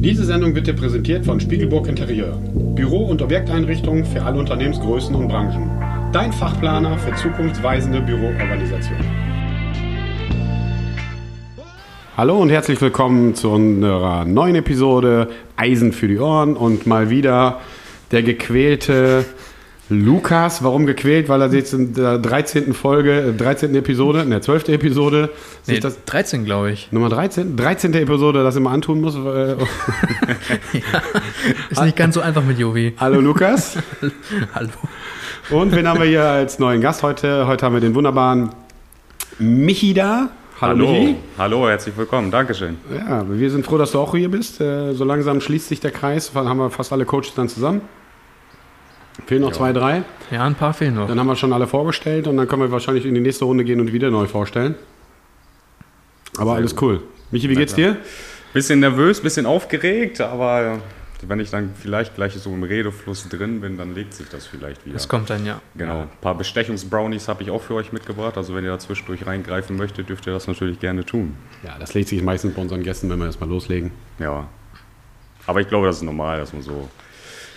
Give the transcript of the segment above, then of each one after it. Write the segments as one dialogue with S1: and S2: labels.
S1: Diese Sendung wird dir präsentiert von Spiegelburg Interieur. Büro- und Objekteinrichtungen für alle Unternehmensgrößen und Branchen. Dein Fachplaner für zukunftsweisende Büroorganisation. Hallo und herzlich willkommen zu unserer neuen Episode Eisen für die Ohren und mal wieder der gequälte Lukas, warum gequält? Weil er jetzt in der 13. Folge, 13. Äh, Episode, in der 12. Episode,
S2: nee, das 13, glaube ich.
S1: Nummer 13? 13. Episode, das immer antun muss. Äh,
S2: ja, ist nicht ganz so einfach mit Jovi.
S1: Hallo Lukas.
S2: Hallo.
S1: Und wen haben wir hier als neuen Gast heute? Heute haben wir den wunderbaren Michi da.
S3: Hallo, Hallo, Michi. Hallo herzlich willkommen, Dankeschön.
S1: Ja, wir sind froh, dass du auch hier bist. Äh, so langsam schließt sich der Kreis, haben wir fast alle Coaches dann zusammen. Fehlen noch ja. zwei, drei.
S2: Ja, ein paar fehlen noch.
S1: Dann haben wir schon alle vorgestellt und dann können wir wahrscheinlich in die nächste Runde gehen und wieder neu vorstellen. Aber Sehr alles gut. cool. Michi, wie geht's dir?
S3: Bisschen nervös, bisschen aufgeregt, aber wenn ich dann vielleicht gleich so im Redefluss drin bin, dann legt sich das vielleicht wieder.
S2: Das kommt dann, ja.
S3: Genau. Ein paar Bestechungsbrownies habe ich auch für euch mitgebracht. Also wenn ihr da zwischendurch reingreifen möchtet, dürft ihr das natürlich gerne tun.
S1: Ja, das legt sich meistens bei unseren Gästen, wenn wir erstmal loslegen.
S3: Ja. Aber ich glaube, das ist normal, dass man so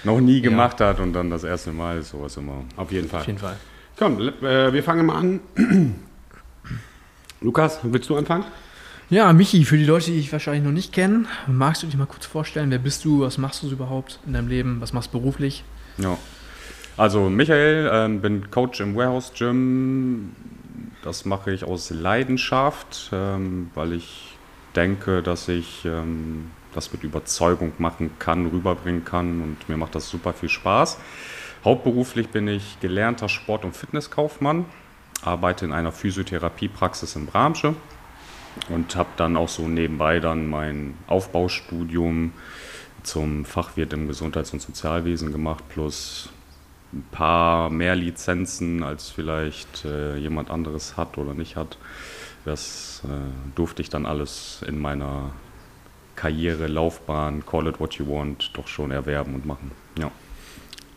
S3: noch nie gemacht ja. hat und dann das erste Mal ist sowas immer.
S1: Auf jeden Fall.
S2: Auf jeden Fall.
S1: Komm, äh, wir fangen mal an. Lukas, willst du anfangen?
S2: Ja, Michi, für die Leute, die ich wahrscheinlich noch nicht kennen, magst du dich mal kurz vorstellen, wer bist du, was machst du überhaupt in deinem Leben, was machst du beruflich?
S3: Ja, also Michael, ähm, bin Coach im Warehouse Gym. Das mache ich aus Leidenschaft, ähm, weil ich denke, dass ich ähm, das mit Überzeugung machen kann, rüberbringen kann und mir macht das super viel Spaß. Hauptberuflich bin ich gelernter Sport- und Fitnesskaufmann, arbeite in einer Physiotherapiepraxis in Bramsche und habe dann auch so nebenbei dann mein Aufbaustudium zum Fachwirt im Gesundheits- und Sozialwesen gemacht, plus ein paar mehr Lizenzen, als vielleicht äh, jemand anderes hat oder nicht hat. Das äh, durfte ich dann alles in meiner Karriere, Laufbahn, call it what you want, doch schon erwerben und machen. Ja.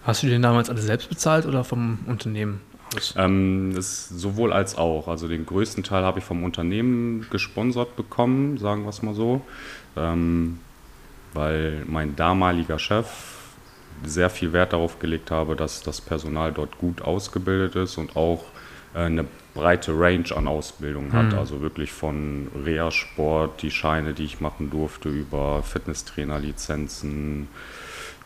S2: Hast du den damals alles selbst bezahlt oder vom Unternehmen
S3: aus? Ähm, sowohl als auch. Also den größten Teil habe ich vom Unternehmen gesponsert bekommen, sagen wir es mal so. Ähm, weil mein damaliger Chef sehr viel Wert darauf gelegt habe, dass das Personal dort gut ausgebildet ist und auch eine breite Range an Ausbildung hat. Mhm. Also wirklich von Reha-Sport, die Scheine, die ich machen durfte, über Fitnesstrainer-Lizenzen,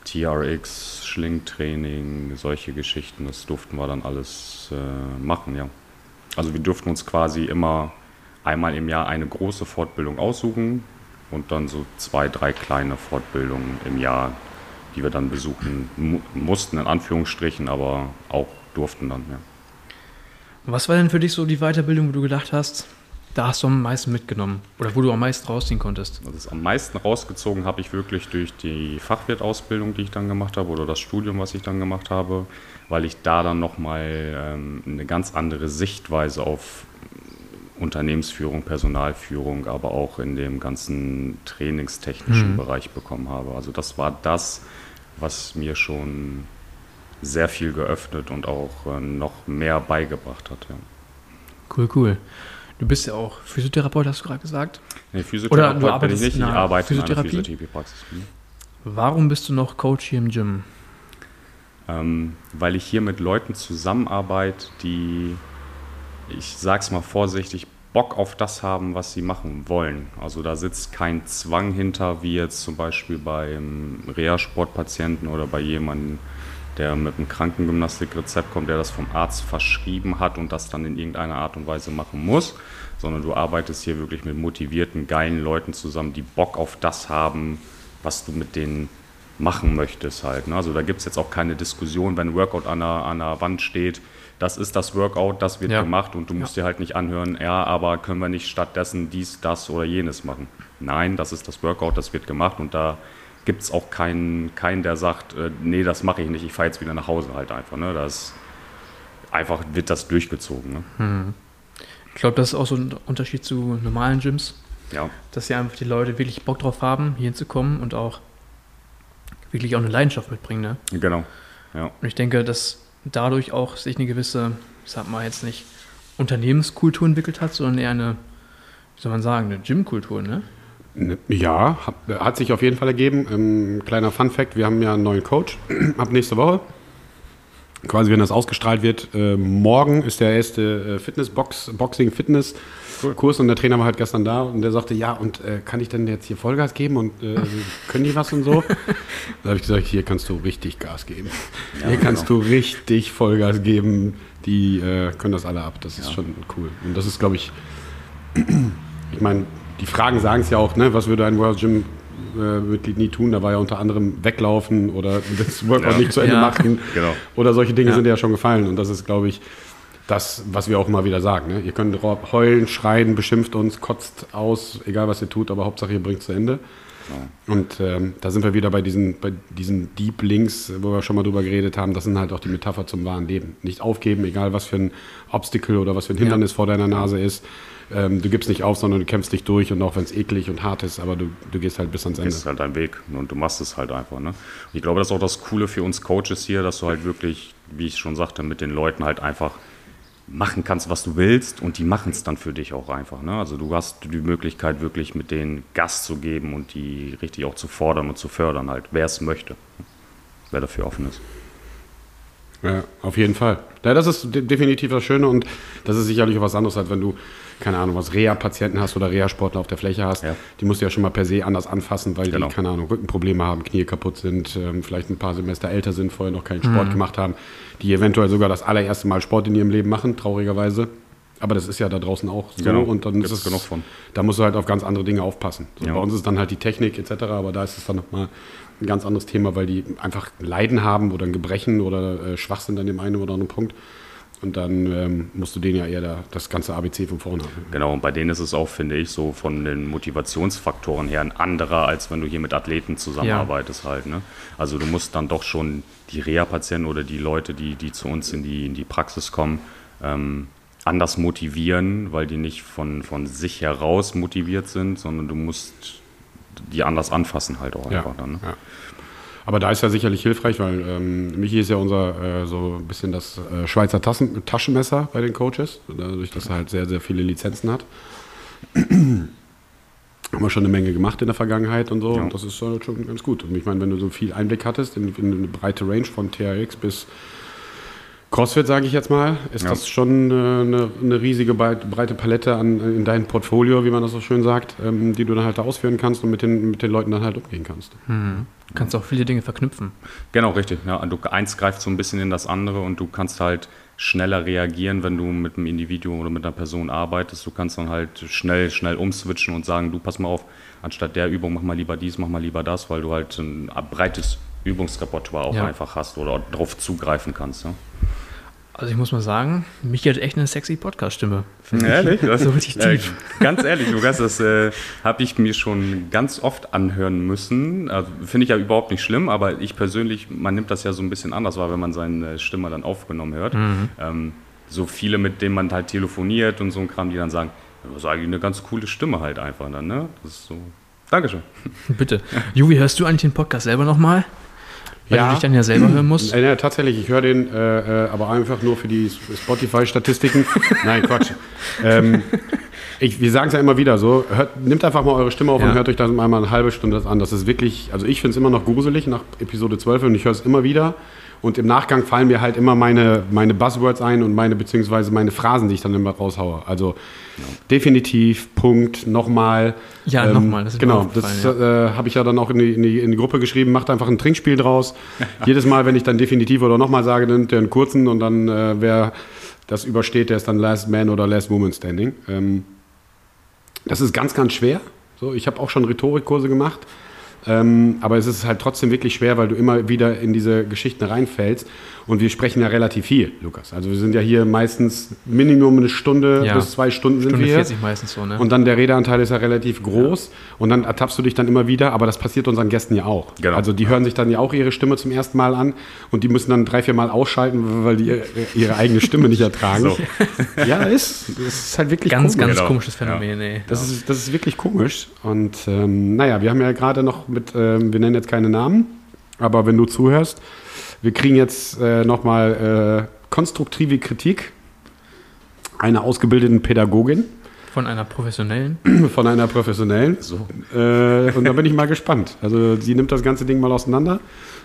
S3: TRX, Schlingtraining, solche Geschichten. Das durften wir dann alles äh, machen, ja. Also wir durften uns quasi immer einmal im Jahr eine große Fortbildung aussuchen und dann so zwei, drei kleine Fortbildungen im Jahr, die wir dann besuchen mu mussten, in Anführungsstrichen, aber auch durften dann, ja.
S2: Was war denn für dich so die Weiterbildung, wo du gedacht hast, da hast du am meisten mitgenommen oder wo du am meisten rausziehen konntest?
S3: Also am meisten rausgezogen habe ich wirklich durch die Fachwirtausbildung, die ich dann gemacht habe oder das Studium, was ich dann gemacht habe, weil ich da dann nochmal ähm, eine ganz andere Sichtweise auf Unternehmensführung, Personalführung, aber auch in dem ganzen trainingstechnischen mhm. Bereich bekommen habe. Also das war das, was mir schon sehr viel geöffnet und auch äh, noch mehr beigebracht hat. Ja.
S2: Cool, cool. Du bist ja auch Physiotherapeut, hast du gerade gesagt?
S3: Nee, Physiotherapeut Oder du arbeitest bin ich nicht,
S2: ich arbeite Physiotherapie? in einer Physiotherapiepraxis. Hm. Warum bist du noch Coach hier im Gym?
S3: Ähm, weil ich hier mit Leuten zusammenarbeite, die, ich sag's mal vorsichtig, Bock auf das haben, was sie machen wollen. Also da sitzt kein Zwang hinter, wie jetzt zum Beispiel beim Reha-Sportpatienten oder bei jemandem, der mit einem Krankengymnastikrezept kommt, der das vom Arzt verschrieben hat und das dann in irgendeiner Art und Weise machen muss, sondern du arbeitest hier wirklich mit motivierten, geilen Leuten zusammen, die Bock auf das haben, was du mit denen machen möchtest halt. Ne? Also da gibt es jetzt auch keine Diskussion, wenn ein Workout an der, an der Wand steht, das ist das Workout, das wird ja. gemacht und du musst ja. dir halt nicht anhören, ja, aber können wir nicht stattdessen dies, das oder jenes machen. Nein, das ist das Workout, das wird gemacht und da gibt es auch keinen, keinen, der sagt, äh, nee, das mache ich nicht, ich fahre jetzt wieder nach Hause halt einfach. Ne? Das einfach wird das durchgezogen. Ne?
S2: Hm. Ich glaube, das ist auch so ein Unterschied zu normalen Gyms.
S3: Ja.
S2: Dass ja einfach die Leute wirklich Bock drauf haben, hier hinzukommen und auch wirklich auch eine Leidenschaft mitbringen. Ne?
S3: Genau. Ja.
S2: Und ich denke, dass dadurch auch sich eine gewisse, ich sag mal jetzt nicht Unternehmenskultur entwickelt hat, sondern eher eine, wie soll man sagen, eine Gymkultur, ne?
S1: Ja, hat, hat sich auf jeden Fall ergeben. Ähm, kleiner Fun Fact: Wir haben ja einen neuen Coach ab nächste Woche. Quasi, wenn das ausgestrahlt wird, äh, morgen ist der erste äh, Fitnessbox, Boxing Fitness Kurs und der Trainer war halt gestern da und der sagte, ja, und äh, kann ich denn jetzt hier Vollgas geben und äh, können die was und so? da habe ich gesagt, hier kannst du richtig Gas geben. Ja, hier kannst genau. du richtig Vollgas geben. Die äh, können das alle ab. Das ist ja. schon cool. Und das ist, glaube ich, ich meine, die Fragen sagen es ja auch, ne? was würde ein World Gym äh, Mitglied nie tun. Da war ja unter anderem weglaufen oder das Workout ja. nicht zu Ende ja. machen. Genau. Oder solche Dinge ja. sind ja schon gefallen. Und das ist, glaube ich, das, was wir auch immer wieder sagen. Ne? Ihr könnt heulen, schreien, beschimpft uns, kotzt aus, egal was ihr tut, aber Hauptsache ihr bringt es zu Ende. Ja. Und ähm, da sind wir wieder bei diesen, bei diesen Deep Links, wo wir schon mal drüber geredet haben. Das sind halt auch die Metapher zum wahren Leben. Nicht aufgeben, egal was für ein Obstacle oder was für ein Hindernis ja. vor deiner Nase ist. Ähm, du gibst nicht auf, sondern du kämpfst dich durch und auch wenn es eklig und hart ist, aber du, du gehst halt bis ans Ende. Das
S3: ist halt dein Weg und du machst es halt einfach. Ne? Und ich glaube, das ist auch das Coole für uns Coaches hier, dass du halt wirklich, wie ich schon sagte, mit den Leuten halt einfach machen kannst, was du willst und die machen es dann für dich auch einfach. Ne? Also du hast die Möglichkeit, wirklich mit denen Gas zu geben und die richtig auch zu fordern und zu fördern, halt, wer es möchte, wer dafür offen ist.
S1: Ja, auf jeden Fall. Ja, das ist definitiv das Schöne und das ist sicherlich auch was anderes, als wenn du, keine Ahnung, was Reha-Patienten hast oder Reha-Sportler auf der Fläche hast. Ja. Die musst du ja schon mal per se anders anfassen, weil genau. die, keine Ahnung, Rückenprobleme haben, Knie kaputt sind, ähm, vielleicht ein paar Semester älter sind, vorher noch keinen Sport mhm. gemacht haben, die eventuell sogar das allererste Mal Sport in ihrem Leben machen, traurigerweise. Aber das ist ja da draußen auch so
S3: genau.
S1: und dann
S3: Gibt's
S1: ist es,
S3: genug von.
S1: da musst du halt auf ganz andere Dinge aufpassen. So, ja. Bei uns ist dann halt die Technik etc., aber da ist es dann nochmal ein ganz anderes Thema, weil die einfach Leiden haben oder ein Gebrechen oder äh, schwach sind an dem einen oder anderen Punkt. Und dann ähm, musst du denen ja eher da, das ganze ABC von vorne haben.
S3: Genau, und bei denen ist es auch, finde ich, so von den Motivationsfaktoren her ein anderer, als wenn du hier mit Athleten zusammenarbeitest ja. halt. Ne? Also du musst dann doch schon die Reha-Patienten oder die Leute, die, die zu uns in die, in die Praxis kommen, ähm, anders motivieren, weil die nicht von, von sich heraus motiviert sind, sondern du musst die anders anfassen halt auch
S1: ja,
S3: einfach dann. Ne? Ja.
S1: Aber da ist ja sicherlich hilfreich, weil ähm, Michi ist ja unser äh, so ein bisschen das äh, Schweizer Tassen Taschenmesser bei den Coaches, dadurch, dass er halt sehr, sehr viele Lizenzen hat. Haben wir schon eine Menge gemacht in der Vergangenheit und so. Ja. Und das ist schon ganz gut. Und ich meine, wenn du so viel Einblick hattest in, in eine breite Range von TRX bis CrossFit, sage ich jetzt mal, ist ja. das schon äh, eine, eine, riesige breite Palette an, in deinem Portfolio, wie man das so schön sagt, ähm, die du dann halt da ausführen kannst und mit den, mit den Leuten dann halt umgehen kannst.
S2: Mhm. Du kannst auch viele Dinge verknüpfen.
S3: Genau, richtig. Ja, du, eins greift so ein bisschen in das andere und du kannst halt schneller reagieren, wenn du mit einem Individuum oder mit einer Person arbeitest. Du kannst dann halt schnell, schnell umswitchen und sagen, du pass mal auf, anstatt der Übung mach mal lieber dies, mach mal lieber das, weil du halt ein breites Übungsrepertoire auch ja. einfach hast oder darauf zugreifen kannst. Ja?
S2: Also ich muss mal sagen, Michi hat echt eine sexy Podcast-Stimme.
S3: Ehrlich? Das, so richtig tief. Äh, ganz ehrlich, Lukas, das äh, habe ich mir schon ganz oft anhören müssen. Also, Finde ich ja überhaupt nicht schlimm, aber ich persönlich, man nimmt das ja so ein bisschen anders wahr, wenn man seine Stimme dann aufgenommen hört. Mhm. Ähm, so viele, mit denen man halt telefoniert und so ein Kram, die dann sagen, das ist eigentlich eine ganz coole Stimme halt einfach dann, ne? Das ist so. Dankeschön.
S2: Bitte. Juvi, hörst du eigentlich den Podcast selber nochmal? Weil ja. du dich dann ja selber hören musst?
S1: Ja, tatsächlich, ich höre den, äh, äh, aber einfach nur für die Spotify-Statistiken. Nein, Quatsch. ähm, ich, wir sagen es ja immer wieder so, hört, nehmt einfach mal eure Stimme auf ja. und hört euch das mal eine halbe Stunde an. Das ist wirklich, also ich finde es immer noch gruselig nach Episode 12 und ich höre es immer wieder. Und im Nachgang fallen mir halt immer meine, meine Buzzwords ein und meine, beziehungsweise meine Phrasen, die ich dann immer raushaue. Also genau. definitiv, Punkt, nochmal.
S2: Ja, ähm, nochmal. Das
S1: genau, das ja. äh, habe ich ja dann auch in die, in, die, in die, Gruppe geschrieben. Macht einfach ein Trinkspiel draus. Jedes Mal, wenn ich dann definitiv oder nochmal sage, nimmt der einen kurzen und dann, äh, wer das übersteht, der ist dann Last Man oder Last Woman Standing. Ähm, das ist ganz, ganz schwer. So, ich habe auch schon Rhetorikkurse gemacht Ähm, aber es ist halt trotzdem wirklich schwer, weil du immer wieder in diese Geschichten reinfällst. Und wir sprechen ja relativ viel, Lukas. Also wir sind ja hier meistens Minimum eine Stunde
S2: Ja.
S1: bis zwei Stunden sind
S2: Stunde
S1: wir.
S2: 40 meistens so, ne?
S1: Und dann der Redeanteil ist ja relativ groß und dann ertappst du dich dann immer wieder, aber das passiert unseren Gästen ja auch.
S3: Genau.
S1: Also die hören sich dann ja auch ihre Stimme zum ersten Mal an und die müssen dann drei, vier Mal ausschalten, weil die ihre, eigene Stimme nicht ertragen.
S3: So.
S1: Ja, ist, ist halt wirklich
S2: ganz,
S1: komisch.
S2: ganz
S3: Genau.
S2: komisches Phänomen, ey.
S1: Das ist, das ist wirklich komisch. Und ähm, naja, wir haben ja gerade noch mit, ähm, wir nennen jetzt keine Namen, aber wenn du zuhörst, wir kriegen jetzt äh, nochmal äh, konstruktive Kritik einer ausgebildeten Pädagogin
S2: Von einer professionellen.
S1: von einer professionellen.
S3: So.
S1: Äh, und da bin ich mal gespannt. Also sie nimmt das ganze Ding mal auseinander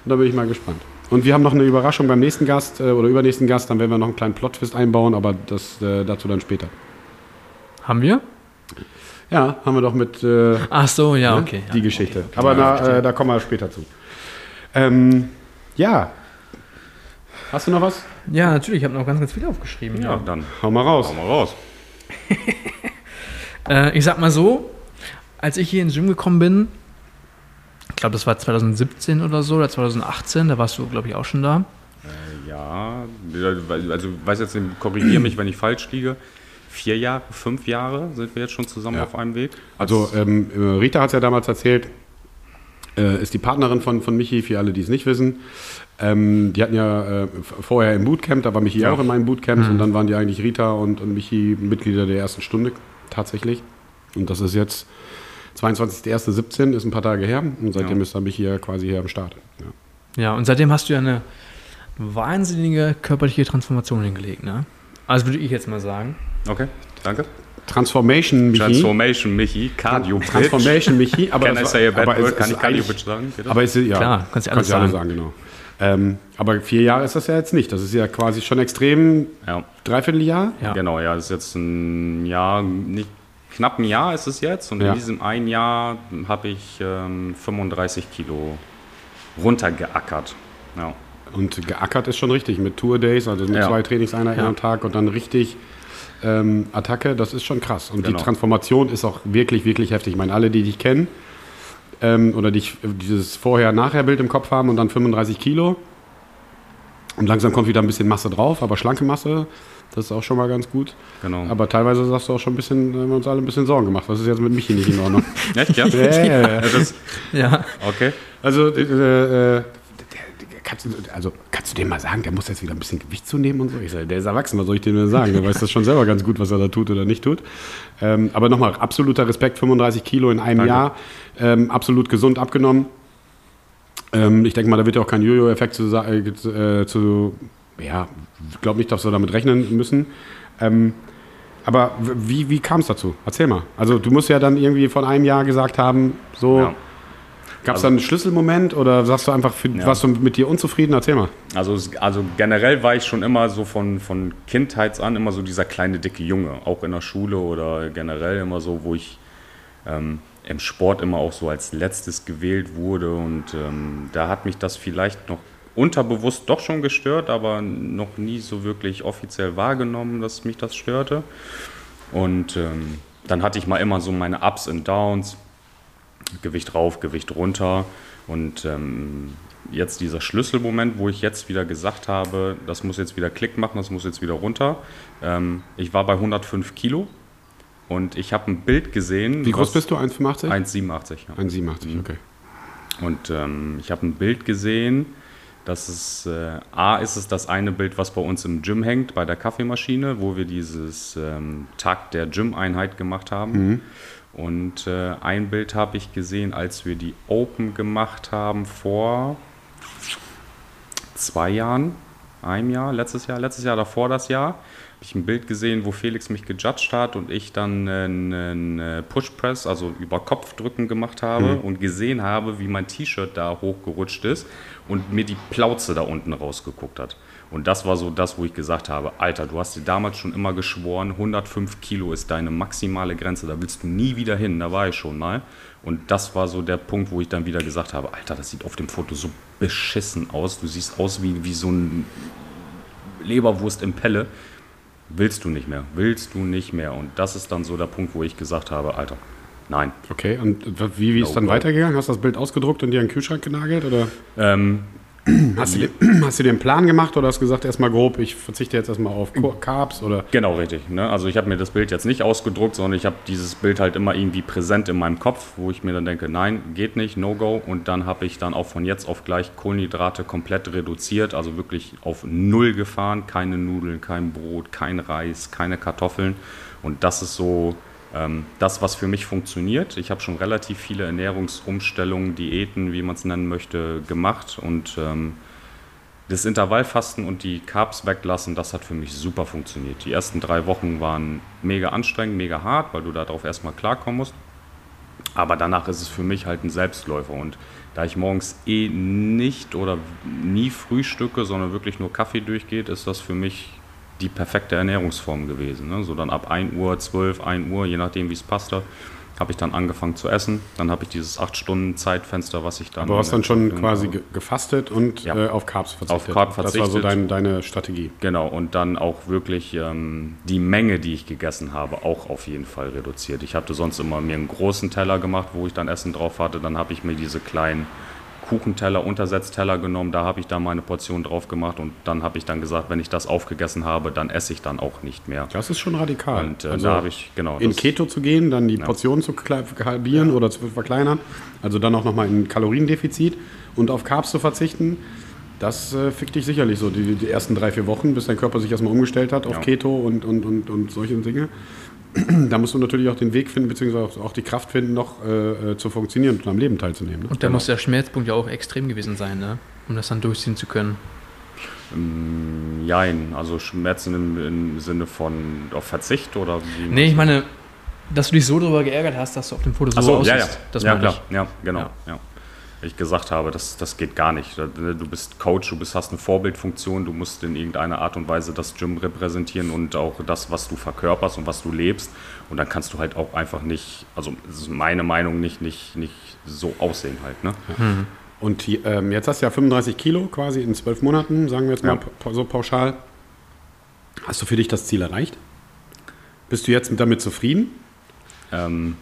S1: und da bin ich mal gespannt. Und wir haben noch eine Überraschung beim nächsten Gast äh, oder übernächsten Gast, dann werden wir noch einen kleinen Plot-Twist einbauen, aber das äh, dazu dann später.
S2: Haben wir?
S1: Ja, haben wir doch mit äh,
S2: Ach so, ja,
S1: ne,
S2: okay.
S1: die
S2: ja.
S1: Geschichte. Aber na, äh, da kommen wir später zu. Ähm, ja. Hast du noch was?
S2: Ja, natürlich, ich habe noch ganz, ganz viel aufgeschrieben.
S3: Ja, dann
S1: Hau mal raus.
S3: hauen wir raus.
S2: Äh, ich sag mal so, als ich hier ins Gym gekommen bin, ich glaube, das war 2017 oder so, oder 2018, da warst du, glaube ich, auch schon da.
S3: Ja, also weiß jetzt nicht, korrigiere mich, wenn ich falsch liege. Vier Jahre, fünf Jahre sind wir jetzt schon zusammen
S1: Ja.
S3: auf einem Weg.
S1: Also ähm, äh, Rita hat es ja damals erzählt, äh, ist die Partnerin von, von Michi, für alle, die es nicht wissen. Ähm, die hatten ja äh, vorher im Bootcamp, da war Michi
S3: Ja.
S1: auch in meinem Bootcamp und dann waren die eigentlich Rita und, und Michi Mitglieder der ersten Stunde tatsächlich. Und das ist jetzt 22.01.17, ist ein paar Tage her und seitdem
S3: Ja.
S1: ist dann Michi ja quasi hier am Start. Ja.
S2: Ja, und seitdem hast du ja eine wahnsinnige körperliche Transformation hingelegt, ne? Also würde ich jetzt mal sagen.
S3: Okay, danke.
S1: Transformation Michi.
S3: Transformation Michi, Cardio Bitch.
S1: Transformation Michi. Aber
S3: Can I say a bad word? Kann ich Cardio Bitch sagen? Geht das?
S1: Aber ist, ja,
S2: Klar, kannst du alles
S1: ja alles
S2: sagen.
S1: sagen, genau. Ähm, aber vier Jahre ist das ja jetzt nicht. Das ist ja quasi schon extrem
S3: ja.
S1: Dreivierteljahr.
S2: Ja.
S3: Genau, ja, das ist jetzt ein Jahr, nicht knapp ein Jahr ist es jetzt und
S1: Ja.
S3: in diesem ein Jahr habe ich ähm, 35 Kilo runtergeackert. Ja.
S1: Und geackert ist schon richtig mit Tour Days, also mit
S3: Ja.
S1: zwei Trainingseinheiten
S2: Ja.
S1: am Tag und dann richtig ähm, Attacke. Das ist schon krass. Und
S3: Genau.
S1: die Transformation ist auch wirklich, wirklich heftig. Ich meine, alle, die dich kennen ähm, oder die dieses Vorher-Nachher-Bild im Kopf haben und dann 35 Kilo. Und langsam kommt wieder ein bisschen Masse drauf, aber schlanke Masse, das ist auch schon mal ganz gut.
S3: Genau.
S1: Aber teilweise sagst du auch schon ein bisschen, haben wir uns alle ein bisschen Sorgen gemacht. Was ist jetzt mit Michi nicht in Ordnung?
S3: Echt, ja?
S1: ja, ja,
S3: okay.
S1: Also, äh, äh, kannst, du, also, kannst du dem mal sagen, der muss jetzt wieder ein bisschen Gewicht zunehmen und so? Ich sage, der ist erwachsen, was soll ich dem denn sagen? Der weiß das schon selber ganz gut, was er da tut oder nicht tut. Ähm, aber nochmal, absoluter Respekt, 35 Kilo in einem
S3: Danke.
S1: Jahr, ähm, absolut gesund abgenommen. Ähm, ich denke mal, da wird ja auch kein Jojo-Effekt zu, äh, zu, äh, zu, ja, ich glaube nicht, dass wir damit rechnen müssen. Ähm, aber wie, wie kam es dazu? Erzähl mal. Also du musst ja dann irgendwie von einem Jahr gesagt haben, so,
S3: Ja.
S1: Gab es
S3: Also-
S1: da einen Schlüsselmoment oder sagst du einfach, für,
S3: Ja.
S1: warst du mit dir unzufrieden? Erzähl mal.
S3: Also, also generell war ich schon immer so von, von Kindheits an immer so dieser kleine dicke Junge, auch in der Schule oder generell immer so, wo ich ähm, im Sport immer auch so als letztes gewählt wurde und ähm, da hat mich das vielleicht noch unterbewusst doch schon gestört, aber noch nie so wirklich offiziell wahrgenommen, dass mich das störte. Und ähm, dann hatte ich mal immer so meine Ups und Downs, Gewicht rauf, Gewicht runter. Und ähm, jetzt dieser Schlüsselmoment, wo ich jetzt wieder gesagt habe, das muss jetzt wieder Klick machen, das muss jetzt wieder runter. Ähm, ich war bei 105 Kilo und ich habe ein Bild gesehen.
S1: Wie groß bist du? 1,85?
S3: 1,87. Ja.
S1: 1,87, okay.
S3: Und ähm, ich habe ein Bild gesehen, das ist, äh, A, ist es das eine Bild, was bei uns im Gym hängt, bei der Kaffeemaschine, wo wir dieses ähm, Tag der Gym-Einheit gemacht haben. Und äh, ein Bild habe ich gesehen, als wir die Open gemacht haben vor zwei Jahren, einem Jahr, letztes Jahr, letztes Jahr davor das Jahr, habe ich ein Bild gesehen, wo Felix mich gejudged hat und ich dann einen äh, Push-Press, also über Kopfdrücken gemacht habe und gesehen habe, wie mein T-Shirt da hochgerutscht ist und mir die Plauze da unten rausgeguckt hat. Und das war so das, wo ich gesagt habe, Alter, du hast dir damals schon immer geschworen, 105 Kilo ist deine maximale Grenze, da willst du nie wieder hin, da war ich schon mal. Und das war so der Punkt, wo ich dann wieder gesagt habe, Alter, das sieht auf dem Foto so beschissen aus, du siehst aus wie, wie so ein Leberwurst im Pelle. Willst du nicht mehr, willst du nicht mehr. Und das ist dann so der Punkt, wo ich gesagt habe, Alter, Nein.
S1: Okay, und wie, wie ist
S3: No
S1: dann weitergegangen? Hast du das Bild ausgedruckt und dir in den Kühlschrank genagelt? Oder
S3: Ähm,
S1: hast du, hast du dir einen Plan gemacht oder hast du gesagt, erstmal grob, ich verzichte jetzt erstmal auf Carbs? Oder?
S3: Genau, richtig. Ne? Also ich habe mir das Bild jetzt nicht ausgedruckt, sondern ich habe dieses Bild halt immer irgendwie präsent in meinem Kopf, wo ich mir dann denke, nein, geht nicht, no go. Und dann habe ich dann auch von jetzt auf gleich Kohlenhydrate komplett reduziert, also wirklich auf null gefahren, keine Nudeln, kein Brot, kein Reis, keine Kartoffeln. Und das ist so das, was für mich funktioniert. Ich habe schon relativ viele Ernährungsumstellungen, Diäten, wie man es nennen möchte, gemacht und ähm, das Intervallfasten und die Carbs weglassen, das hat für mich super funktioniert. Die ersten drei Wochen waren mega anstrengend, mega hart, weil du darauf erstmal klarkommen musst. Aber danach ist es für mich halt ein Selbstläufer. Und da ich morgens eh nicht oder nie frühstücke, sondern wirklich nur Kaffee durchgeht, ist das für mich die perfekte Ernährungsform gewesen. Ne? So dann ab 1 Uhr, 12, 1 Uhr, je nachdem wie es passte, habe ich dann angefangen zu essen. Dann habe ich dieses 8 Stunden Zeitfenster, was ich dann...
S1: Du hast dann schon
S3: äh,
S1: quasi ge gefastet und
S3: Ja.
S1: äh, auf Carbs verzichtet.
S3: Auf Carb
S1: Das war so
S3: verzichtet.
S1: dein, deine Strategie.
S3: Genau, und dann auch wirklich ähm, die Menge, die ich gegessen habe, auch auf jeden Fall reduziert. Ich hatte sonst immer mir einen großen Teller gemacht, wo ich dann Essen drauf hatte. Dann habe ich mir diese kleinen Kuchenteller, Untersetzteller genommen, da habe ich dann meine Portion drauf gemacht und dann habe ich dann gesagt, wenn ich das aufgegessen habe, dann esse ich dann auch nicht mehr.
S1: Das ist schon radikal.
S3: Und äh,
S1: Also
S3: da habe ich, genau.
S1: in
S3: das-
S1: Keto zu gehen, dann die Portionen zu kle- halbieren oder zu verkleinern, also dann auch nochmal in Kaloriendefizit und auf Carbs zu verzichten, das äh, fickt dich sicherlich so die, die ersten drei, vier Wochen, bis dein Körper sich erstmal umgestellt hat auf
S3: Ja.
S1: Keto und, und, und, und solche Dinge. Da musst du natürlich auch den Weg finden, beziehungsweise auch- die Kraft finden, noch äh, äh, zu funktionieren und am Leben teilzunehmen. Ne?
S2: Und da muss der Schmerzpunkt ja auch extrem gewesen sein, ne? um das dann durchziehen zu können.
S3: Jein, also Schmerzen im, im Sinne von auf Verzicht oder wie?
S2: Nee, ich meine, dass du dich so darüber geärgert hast, dass du auf dem Foto so
S3: so,
S2: aussiehst.
S3: ja, ja.
S2: Das
S3: ja, klar. Ja, genau.
S2: Ja.
S3: Ja. Ich gesagt habe, das, das geht gar nicht. Du bist Coach, du bist, hast eine Vorbildfunktion, du musst in irgendeiner Art und Weise das Gym repräsentieren und auch das, was du verkörperst und was du lebst. Und dann kannst du halt auch einfach nicht, also das ist meine Meinung, nicht, nicht, nicht so aussehen halt. Ne?
S1: Und die, ähm, jetzt hast du ja 35 Kilo quasi in zwölf Monaten, sagen wir jetzt mal
S3: Ja.
S1: pa- so pauschal. Hast du für dich das Ziel erreicht? Bist du jetzt damit zufrieden?
S3: Ähm,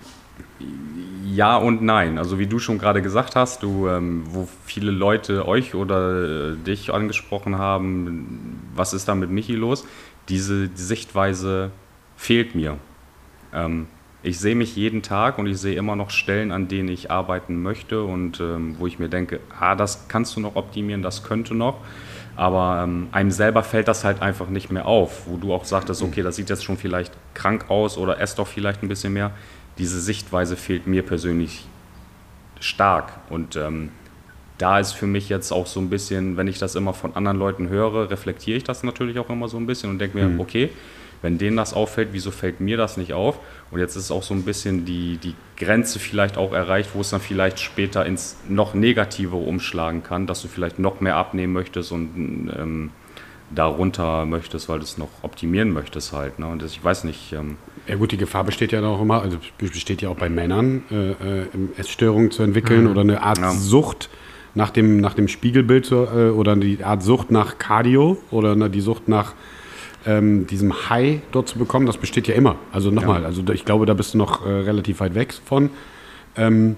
S3: ja und nein. Also wie du schon gerade gesagt hast, du, ähm, wo viele Leute euch oder äh, dich angesprochen haben, was ist da mit Michi los? Diese die Sichtweise fehlt mir. Ähm, ich sehe mich jeden Tag und ich sehe immer noch Stellen, an denen ich arbeiten möchte und ähm, wo ich mir denke, ah, das kannst du noch optimieren, das könnte noch. Aber ähm, einem selber fällt das halt einfach nicht mehr auf, wo du auch sagtest, okay, das sieht jetzt schon vielleicht krank aus oder esst doch vielleicht ein bisschen mehr. Diese Sichtweise fehlt mir persönlich stark. Und ähm, da ist für mich jetzt auch so ein bisschen, wenn ich das immer von anderen Leuten höre, reflektiere ich das natürlich auch immer so ein bisschen und denke mir, okay, wenn denen das auffällt, wieso fällt mir das nicht auf? Und jetzt ist auch so ein bisschen die, die Grenze vielleicht auch erreicht, wo es dann vielleicht später ins noch Negative umschlagen kann, dass du vielleicht noch mehr abnehmen möchtest und ähm, darunter möchtest, weil du es noch optimieren möchtest halt. Ne? Und das, ich weiß nicht, ähm,
S1: Ja gut, die Gefahr besteht ja auch immer, also besteht ja auch bei Männern, äh, äh, Essstörungen zu entwickeln oder eine Art
S3: Ja.
S1: Sucht nach dem, nach dem Spiegelbild zu, äh, oder die Art Sucht nach Cardio oder ne, die Sucht nach ähm, diesem High dort zu bekommen, das besteht ja immer. Also nochmal,
S3: Ja.
S1: also ich glaube, da bist du noch äh, relativ weit weg von. Ähm,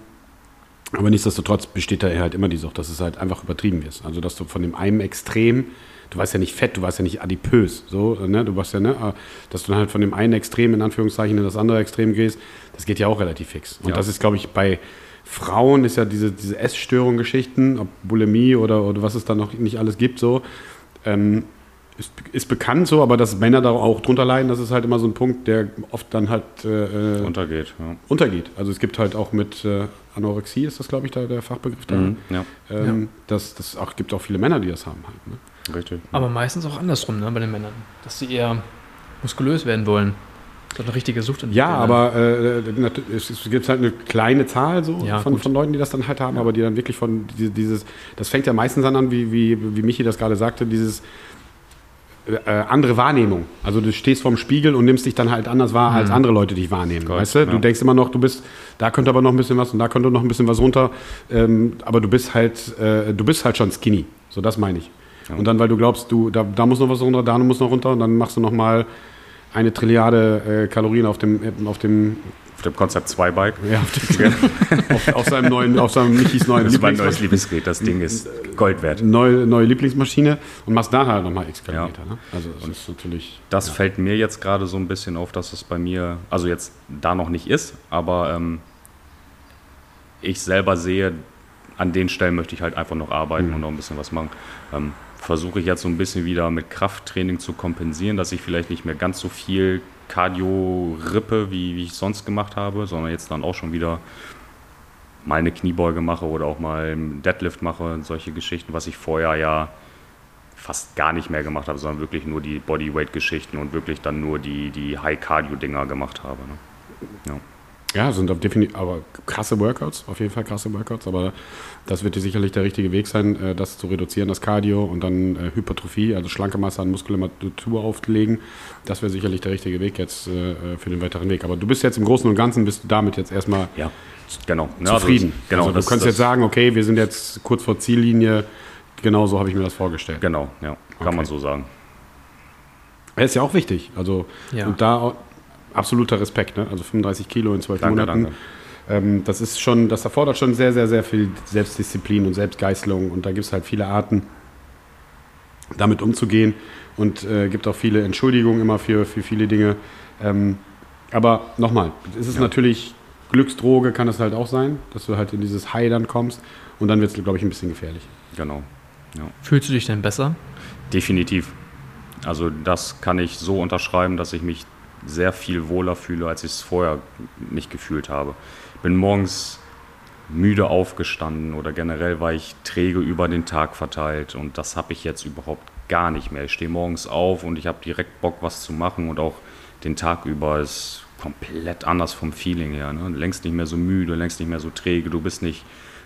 S1: aber nichtsdestotrotz besteht da halt immer die Sucht, dass es halt einfach übertrieben ist. Also dass du von dem einen Extrem, du warst ja nicht fett, du warst ja nicht adipös, so, ne? Du warst ja, ne, äh, dass du dann halt von dem einen Extrem in Anführungszeichen in das andere Extrem gehst, das geht ja auch relativ fix. Und
S3: Ja.
S1: das ist, glaube ich, bei Frauen ist ja diese, diese Essstörung-Geschichten, ob Bulimie oder, oder was es da noch nicht alles gibt, so, ähm, ist, ist bekannt so, aber dass Männer da auch drunter leiden, das ist halt immer so ein Punkt, der oft dann halt äh,
S3: untergeht. Ja.
S1: untergeht. Also es gibt halt auch mit äh, Anorexie, ist das glaube ich da der Fachbegriff da.
S3: Mhm, ja,
S1: Ähm, Das, das auch, gibt auch viele Männer, die das haben halt. Ne?
S3: Richtig.
S2: Aber meistens auch andersrum ne, bei den Männern, dass sie eher muskulös werden wollen. So eine richtige Sucht
S1: Ja,
S2: ne?
S1: aber äh, es, gibt halt eine kleine Zahl so
S2: Ja,
S1: von,
S2: gut.
S1: von Leuten, die das dann halt haben, aber die dann wirklich von die- dieses, das fängt ja meistens dann an, wie, wie, wie Michi das gerade sagte, dieses äh, andere Wahrnehmung. Also du stehst vorm Spiegel und nimmst dich dann halt anders wahr, als andere Leute dich wahrnehmen.
S3: Korrekt,
S1: weißt du? Du
S3: ja.
S1: denkst immer noch, du bist, da könnte aber noch ein bisschen was und da könnte noch ein bisschen was runter. Ähm, aber du bist halt, äh, du bist halt schon skinny. So, das meine ich. Und dann, weil du glaubst, du, da, da muss noch was runter, da muss noch runter und dann machst du noch mal eine Trilliarde äh, Kalorien auf dem, äh, auf dem
S3: Auf dem Konzept 2 Bike.
S1: ja, auf, dem, auf, auf seinem neuen, auf seinem Michis neuen
S3: Das ist mein neues Lieblingsgerät. Das Ding ist Gold wert.
S1: neue, neue Lieblingsmaschine und machst da halt nochmal x Kilometer.
S3: Ja.
S1: Ne? Also das ist natürlich.
S3: Das fällt mir jetzt gerade so ein bisschen auf, dass es bei mir, also jetzt da noch nicht ist, aber ähm, ich selber sehe, an den Stellen möchte ich halt einfach noch arbeiten und noch ein bisschen was machen. Ähm, Versuche ich jetzt so ein bisschen wieder mit Krafttraining zu kompensieren, dass ich vielleicht nicht mehr ganz so viel Cardio rippe, wie, wie ich sonst gemacht habe, sondern jetzt dann auch schon wieder mal eine Kniebeuge mache oder auch mal einen Deadlift mache und solche Geschichten, was ich vorher ja fast gar nicht mehr gemacht habe, sondern wirklich nur die Bodyweight-Geschichten und wirklich dann nur die, die High-Cardio-Dinger gemacht habe. Ne? Ja.
S1: Ja, sind auf definitiv, aber krasse Workouts, auf jeden Fall krasse Workouts, aber das wird dir sicherlich der richtige Weg sein, äh, das zu reduzieren, das Cardio und dann äh, Hypertrophie, also schlanke Masse an Muskulatur auflegen. Das wäre sicherlich der richtige Weg jetzt äh, für den weiteren Weg. Aber du bist jetzt im Großen und Ganzen, bist du damit jetzt erstmal
S3: ja, genau. Ja,
S1: zufrieden.
S3: Also, genau,
S1: also du
S3: das-
S1: kannst
S3: das-
S1: jetzt sagen, okay, wir sind jetzt kurz vor Ziellinie, genau so habe ich mir das vorgestellt.
S3: Genau, ja, kann
S1: Okay.
S3: man so sagen.
S1: Er ist ja auch wichtig. Also
S2: Ja.
S1: und da auch absoluter Respekt, ne? Also 35 Kilo in zwölf
S3: Danke,
S1: Monaten.
S3: danke.
S1: Ähm, das ist schon, das erfordert schon sehr, sehr, sehr viel Selbstdisziplin und Selbstgeißelung und da gibt es halt viele Arten, damit umzugehen und äh, gibt auch viele Entschuldigungen immer für, für viele Dinge. Ähm, aber nochmal, es ist natürlich Glücksdroge, kann es halt auch sein, dass du halt in dieses High dann kommst und dann wird es, glaube ich, ein bisschen gefährlich.
S3: Genau. Ja.
S2: Fühlst du dich denn besser?
S3: Definitiv. Also das kann ich so unterschreiben, dass ich mich sehr viel wohler fühle, als ich es vorher nicht gefühlt habe. Bin morgens müde aufgestanden oder generell war ich träge über den Tag verteilt und das habe ich jetzt überhaupt gar nicht mehr. Ich stehe morgens auf und ich habe direkt Bock, was zu machen und auch den Tag über ist komplett anders vom Feeling her. Ne? Längst nicht mehr so müde, längst nicht mehr so träge, du bist nicht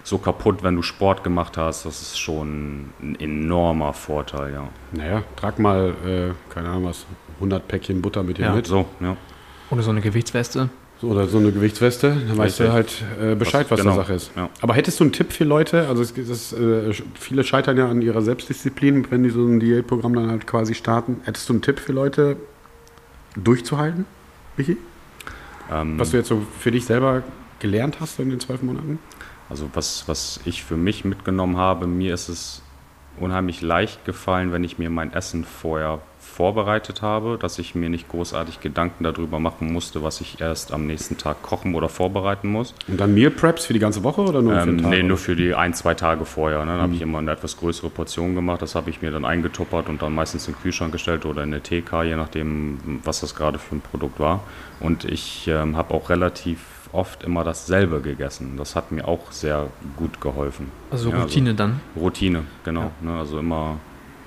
S3: so kaputt, wenn du Sport gemacht hast. Das ist schon ein enormer Vorteil, ja.
S1: Naja, trag mal, äh, keine Ahnung was, 100 Päckchen Butter mit dir
S2: Ja.
S1: mit.
S3: So, ja.
S2: Oder so eine Gewichtsweste?
S1: So, Oder so eine Gewichtsweste, dann weißt du halt äh, Bescheid, was,
S3: Was- genau,
S1: der Sache ist.
S3: ja.
S1: Aber hättest du einen Tipp für Leute? Also es, es äh, viele scheitern ja an ihrer Selbstdisziplin, wenn die so ein Diätprogramm dann halt quasi starten. Hättest du einen Tipp für Leute, durchzuhalten, Michi?
S3: Ähm,
S1: Was du jetzt so für dich selber gelernt hast in den zwölf Monaten?
S3: Also was, was ich für mich mitgenommen habe, mir ist es unheimlich leicht gefallen, wenn ich mir mein Essen vorher vorbereitet habe, dass ich mir nicht großartig Gedanken darüber machen musste, was ich erst am nächsten Tag kochen oder vorbereiten muss.
S1: Und dann Meal Preps für die ganze Woche oder nur für
S3: Ähm,
S1: Tag?
S3: nee, nur für die ein, zwei Tage vorher. Ne? Dann habe ich immer eine etwas größere Portion gemacht. Das habe ich mir dann eingetuppert und dann meistens in den Kühlschrank gestellt oder in eine TK, je nachdem, was das gerade für ein Produkt war. Und ich ähm, habe auch relativ oft immer dasselbe gegessen. Das hat mir auch sehr gut geholfen.
S2: Also
S3: Ja,
S2: Routine dann?
S3: Routine, genau. Ne? Also immer,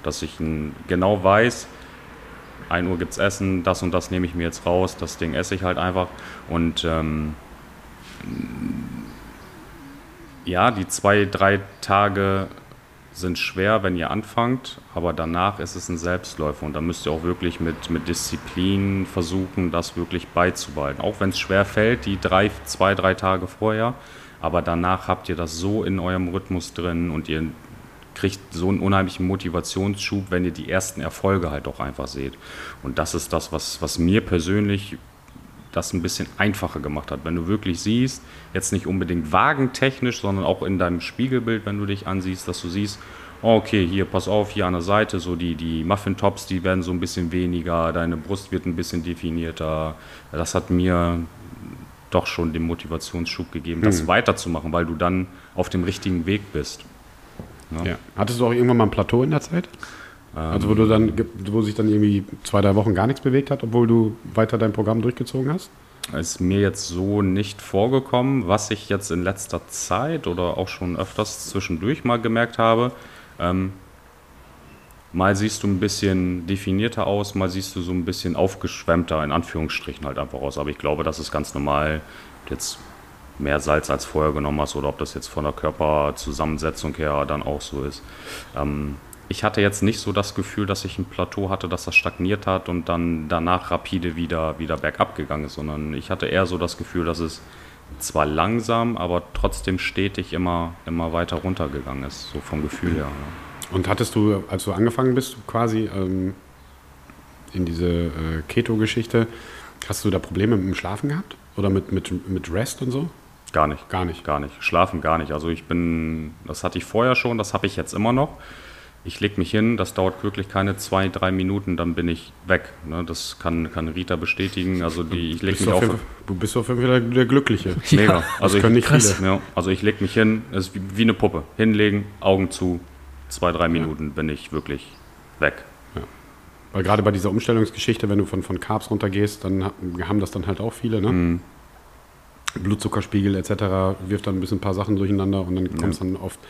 S3: dass ich genau weiß, 1 Uhr gibt's Essen, das und das nehme ich mir jetzt raus, das Ding esse ich halt einfach. Und ähm, ja, die zwei, drei Tage sind schwer, wenn ihr anfangt, aber danach ist es ein Selbstläufer und da müsst ihr auch wirklich mit, mit Disziplin versuchen, das wirklich beizubehalten. Auch wenn es schwer fällt, die drei, zwei, drei Tage vorher, aber danach habt ihr das so in eurem Rhythmus drin und ihr kriegt so einen unheimlichen Motivationsschub, wenn ihr die ersten Erfolge halt auch einfach seht. Und das ist das, was, was mir persönlich das ein bisschen einfacher gemacht hat. Wenn du wirklich siehst, jetzt nicht unbedingt wagentechnisch, sondern auch in deinem Spiegelbild, wenn du dich ansiehst, dass du siehst, oh, okay, hier, pass auf, hier an der Seite, so die, die Muffin-Tops, die werden so ein bisschen weniger, deine Brust wird ein bisschen definierter. Das hat mir doch schon den Motivationsschub gegeben, das weiterzumachen, weil du dann auf dem richtigen Weg bist.
S1: Ja. Hattest du auch irgendwann mal ein Plateau in der Zeit? Also wo du dann, wo sich dann irgendwie zwei, drei Wochen gar nichts bewegt hat, obwohl du weiter dein Programm durchgezogen hast?
S3: Ist mir jetzt so nicht vorgekommen. Was ich jetzt in letzter Zeit oder auch schon öfters zwischendurch mal gemerkt habe, ähm, mal siehst du ein bisschen definierter aus, mal siehst du so ein bisschen aufgeschwemmter, in Anführungsstrichen halt einfach aus. Aber ich glaube, das ist ganz normal, ob du jetzt mehr Salz als vorher genommen hast oder ob das jetzt von der Körperzusammensetzung her dann auch so ist. Ähm, ich hatte jetzt nicht so das Gefühl, dass ich ein Plateau hatte, dass das stagniert hat und dann danach rapide wieder, wieder bergab gegangen ist, sondern ich hatte eher so das Gefühl, dass es zwar langsam, aber trotzdem stetig immer, immer weiter runtergegangen ist, so vom Gefühl her. Ja.
S1: Und hattest du, als du angefangen bist, quasi, ähm, in diese äh, Keto-Geschichte. Hast du da Probleme mit dem Schlafen gehabt? Oder mit, mit, mit Rest und so?
S3: Gar nicht.
S1: Gar nicht.
S3: Gar nicht. Schlafen gar nicht. Also ich bin, das hatte ich vorher schon, das habe ich jetzt immer noch. Ich lege mich hin, das dauert wirklich keine zwei, drei Minuten, dann bin ich weg. Ne, das kann, kann Rita bestätigen. Also die, ich lege
S1: Bist
S3: mich
S1: du, auf
S3: auf.
S1: jeden, du bist auf jeden Fall der, Glückliche.
S3: Mega. Also ich,
S1: können nicht
S2: krass.
S1: viele.
S3: ja, also ich lege mich hin, es ist wie, wie eine Puppe. Hinlegen, Augen zu, zwei, drei Minuten bin ich wirklich weg.
S1: Weil gerade bei dieser Umstellungsgeschichte, wenn du von, von Carbs runtergehst, dann ha- haben das dann halt auch viele, ne?
S3: Mhm.
S1: Blutzuckerspiegel etc. wirft dann ein bisschen ein paar Sachen durcheinander und dann kommt es dann oft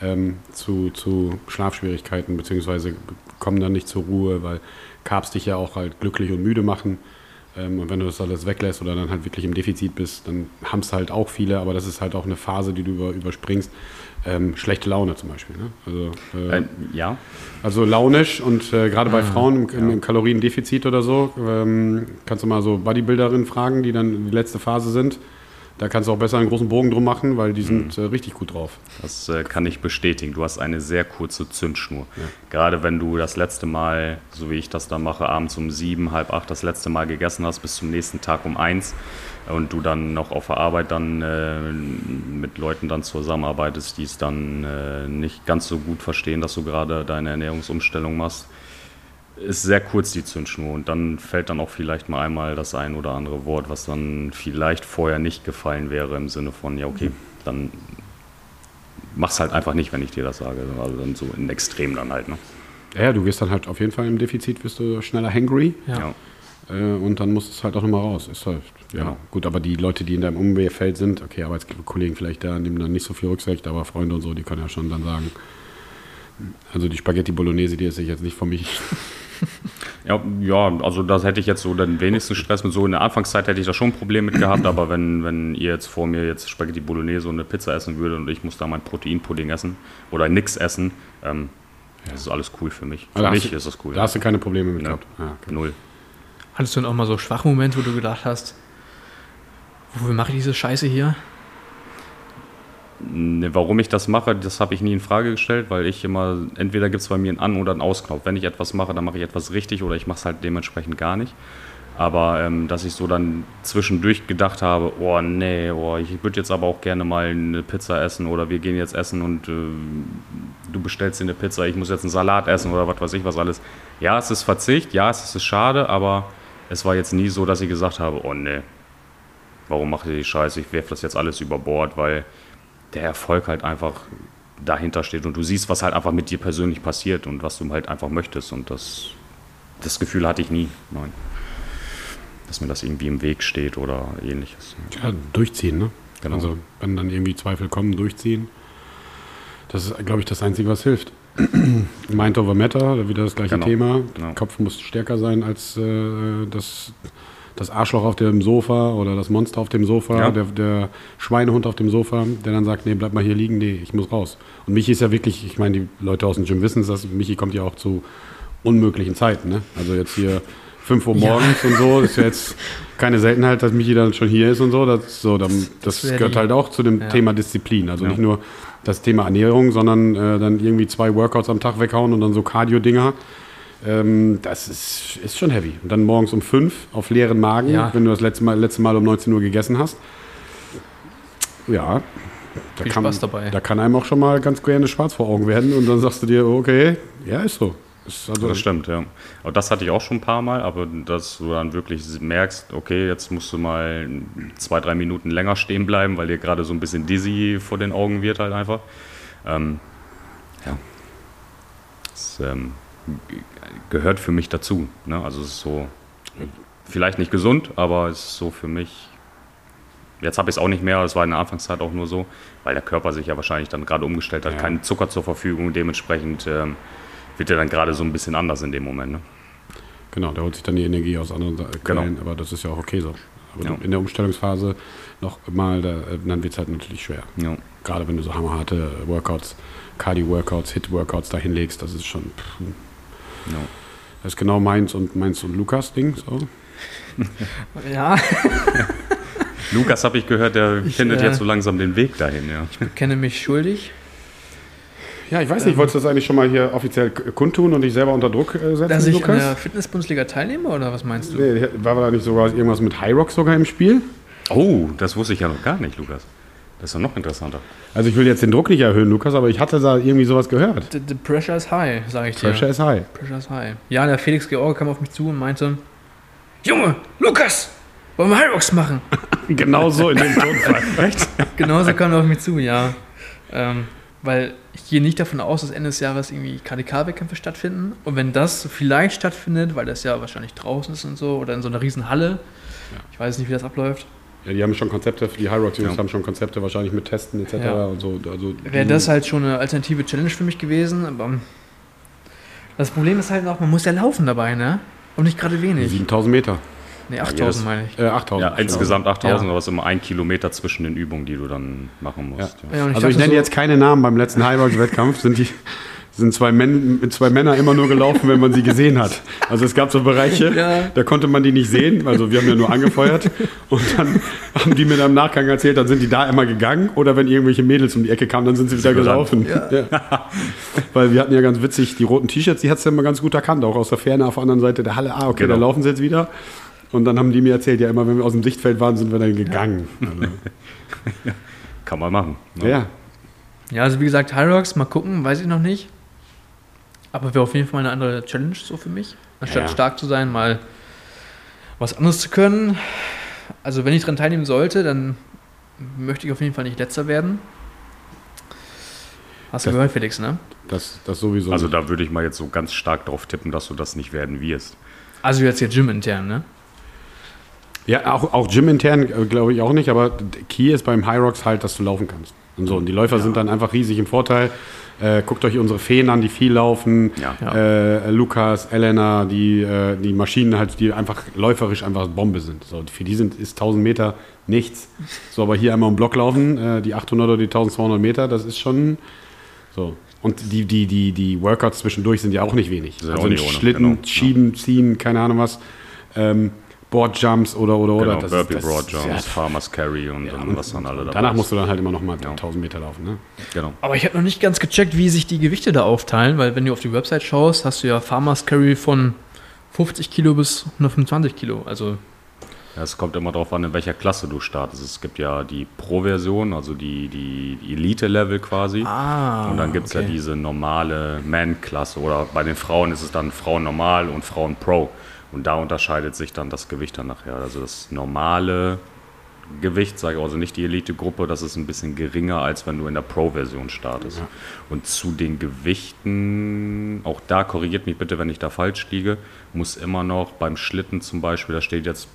S1: ähm, zu, zu Schlafschwierigkeiten, beziehungsweise kommen dann nicht zur Ruhe, weil Carbs dich ja auch halt glücklich und müde machen. Ähm, und wenn du das alles weglässt oder dann halt wirklich im Defizit bist, dann haben es halt auch viele, aber das ist halt auch eine Phase, die du über, überspringst. Ähm, schlechte Laune zum Beispiel. Ne? Also, äh,
S3: ja,
S1: also launisch und äh, gerade bei Frauen im, im, im Kaloriendefizit oder so, ähm, kannst du mal so Bodybuilderinnen fragen, die dann in die letzte Phase sind. Da kannst du auch besser einen großen Bogen drum machen, weil die sind äh, richtig gut drauf.
S3: Das äh, kann ich bestätigen. Du hast eine sehr kurze Zündschnur. Gerade wenn du das letzte Mal, so wie ich das dann mache, abends um sieben, halb acht das letzte Mal gegessen hast, bis zum nächsten Tag um eins und du dann noch auf der Arbeit dann äh, mit Leuten dann zusammenarbeitest, die es dann äh, nicht ganz so gut verstehen, dass du gerade deine Ernährungsumstellung machst, ist sehr kurz die Zündschnur und dann fällt dann auch vielleicht mal einmal das ein oder andere Wort, was dann vielleicht vorher nicht gefallen wäre im Sinne von, ja okay, dann mach's halt einfach nicht, wenn ich dir das sage. Also dann so in Extrem dann halt. Ne?
S1: Ja, ja, du wirst dann halt auf jeden Fall im Defizit, wirst du schneller hangry
S2: Ja.
S1: äh, und dann muss es halt auch nochmal raus. Ist halt, ja.
S3: Genau.
S1: Gut, aber die Leute, die in deinem Umfeld sind, okay, Arbeitskollegen vielleicht da, nehmen dann nicht so viel Rücksicht, aber Freunde und so, die können ja schon dann sagen, also die Spaghetti Bolognese, die esse ich jetzt nicht von mich.
S3: Ja, ja, also das hätte ich jetzt so den wenigsten Stress mit. So in der Anfangszeit hätte ich da schon ein Problem mit gehabt, aber wenn, wenn ihr jetzt vor mir jetzt Spaghetti Bolognese und eine Pizza essen würdet und ich muss da mein Proteinpudding essen oder nix essen, ähm, das ist alles cool für mich. Für
S1: Also
S3: mich
S1: du-
S3: ist das cool.
S1: Da hast du keine Probleme mit
S3: Ja.
S1: gehabt. Ja, okay.
S3: Null.
S2: Hattest du dann auch mal so Schwachmomente, wo du gedacht hast, wofür mache ich diese Scheiße hier?
S3: Ne, warum ich das mache, das habe ich nie in Frage gestellt, weil ich immer, entweder gibt es bei mir einen An- oder einen Ausknopf. Wenn ich etwas mache, dann mache ich etwas richtig oder ich mache es halt dementsprechend gar nicht. Aber ähm, dass ich so dann zwischendurch gedacht habe, oh nee, oh, ich würde jetzt aber auch gerne mal eine Pizza essen oder wir gehen jetzt essen und äh, du bestellst dir eine Pizza, ich muss jetzt einen Salat essen oder was weiß ich was alles. Ja, es ist Verzicht, ja, es ist schade, aber es war jetzt nie so, dass ich gesagt habe, oh nee, warum macht ihr die Scheiße, ich werfe das jetzt alles über Bord, weil der Erfolg halt einfach dahinter steht und du siehst, was halt einfach mit dir persönlich passiert und was du halt einfach möchtest und das, das Gefühl hatte ich nie, nein. Dass mir das irgendwie im Weg steht oder ähnliches.
S1: Ja, durchziehen, ne?
S3: Genau.
S1: Also, wenn dann irgendwie Zweifel kommen, durchziehen. Das ist, glaube ich, das Einzige, was hilft. Mind over Matter, wieder das gleiche
S3: Genau.
S1: Thema.
S3: Genau.
S1: Kopf muss stärker sein als äh, das, das Arschloch auf dem Sofa oder das Monster auf dem Sofa,
S3: Ja.
S1: der, der Schweinehund auf dem Sofa, der dann sagt, nee, bleib mal hier liegen, nee, ich muss raus. Und Michi ist ja wirklich, ich meine, die Leute aus dem Gym wissen es, Michi kommt ja auch zu unmöglichen Zeiten. Ne? Also jetzt hier 5 Uhr
S2: Ja.
S1: morgens und so, ist ja jetzt keine Seltenheit, dass Michi dann schon hier ist und so. Das, so, dann, das,
S2: wär
S1: gehört
S2: die-
S1: halt auch zu dem
S2: Ja.
S1: Thema Disziplin. Also
S3: Ja.
S1: nicht nur das Thema Ernährung, sondern äh, dann irgendwie zwei Workouts am Tag weghauen und dann so Cardio-Dinger. Ähm, das ist, ist schon heavy. Und dann morgens um 5 auf leeren Magen,
S2: Ja.
S1: wenn du das letzte Mal, letzte Mal um 19 Uhr gegessen hast. Ja. Da
S2: Viel
S1: kann,
S2: Spaß dabei.
S1: Da kann einem auch schon mal ganz gerne schwarz vor Augen werden und dann sagst du dir, okay, ja, ist so. Ist also,
S3: Das stimmt, ja. Aber das hatte ich auch schon ein paar Mal, aber dass du dann wirklich merkst, okay, jetzt musst du mal zwei, drei Minuten länger stehen bleiben, weil dir gerade so ein bisschen dizzy vor den Augen wird halt einfach. Ähm, ja. Das ähm, gehört für mich dazu. Ne? Also es ist so, vielleicht nicht gesund, aber es ist so für mich. Jetzt habe ich es auch nicht mehr, es war in der Anfangszeit auch nur so, weil der Körper sich ja wahrscheinlich dann gerade umgestellt hat,
S1: Ja.
S3: keinen Zucker zur Verfügung, dementsprechend ähm, wird er dann gerade so ein bisschen anders in dem Moment. Ne?
S1: Genau, der holt sich dann die Energie aus anderen Sa-
S3: Genau.
S1: Quellen, aber das ist ja auch okay so. Aber
S3: Ja.
S1: in der Umstellungsphase noch mal, da, äh, dann wird es halt natürlich schwer.
S3: Ja.
S1: Gerade wenn du so hammerharte Workouts, Cardio-Workouts, Hit-Workouts da hinlegst, das ist schon. pff,
S3: Ja.
S1: Das ist genau meins und meins und Lukas Ding. So.
S2: Ja,
S3: Lukas habe ich gehört, der
S2: Ich,
S3: findet
S2: äh,
S3: jetzt so langsam den Weg dahin. Ja.
S2: ich bekenne mich schuldig.
S1: Ja, ich weiß nicht, wolltest du das eigentlich schon mal hier offiziell kundtun und dich selber unter Druck äh, setzen,
S2: Dass ich an
S1: Lukas?
S2: der Fitness-Bundesliga teilnehme oder was meinst du?
S1: Nee, war da nicht sogar irgendwas mit High Rock sogar im Spiel?
S3: Oh, das wusste ich ja noch gar nicht, Lukas. Das ist ja noch interessanter.
S1: Also ich will jetzt den Druck nicht erhöhen, Lukas, aber ich hatte da irgendwie sowas gehört.
S2: The, the pressure is high, sage ich dir.
S1: Pressure is high.
S2: Pressure is high. Ja, der Felix George kam auf mich zu und meinte, Junge, Lukas, wollen wir Hyrox machen?
S1: Genau so in dem Tonfall. Echt?
S2: Genauso kam er auf mich zu, ja. Ähm, weil ich gehe nicht davon aus, dass Ende des Jahres irgendwie KDK-Wettkämpfe stattfinden. Und wenn das vielleicht stattfindet, weil das ja wahrscheinlich draußen ist und so, oder in so einer riesen Halle, ich weiß nicht, wie das abläuft,
S1: Ja, die haben schon Konzepte, die High Rock Jungs
S3: Ja.
S1: haben schon Konzepte wahrscheinlich mit Testen etc.
S2: Ja.
S1: und so. Also
S2: wäre das halt schon eine alternative Challenge für mich gewesen. Aber das Problem ist halt auch, man muss ja laufen dabei, ne? Und nicht gerade wenig.
S1: 7000 Meter.
S2: Ne,
S3: jedes-
S2: 8000 meine ich.
S1: Äh, 8000.
S3: Ja, insgesamt 8000,
S2: Ja.
S3: aber es ist immer ein Kilometer zwischen den Übungen, die du dann machen musst. Ja.
S2: Ja, und
S1: Also ich nenne
S2: so-
S1: jetzt keine Namen beim letzten High Rock Wettkampf. Sind die sind zwei, Män zwei Männer immer nur gelaufen, wenn man sie gesehen hat. Also es gab so Bereiche,
S2: Ja.
S1: da konnte man die nicht sehen. Also wir haben ja nur angefeuert. Und dann haben die mir im Nachgang erzählt, dann sind die da immer gegangen. Oder wenn irgendwelche Mädels um die Ecke kamen, dann sind sie wieder gelaufen. Ja. Weil wir hatten ja ganz witzig die roten T-Shirts, die hat du ja immer ganz gut erkannt, auch aus der Ferne auf der anderen Seite der Halle. Ah, okay,
S3: Genau.
S1: da laufen sie jetzt wieder. Und dann haben die mir erzählt, ja immer, wenn wir aus dem Sichtfeld waren, sind wir dann gegangen. Also,
S3: Kann man machen. ne?
S1: ja.
S2: Ja, also wie gesagt, Hyrox, mal gucken, weiß ich noch nicht. Aber wäre auf jeden Fall mal eine andere Challenge so für mich. Anstatt
S1: Ja.
S2: stark zu sein, mal was anderes zu können. Also wenn ich daran teilnehmen sollte, dann möchte ich auf jeden Fall nicht letzter werden. Hast du
S1: Das-
S2: gehört, Felix, ne?
S1: Das, das sowieso.
S3: Also
S1: nicht.
S3: da würde ich mal jetzt so ganz stark drauf tippen, dass du das nicht werden wirst.
S2: Also jetzt hier Gym intern, ne?
S1: Ja, auch, auch Gym-intern äh, glaube ich auch nicht, aber Key ist beim High Rocks halt, dass du laufen kannst. Und so. Und die Läufer sind dann einfach riesig im Vorteil. Äh, guckt euch unsere Feen an, die viel laufen.
S3: Ja.
S1: Äh, Lukas, Elena, die, äh, die Maschinen halt, die einfach läuferisch einfach Bombe sind. So, für die sind, ist 1000 Meter nichts. So, aber hier einmal im Block laufen, äh, die 800 oder die 1200 Meter, das ist schon so. Und die, die, die, die Workouts zwischendurch sind ja auch nicht wenig. Also
S3: auch nicht ohne,
S1: Schlitten,
S3: genau.
S1: Schieben, Ziehen, keine Ahnung was. Ähm, Boardjumps oder, oder, oder.
S3: Genau,
S1: Das-
S3: Burpee
S1: das-
S3: Broad Jumps,
S1: ja,
S3: Farmers Carry und, dann was dann alle dabei
S1: Danach musst du dann halt immer noch mal 1000 Meter laufen. Ne?
S3: Genau.
S2: Aber ich habe noch nicht ganz gecheckt, wie sich die Gewichte da aufteilen, weil wenn du auf die Website schaust, hast du ja Farmers Carry von 50 Kilo bis 125 Kilo. Also
S3: Ja, es kommt immer darauf an, in welcher Klasse du startest. Es gibt ja die Pro-Version, also die, die, die Elite-Level quasi.
S2: Ah,
S3: und dann gibt es ja
S2: okay.
S3: diese normale Man-Klasse. Oder bei den Frauen ist es dann Frauen normal und Frauen Pro. Und da unterscheidet sich dann das Gewicht dann nachher. Also das normale Gewicht, sage ich also nicht die Elite-Gruppe, das ist ein bisschen geringer, als wenn du in der Pro-Version startest. Und zu den Gewichten, auch da korrigiert mich bitte, wenn ich da falsch liege, muss immer noch beim Schlitten zum Beispiel, da steht jetzt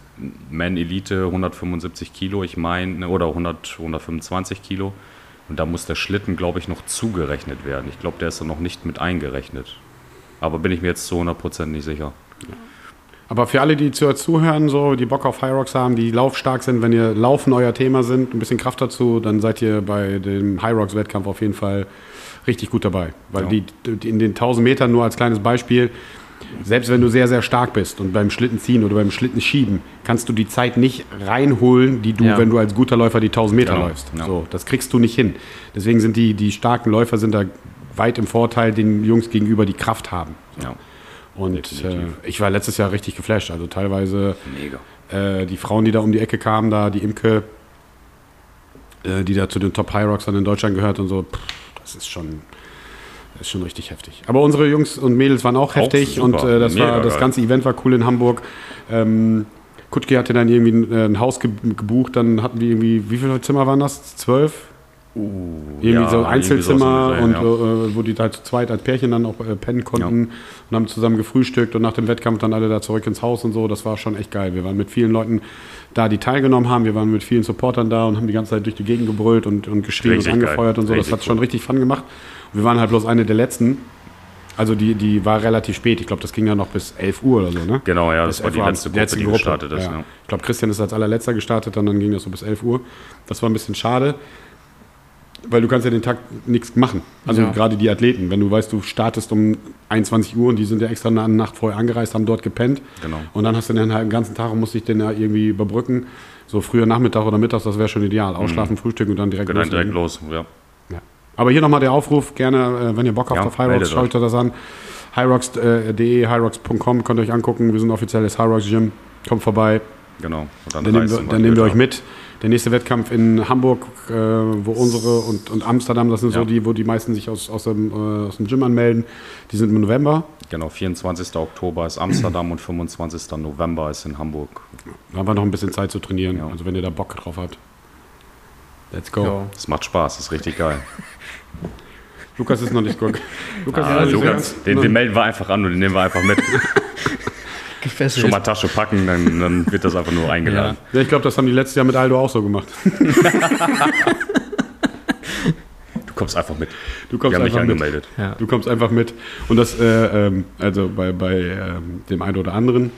S3: Man Elite 175 Kilo, ich meine, oder 100, 125 Kilo. Und da muss der Schlitten, glaube ich, noch zugerechnet werden. Ich glaube, der ist da noch nicht mit eingerechnet. Aber bin ich mir jetzt zu 100% nicht sicher.
S1: Aber für alle, die zu zuhören, so, die Bock auf High Rocks haben, die laufstark sind, wenn ihr Laufen euer Thema sind, ein bisschen Kraft dazu, dann seid ihr bei dem High Rocks Wettkampf auf jeden Fall richtig gut dabei. Weil
S3: Ja.
S1: die, die in den 1000 Metern nur als kleines Beispiel, selbst wenn du sehr, sehr stark bist und beim Schlitten ziehen oder beim Schlitten schieben, kannst du die Zeit nicht reinholen, die du,
S2: Ja.
S1: wenn du als guter Läufer die 1000 Meter
S3: Genau,
S1: läufst.
S3: ja.
S1: So, das kriegst du nicht hin. Deswegen sind die, die starken Läufer sind da weit im Vorteil den Jungs gegenüber, die Kraft haben.
S3: Ja,
S1: Und äh, ich war letztes Jahr richtig geflasht. Also teilweise äh, die Frauen, die da um die Ecke kamen, da die Imke, äh, die da zu den Top High Rocks dann in Deutschland gehört und so, pff, das ist schon, das ist schon richtig heftig. Aber unsere Jungs und Mädels waren auch heftig
S3: super,
S1: und äh, das,
S3: mega
S1: war, das
S3: geil.
S1: ganze Event war cool in Hamburg. Ähm, Kutschke hatte dann irgendwie ein, äh, ein Haus ge gebucht, dann hatten wir irgendwie, wie viele Zimmer waren das? Zwölf? Irgendwie
S3: ja,
S1: so
S3: irgendwie
S1: Einzelzimmer
S3: sowas in
S1: und
S3: Reihe,
S1: äh, wo die halt zu zweit als Pärchen dann auch äh, pennen konnten und haben zusammen gefrühstückt und nach dem Wettkampf dann alle da zurück ins Haus und so. Das war schon echt geil. Wir waren mit vielen Leuten da, die teilgenommen haben. Wir waren mit vielen Supportern da und haben die ganze Zeit durch die Gegend gebrüllt und, und geschrien
S3: Richtig
S1: und
S3: geil.
S1: angefeuert und so. Das hat schon
S3: cool.
S1: richtig Fun gemacht. Und wir waren halt bloß eine der letzten. Also die, die war relativ spät. Ich glaube, das ging ja noch bis 11 Uhr oder so, ne?
S3: Genau, ja, das
S1: Bis
S3: war
S1: 11
S3: die letzte
S1: abends.
S3: Gruppe, die gestartet ist.
S1: ja.
S3: Ja.
S1: Ich glaube, Christian ist als allerletzter gestartet, dann, dann ging das so bis 11 Uhr. Das war ein bisschen schade, weil du kannst ja den Tag nichts machen. Also
S2: Ja.
S1: gerade die Athleten, wenn du weißt, du startest um 21 Uhr und die sind ja extra eine Nacht vorher angereist, haben dort gepennt.
S3: Genau.
S1: Und dann hast du den halben ganzen Tag und musst dich den ja irgendwie überbrücken. So früher Nachmittag oder mittags, das wäre schon ideal. Ausschlafen, frühstücken und dann direkt
S3: dann
S1: loslegen.
S3: direkt los. Ja.
S1: Ja. Aber hier nochmal der Aufruf, gerne, äh, wenn ihr Bock habt
S3: Ja,
S1: auf Hyrox, schaut euch das an. Hyrox.de, hyrox.com, könnt ihr euch angucken. Wir sind offizielles Hyrox Gym. Kommt vorbei,
S3: Genau. Und
S1: dann nehmen wir, dann nehmen wir euch mit. Der nächste Wettkampf in Hamburg, äh, wo unsere und, und Amsterdam, das sind so
S3: Ja.
S1: die, wo die meisten sich aus, aus, dem, äh, aus dem Gym anmelden. Die sind im November.
S3: Genau, 24. Oktober ist Amsterdam und 25. November ist in Hamburg.
S1: Da haben wir noch ein bisschen Zeit zu trainieren.
S3: Ja.
S1: Also wenn ihr da Bock drauf habt. Let's go.
S2: Ja.
S3: Es macht Spaß, ist richtig geil.
S1: Lukas ist noch nicht gut. Lukas
S3: Ah,
S1: ist noch nicht
S3: Lukas, den, den melden wir einfach an und den nehmen wir einfach mit.
S2: Gefesselt.
S3: Schon mal Tasche packen, dann, dann wird das einfach nur eingeladen.
S1: Ja, ich glaube, das haben die letztes Jahr mit Aldo auch so gemacht.
S3: Du kommst einfach mit.
S1: Du kommst
S3: Wir haben dich
S1: einfach mit.
S3: angemeldet.
S2: Ja.
S1: Du kommst einfach mit. Und das, äh, ähm, also bei, bei ähm, dem einen oder anderen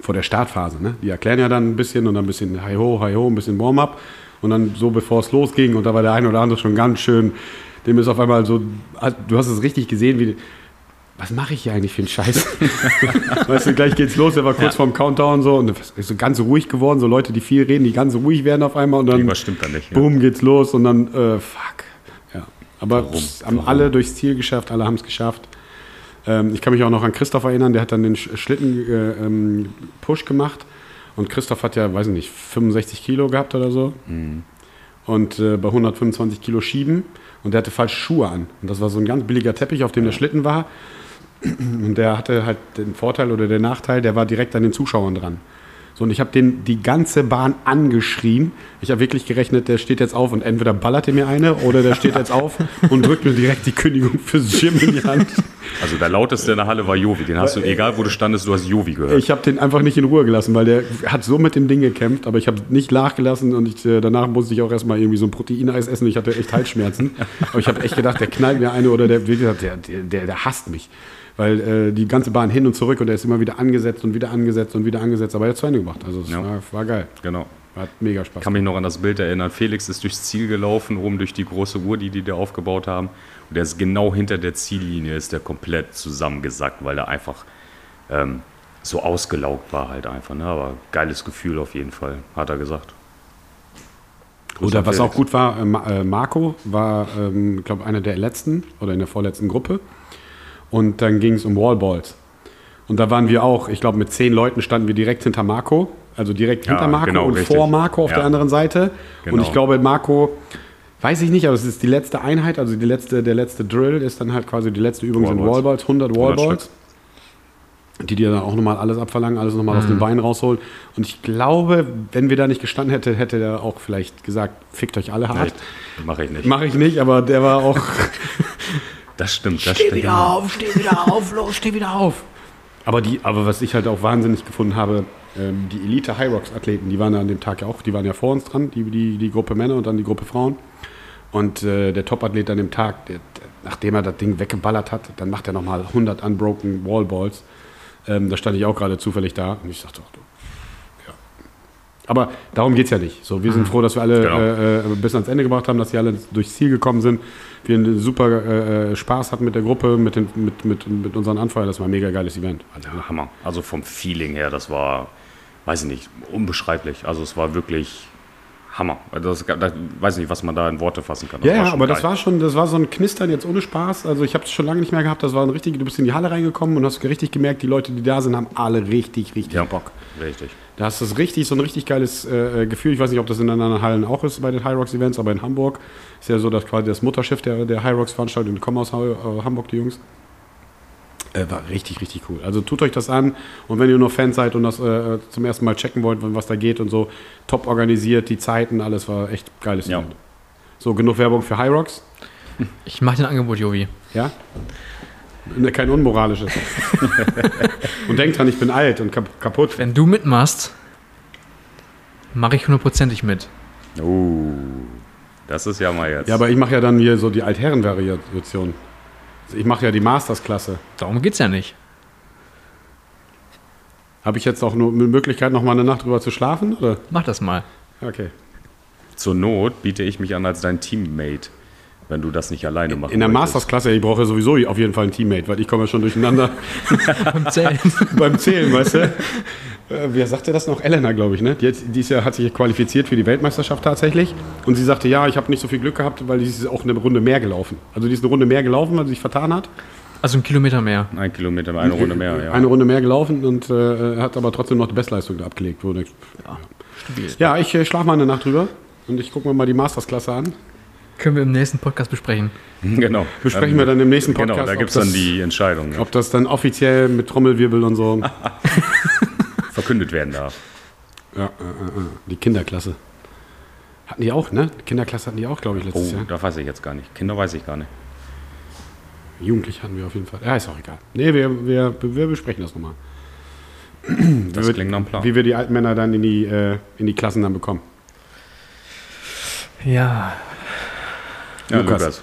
S1: vor der Startphase, ne? Die erklären ja dann ein bisschen und dann ein bisschen hi ho, hi ho, ein bisschen Warm-up. Und dann so bevor es losging und da war der eine oder andere schon ganz schön, dem ist auf einmal so, du hast es richtig gesehen, wie, was mache ich hier eigentlich für einen Scheiß? weißt du, gleich geht's los, der war kurz
S2: Ja.
S1: vorm Countdown so und ist so ganz ruhig geworden, so Leute, die viel reden, die ganz ruhig werden auf einmal und dann
S3: stimmt da nicht. Ja.
S1: Boom, geht's los und dann, äh, fuck. Ja. Aber
S3: Warum?
S1: es haben
S3: Warum?
S1: alle durchs Ziel geschafft, alle haben es geschafft. Ähm, ich kann mich auch noch an Christoph erinnern, der hat dann den Sch- Schlitten äh, ähm, Push gemacht. Und Christoph hat ja, weiß ich nicht, 65 Kilo gehabt oder so.
S3: Mhm.
S1: Und äh, bei 125 Kilo schieben. Und der hatte falsche Schuhe an. Und das war so ein ganz billiger Teppich, auf dem der Schlitten war. Und der hatte halt den Vorteil oder den Nachteil, der war direkt an den Zuschauern dran. So, und ich habe den die ganze Bahn angeschrien. Ich habe wirklich gerechnet, der steht jetzt auf und entweder ballert er mir eine oder der steht jetzt auf und drückt mir direkt die Kündigung fürs Gym in die Hand.
S3: Also der lauteste in der Halle war Jovi. Den hast du, egal wo du standest, du hast Jovi gehört.
S1: Ich habe den einfach nicht in Ruhe gelassen, weil der hat so mit dem Ding gekämpft, aber ich habe nicht nachgelassen und ich, äh, danach musste ich auch erstmal irgendwie so ein Proteineis essen. Ich hatte echt Halsschmerzen. aber ich habe echt gedacht, der knallt mir eine oder der, wie gesagt, der, der, der, der hasst mich. Weil äh, die ganze Bahn hin und zurück und der ist immer wieder angesetzt und wieder angesetzt und wieder angesetzt, aber er hat zu Ende gemacht. Also es
S3: Ja.
S1: war, war geil.
S3: genau.
S1: Hat mega Spaß.
S3: kann mich noch an das Bild erinnern. Felix ist durchs Ziel gelaufen, oben durch die große Uhr, die die da aufgebaut haben. Und der ist genau hinter der Ziellinie, ist der komplett zusammengesackt, weil er einfach ähm, so ausgelaugt war halt einfach. Ne? Aber geiles Gefühl auf jeden Fall, hat er gesagt.
S1: Oder was
S3: Felix.
S1: auch gut war, äh, äh, Marco war, ähm, glaube einer der letzten oder in der vorletzten Gruppe. Und dann ging es um Wallballs. Und da waren wir auch, ich glaube, mit zehn Leuten standen wir direkt hinter Marco. Also direkt
S3: Ja,
S1: hinter Marco
S3: genau,
S1: und
S3: richtig.
S1: vor Marco auf
S3: Ja.
S1: der anderen Seite. Und
S3: Genau.
S1: ich glaube, Marco, weiß ich nicht, aber es ist die letzte Einheit, also die letzte, der letzte Drill ist dann halt quasi die letzte Übung sind
S3: Wallballs.
S1: Wallballs, 100
S3: 100
S1: Wallballs. Die dir dann auch nochmal alles abverlangen, alles nochmal aus den
S3: Mhm.
S1: Beinen rausholen. Und ich glaube, wenn wir da nicht gestanden hätte, hätte der auch vielleicht gesagt, fickt euch alle hart.
S3: Mache ich nicht.
S1: Mache ich nicht, aber der war auch.
S3: Das stimmt, das stimmt.
S1: auf, steh wieder auf, los, steh wieder auf. Aber, die, aber was ich halt auch wahnsinnig gefunden habe, ähm, die Elite High Rocks Athleten, die waren ja an dem Tag ja auch, die waren ja vor uns dran, die, die, die Gruppe Männer und dann die Gruppe Frauen. Und äh, der Top-Athlet an dem Tag, der, nachdem er das Ding weggeballert hat, dann macht er nochmal 100 Unbroken Wallballs. Ähm, da stand ich auch gerade zufällig da und ich dachte, ach du. Ja. Aber darum geht es ja nicht. So, wir sind froh, dass wir alle
S3: Genau.
S1: äh, äh, bis ans Ende gebracht haben, dass sie alle durchs Ziel gekommen sind. Wir einen super äh, äh, Spaß hatten mit der Gruppe, mit, den, mit, mit, mit unseren Anfeuern. Das war ein mega geiles Event. Also,
S3: Ja, Hammer. Also vom Feeling her, das war, weiß ich nicht, unbeschreiblich. Also es war wirklich Hammer. Also Das, das, weiß nicht, was man da in Worte fassen kann. Das
S1: ja, aber das
S3: geil.
S1: war schon, das war so ein Knistern jetzt ohne Spaß. Also ich habe es schon lange nicht mehr gehabt. Das war ein richtig, du bist in die Halle reingekommen und hast richtig gemerkt, die Leute, die da sind, haben alle richtig, richtig
S3: ja,
S1: Bock.
S3: Richtig.
S1: Da hast du das richtig, so ein richtig geiles äh, Gefühl. Ich weiß nicht, ob das in anderen Hallen auch ist bei den High Rocks Events, aber in Hamburg ist ja so, dass quasi das Mutterschiff der, der High Rocks Veranstaltung, die kommen aus äh, Hamburg, die Jungs. Äh, war richtig, richtig cool. Also tut euch das an und wenn ihr nur Fans seid und das äh, zum ersten Mal checken wollt, was da geht und so, top organisiert, die Zeiten, alles war echt geiles
S3: Ja.
S1: Event. So, genug Werbung für High Rocks.
S2: Ich mache den Angebot, Jovi.
S1: Ja? Ne, Kein unmoralisches. und denkt dran, ich bin alt und kap kaputt.
S2: Wenn du mitmachst, mache ich hundertprozentig mit.
S3: Uh, das ist ja mal jetzt.
S1: Ja, aber ich mache ja dann hier so die Altherren-Variation. Ich mache ja die Masters-Klasse.
S2: Darum geht's ja nicht.
S1: Habe ich jetzt auch nur eine Möglichkeit, noch mal eine Nacht drüber zu schlafen? Oder?
S2: Mach das mal.
S1: Okay.
S3: Zur Not biete ich mich an als dein Teammate, wenn du das nicht alleine machen
S1: In der. Masters-Klasse, ich brauche ja sowieso auf jeden Fall einen Teammate, weil ich komme ja schon durcheinander
S2: Beim Zählen.
S1: beim Zählen, weißt du? Äh, wer sagte das noch? Elena, glaube ich, ne? Die, hat, die ja, hat sich qualifiziert für die Weltmeisterschaft tatsächlich. Und sie sagte, ja, ich habe nicht so viel Glück gehabt, weil die ist auch eine Runde mehr gelaufen. Also die ist eine Runde mehr gelaufen, weil sie sich vertan hat.
S2: Also ein Kilometer mehr.
S3: Ein Kilometer, eine Runde mehr, ja.
S1: Eine Runde mehr gelaufen und äh, hat aber trotzdem noch die Bestleistung da abgelegt. Wurde.
S2: Ja, stabil.
S1: Ja, ich äh, schlafe mal eine Nacht drüber und ich gucke mir mal die Mastersklasse an.
S2: Können wir im nächsten Podcast besprechen.
S3: genau.
S1: Besprechen wir dann im nächsten
S3: Genau,
S1: Podcast,
S3: da
S1: ob
S3: gibt es dann die Entscheidung, ja,
S1: Ob das dann offiziell mit Trommelwirbel und so.
S3: verkündet werden darf.
S1: Ja, äh, äh, äh, die Kinderklasse. Hatten die auch, ne? Die Kinderklasse hatten die auch, glaube ich,
S3: Oh,
S1: letztes Jahr.
S3: da weiß ich jetzt gar nicht. Kinder weiß ich gar nicht.
S1: Jugendlich hatten wir auf jeden Fall. Ja, ist auch egal. Nee, wir, wir, wir besprechen das nochmal.
S3: Das
S1: wird-
S3: klingt nach einem Plan.
S1: Wie wir die alten Männer dann in die, äh, in die Klassen dann bekommen.
S2: Ja.
S3: ja,
S1: Lukas.
S3: Lukas.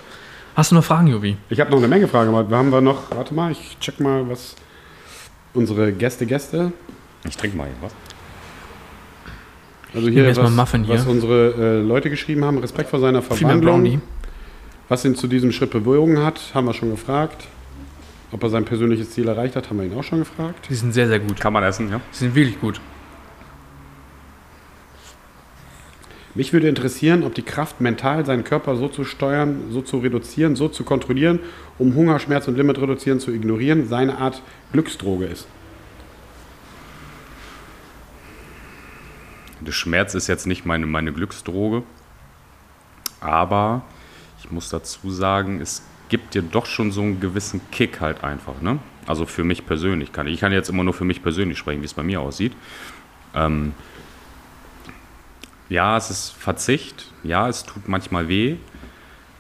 S2: Hast du noch Fragen, Jovi?
S1: Ich habe noch eine Menge Fragen, aber haben wir noch, warte mal, ich check mal, was unsere Gäste, Gäste,
S3: Ich trinke mal hier was.
S1: also hier, was,
S2: Muffin hier.
S1: was unsere äh, Leute geschrieben haben, Respekt vor seiner
S2: Viel mehr
S1: Verwandlung.
S2: Brownie.
S1: Was ihn zu diesem Schritt bewogen hat, haben wir schon gefragt. Ob er sein persönliches Ziel erreicht hat, haben wir ihn auch schon gefragt.
S2: Die sind sehr, sehr gut.
S3: Kann man essen, ja?
S2: Die sind wirklich gut.
S1: Mich würde interessieren, ob die Kraft, mental seinen Körper so zu steuern, so zu reduzieren, so zu kontrollieren, um Hunger, Schmerz und Limit reduzieren zu ignorieren, seine Art Glücksdroge ist.
S3: Der Schmerz ist jetzt nicht meine, meine Glücksdroge. Aber ich muss dazu sagen, es gibt dir doch schon so einen gewissen Kick halt einfach. Ne? Also für mich persönlich kann ich. Kann jetzt immer nur für mich persönlich sprechen, wie es bei mir aussieht. Ähm, ja, es ist Verzicht. Ja, es tut manchmal weh.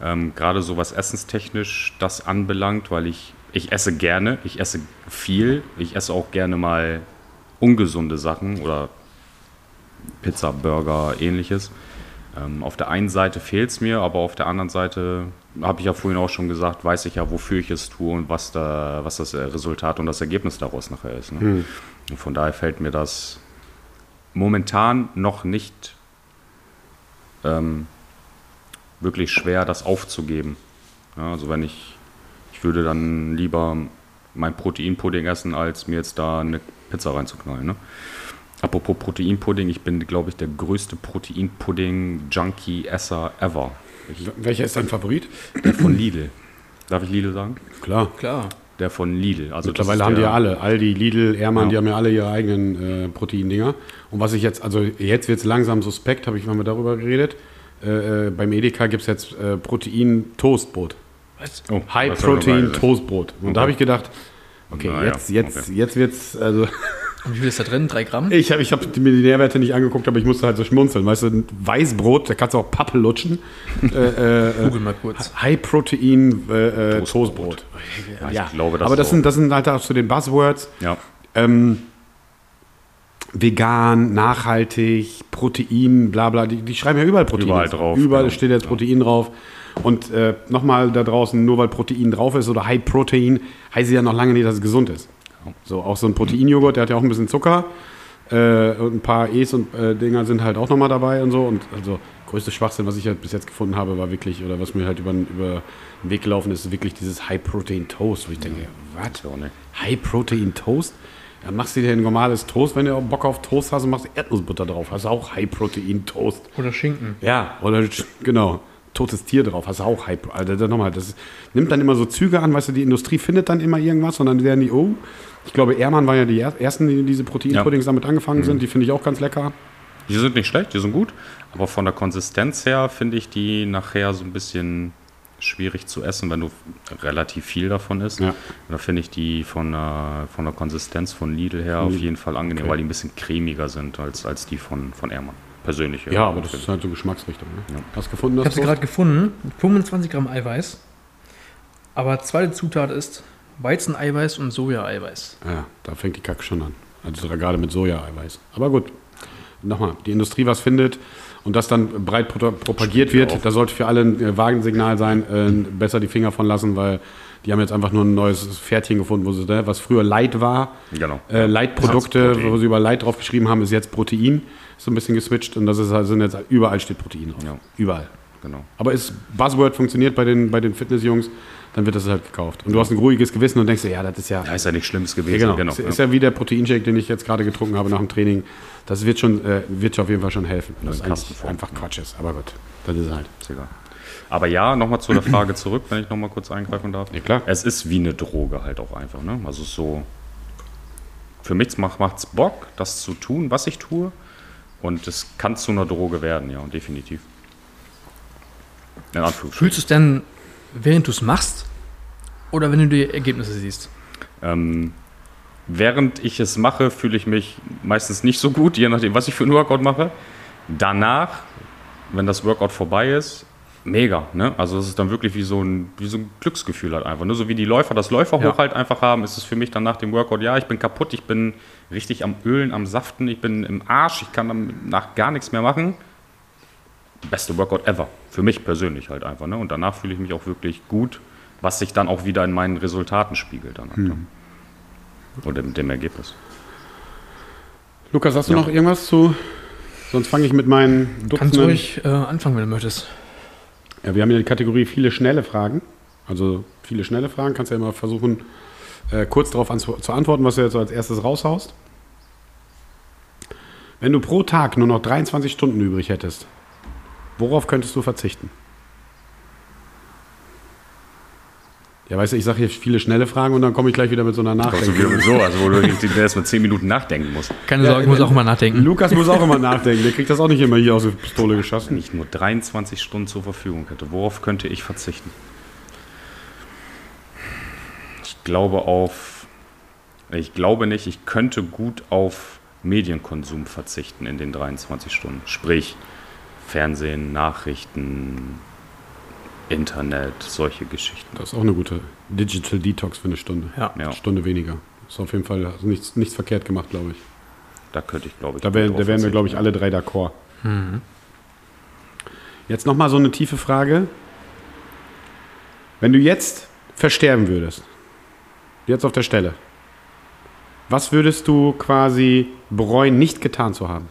S3: Ähm, Gerade so was essenstechnisch das anbelangt, weil ich, ich esse gerne, ich esse viel, ich esse auch gerne mal ungesunde Sachen oder Pizza, Burger, ähnliches. Ähm, auf der einen Seite fehlt es mir, aber auf der anderen Seite, habe ich ja vorhin auch schon gesagt, weiß ich ja, wofür ich es tue und was, da, was das äh, Resultat und das Ergebnis daraus nachher ist. Ne? Und von daher fällt mir das momentan noch nicht ähm, wirklich schwer, das aufzugeben. Ja, also wenn ich, ich würde dann lieber mein Proteinpudding essen, als mir jetzt da eine Pizza reinzuknallen. Ne? Apropos Proteinpudding, ich bin, glaube ich, der größte Proteinpudding-Junkie-Esser ever. Ich,
S1: Welcher ist dein Favorit?
S3: der von Lidl. Darf ich Lidl sagen?
S1: Klar.
S2: Klar.
S3: Der von Lidl. Also das
S1: Mittlerweile haben die ja alle, Aldi, Lidl, Ehrmann,
S3: Ja.
S1: die haben ja alle ihre eigenen äh, Proteindinger. Und was ich jetzt, also jetzt wird es langsam suspekt, habe ich mal darüber geredet. Äh, äh, beim Edeka gibt es jetzt äh, Protein-Toastbrot.
S2: Was?
S3: Oh,
S1: High
S3: das hab ich noch
S1: Protein
S3: gar nicht.
S1: Toastbrot. Und da
S3: Okay.
S1: habe ich gedacht, okay,
S3: Na ja,
S1: jetzt, jetzt,
S3: okay.
S1: jetzt wird's, also
S2: Und wie viel ist da drin? Drei Gramm?
S1: ich habe ich hab mir die Nährwerte nicht angeguckt, aber ich musste halt so schmunzeln. Weißt du, Weißbrot, da kannst du auch Pappe lutschen. äh, äh,
S2: Google mal kurz.
S1: High Protein äh, äh,
S3: Toastbrot. Ja, ich glaube, das
S1: aber das
S3: auch.
S1: sind, das sind halt auch so den Buzzwords.
S3: Ja,
S1: Ähm, vegan, nachhaltig, Protein, bla bla. Die, die schreiben ja überall Protein.
S3: Überall drauf,
S1: Überall
S3: genau.
S1: steht jetzt
S3: Ja.
S1: Protein drauf. Und äh, nochmal da draußen, nur weil Protein drauf ist oder High Protein, heißt es ja noch lange nicht, dass es gesund ist. So, auch so ein Proteinjoghurt, der hat ja auch ein bisschen Zucker. Äh, und ein paar E's und äh, Dinger sind halt auch nochmal dabei und so. Und also größte Schwachsinn, was ich halt bis jetzt gefunden habe, war wirklich, oder was mir halt über, über den Weg gelaufen ist, wirklich dieses High Protein Toast, wo ich denke, was?
S3: auch nicht.
S1: High Protein Toast? Dann machst du dir ein normales Toast, wenn du auch Bock auf Toast hast und machst Erdnussbutter drauf. Hast du auch High Protein Toast.
S2: Oder Schinken.
S1: Ja, oder genau. Totes Tier drauf, hast du auch High Also das nochmal, das nimmt dann immer so Züge an, weißt du, die Industrie findet dann immer irgendwas und dann werden die, oh, ich glaube, Ehrmann war ja die er- ersten, die diese Proteinpuddings damit angefangen sind. Die finde ich auch ganz lecker.
S3: Die sind nicht schlecht, die sind gut, aber von der Konsistenz her finde ich die nachher so ein bisschen schwierig zu essen, wenn du relativ viel davon isst.
S1: Ja.
S3: Da finde ich die von der, von der Konsistenz von Lidl her auf jeden Fall angenehm,
S1: Okay.
S3: weil die ein bisschen cremiger sind als, als die von, von Ehrmann. Persönlich.
S1: Ja, aber das ist halt so Geschmacksrichtung. Ne?
S3: Ja.
S1: Hast du gefunden,
S2: Ich habe sie gerade gefunden. 25 Gramm Eiweiß. Aber zweite Zutat ist Weizeneiweiß und Sojaeiweiß.
S1: Ja, da fängt die Kacke schon an. Also gerade mit Soja-Eiweiß. Aber gut, nochmal, die Industrie was findet und das dann breit pro propagiert wird, da sollte für alle ein äh, Warnsignal sein, äh, besser die Finger von lassen, weil die haben jetzt einfach nur ein neues Pferdchen gefunden, wo sie, ne, was früher Light war.
S3: Genau.
S1: Äh, Light-Produkte,
S3: Protein.
S1: wo sie über Light drauf geschrieben haben, ist jetzt Protein. So ein bisschen geswitcht und das ist halt, sind jetzt überall steht Protein drauf.
S3: Ja.
S1: Überall.
S3: Genau.
S1: Aber ist Buzzword funktioniert bei den, bei den Fitnessjungs. dann wird das halt gekauft. Und du hast ein ruhiges Gewissen und denkst dir, ja, das ist ja.
S3: Ja, ist ja nichts Schlimmes
S1: Ja,
S3: gewesen.
S1: genau. ist, ist ja wie der Proteinshake, den ich jetzt gerade getrunken habe nach dem Training. Das wird schon, äh, wird auf jeden Fall schon helfen. Das ist eigentlich einfach Quatsch ist. Aber gut, das ist halt.
S3: Ist egal. Aber ja, nochmal zu der Frage zurück, wenn ich nochmal kurz eingreifen darf.
S1: Ja, klar.
S3: Es ist wie eine Droge halt auch einfach. Ne? Also so, für mich macht es Bock, das zu tun, was ich tue. Und es kann zu einer Droge werden, ja, definitiv. In Anführungsstrichen.
S2: Fühlst du es denn, während du es machst oder wenn du die Ergebnisse siehst?
S3: Ähm, während ich es mache, fühle ich mich meistens nicht so gut, je nachdem, was ich für einen Workout mache. Danach, wenn das Workout vorbei ist, mega. Ne? Also es ist dann wirklich wie so ein, wie so ein Glücksgefühl halt einfach. Ne? So wie die Läufer das Läuferhoch
S2: Ja.
S3: halt einfach haben, ist es für mich dann nach dem Workout, ja, ich bin kaputt, ich bin richtig am Ölen, am Saften, ich bin im Arsch, ich kann danach gar nichts mehr machen. Beste Workout ever. Für mich persönlich halt einfach. Ne? Und danach fühle ich mich auch wirklich gut, was sich dann auch wieder in meinen Resultaten spiegelt. Dann halt, ne? Oder mit dem Ergebnis.
S1: Lukas, hast du
S3: Ja.
S1: noch irgendwas zu? Sonst fange ich mit meinen
S2: Kannst
S1: Dutzenden.
S2: ruhig äh, anfangen, wenn du möchtest.
S1: Ja, wir haben ja die Kategorie viele schnelle Fragen. Also viele schnelle Fragen. Kannst ja immer versuchen, äh, kurz darauf zu antworten, was du jetzt als erstes raushaust. Wenn du pro Tag nur noch 23 Stunden übrig hättest, worauf könntest du verzichten? Ja, weißt du, ich sage hier viele schnelle Fragen und dann komme ich gleich wieder mit so einer Nachdenkung.
S3: so, also wo du erst mal 10 Minuten nachdenken musst.
S2: Keine
S1: Ja,
S2: Sorge, ich muss
S1: äh,
S2: auch mal nachdenken.
S1: Lukas muss auch immer nachdenken. Der kriegt das auch nicht immer hier aus der Pistole
S3: Wenn
S1: geschossen.
S3: ich nur 23 Stunden zur Verfügung hätte, worauf könnte ich verzichten? Ich glaube auf, ich glaube nicht, ich könnte gut auf Medienkonsum verzichten in den 23 Stunden. Sprich, Fernsehen, Nachrichten, Internet, solche Geschichten.
S1: Das ist auch eine gute Digital Detox für eine Stunde.
S2: Ja.
S3: Ja.
S1: Eine Stunde weniger. Ist auf jeden Fall also nichts, nichts verkehrt gemacht, glaube ich.
S3: Da könnte ich, glaube ich,
S1: Da, wär, da wären wir, glaube ich, alle drei d'accord. Jetzt nochmal so eine tiefe Frage. Wenn du jetzt versterben würdest, jetzt auf der Stelle, was würdest du quasi bereuen, nicht getan zu haben?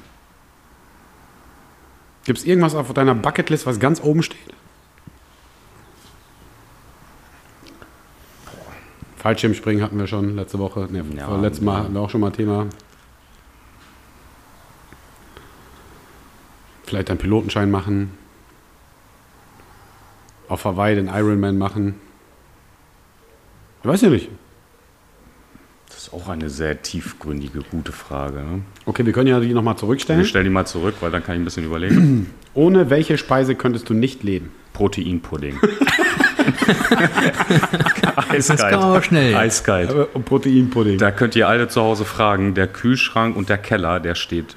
S1: Gibt es irgendwas auf deiner Bucketlist, was ganz oben steht? Fallschirmspringen hatten wir schon letzte Woche. Ne,
S3: Ja,
S1: letztes Mal hatten wir auch schon mal Thema. Vielleicht einen Pilotenschein machen. Auf Hawaii den Ironman machen. Ich weiß ja nicht.
S3: Das ist auch eine sehr tiefgründige, gute Frage. Ne?
S1: Okay, wir können ja die nochmal
S3: Ich
S1: zurückstellen.
S3: stelle die mal zurück, weil dann kann ich ein bisschen überlegen.
S1: Ohne welche Speise könntest du nicht leben?
S3: Proteinpudding.
S2: Das kann aber schnell.
S3: Eiskalt.
S1: Aber Proteinpudding.
S3: Da könnt ihr alle zu Hause fragen. Der Kühlschrank und der Keller, der steht,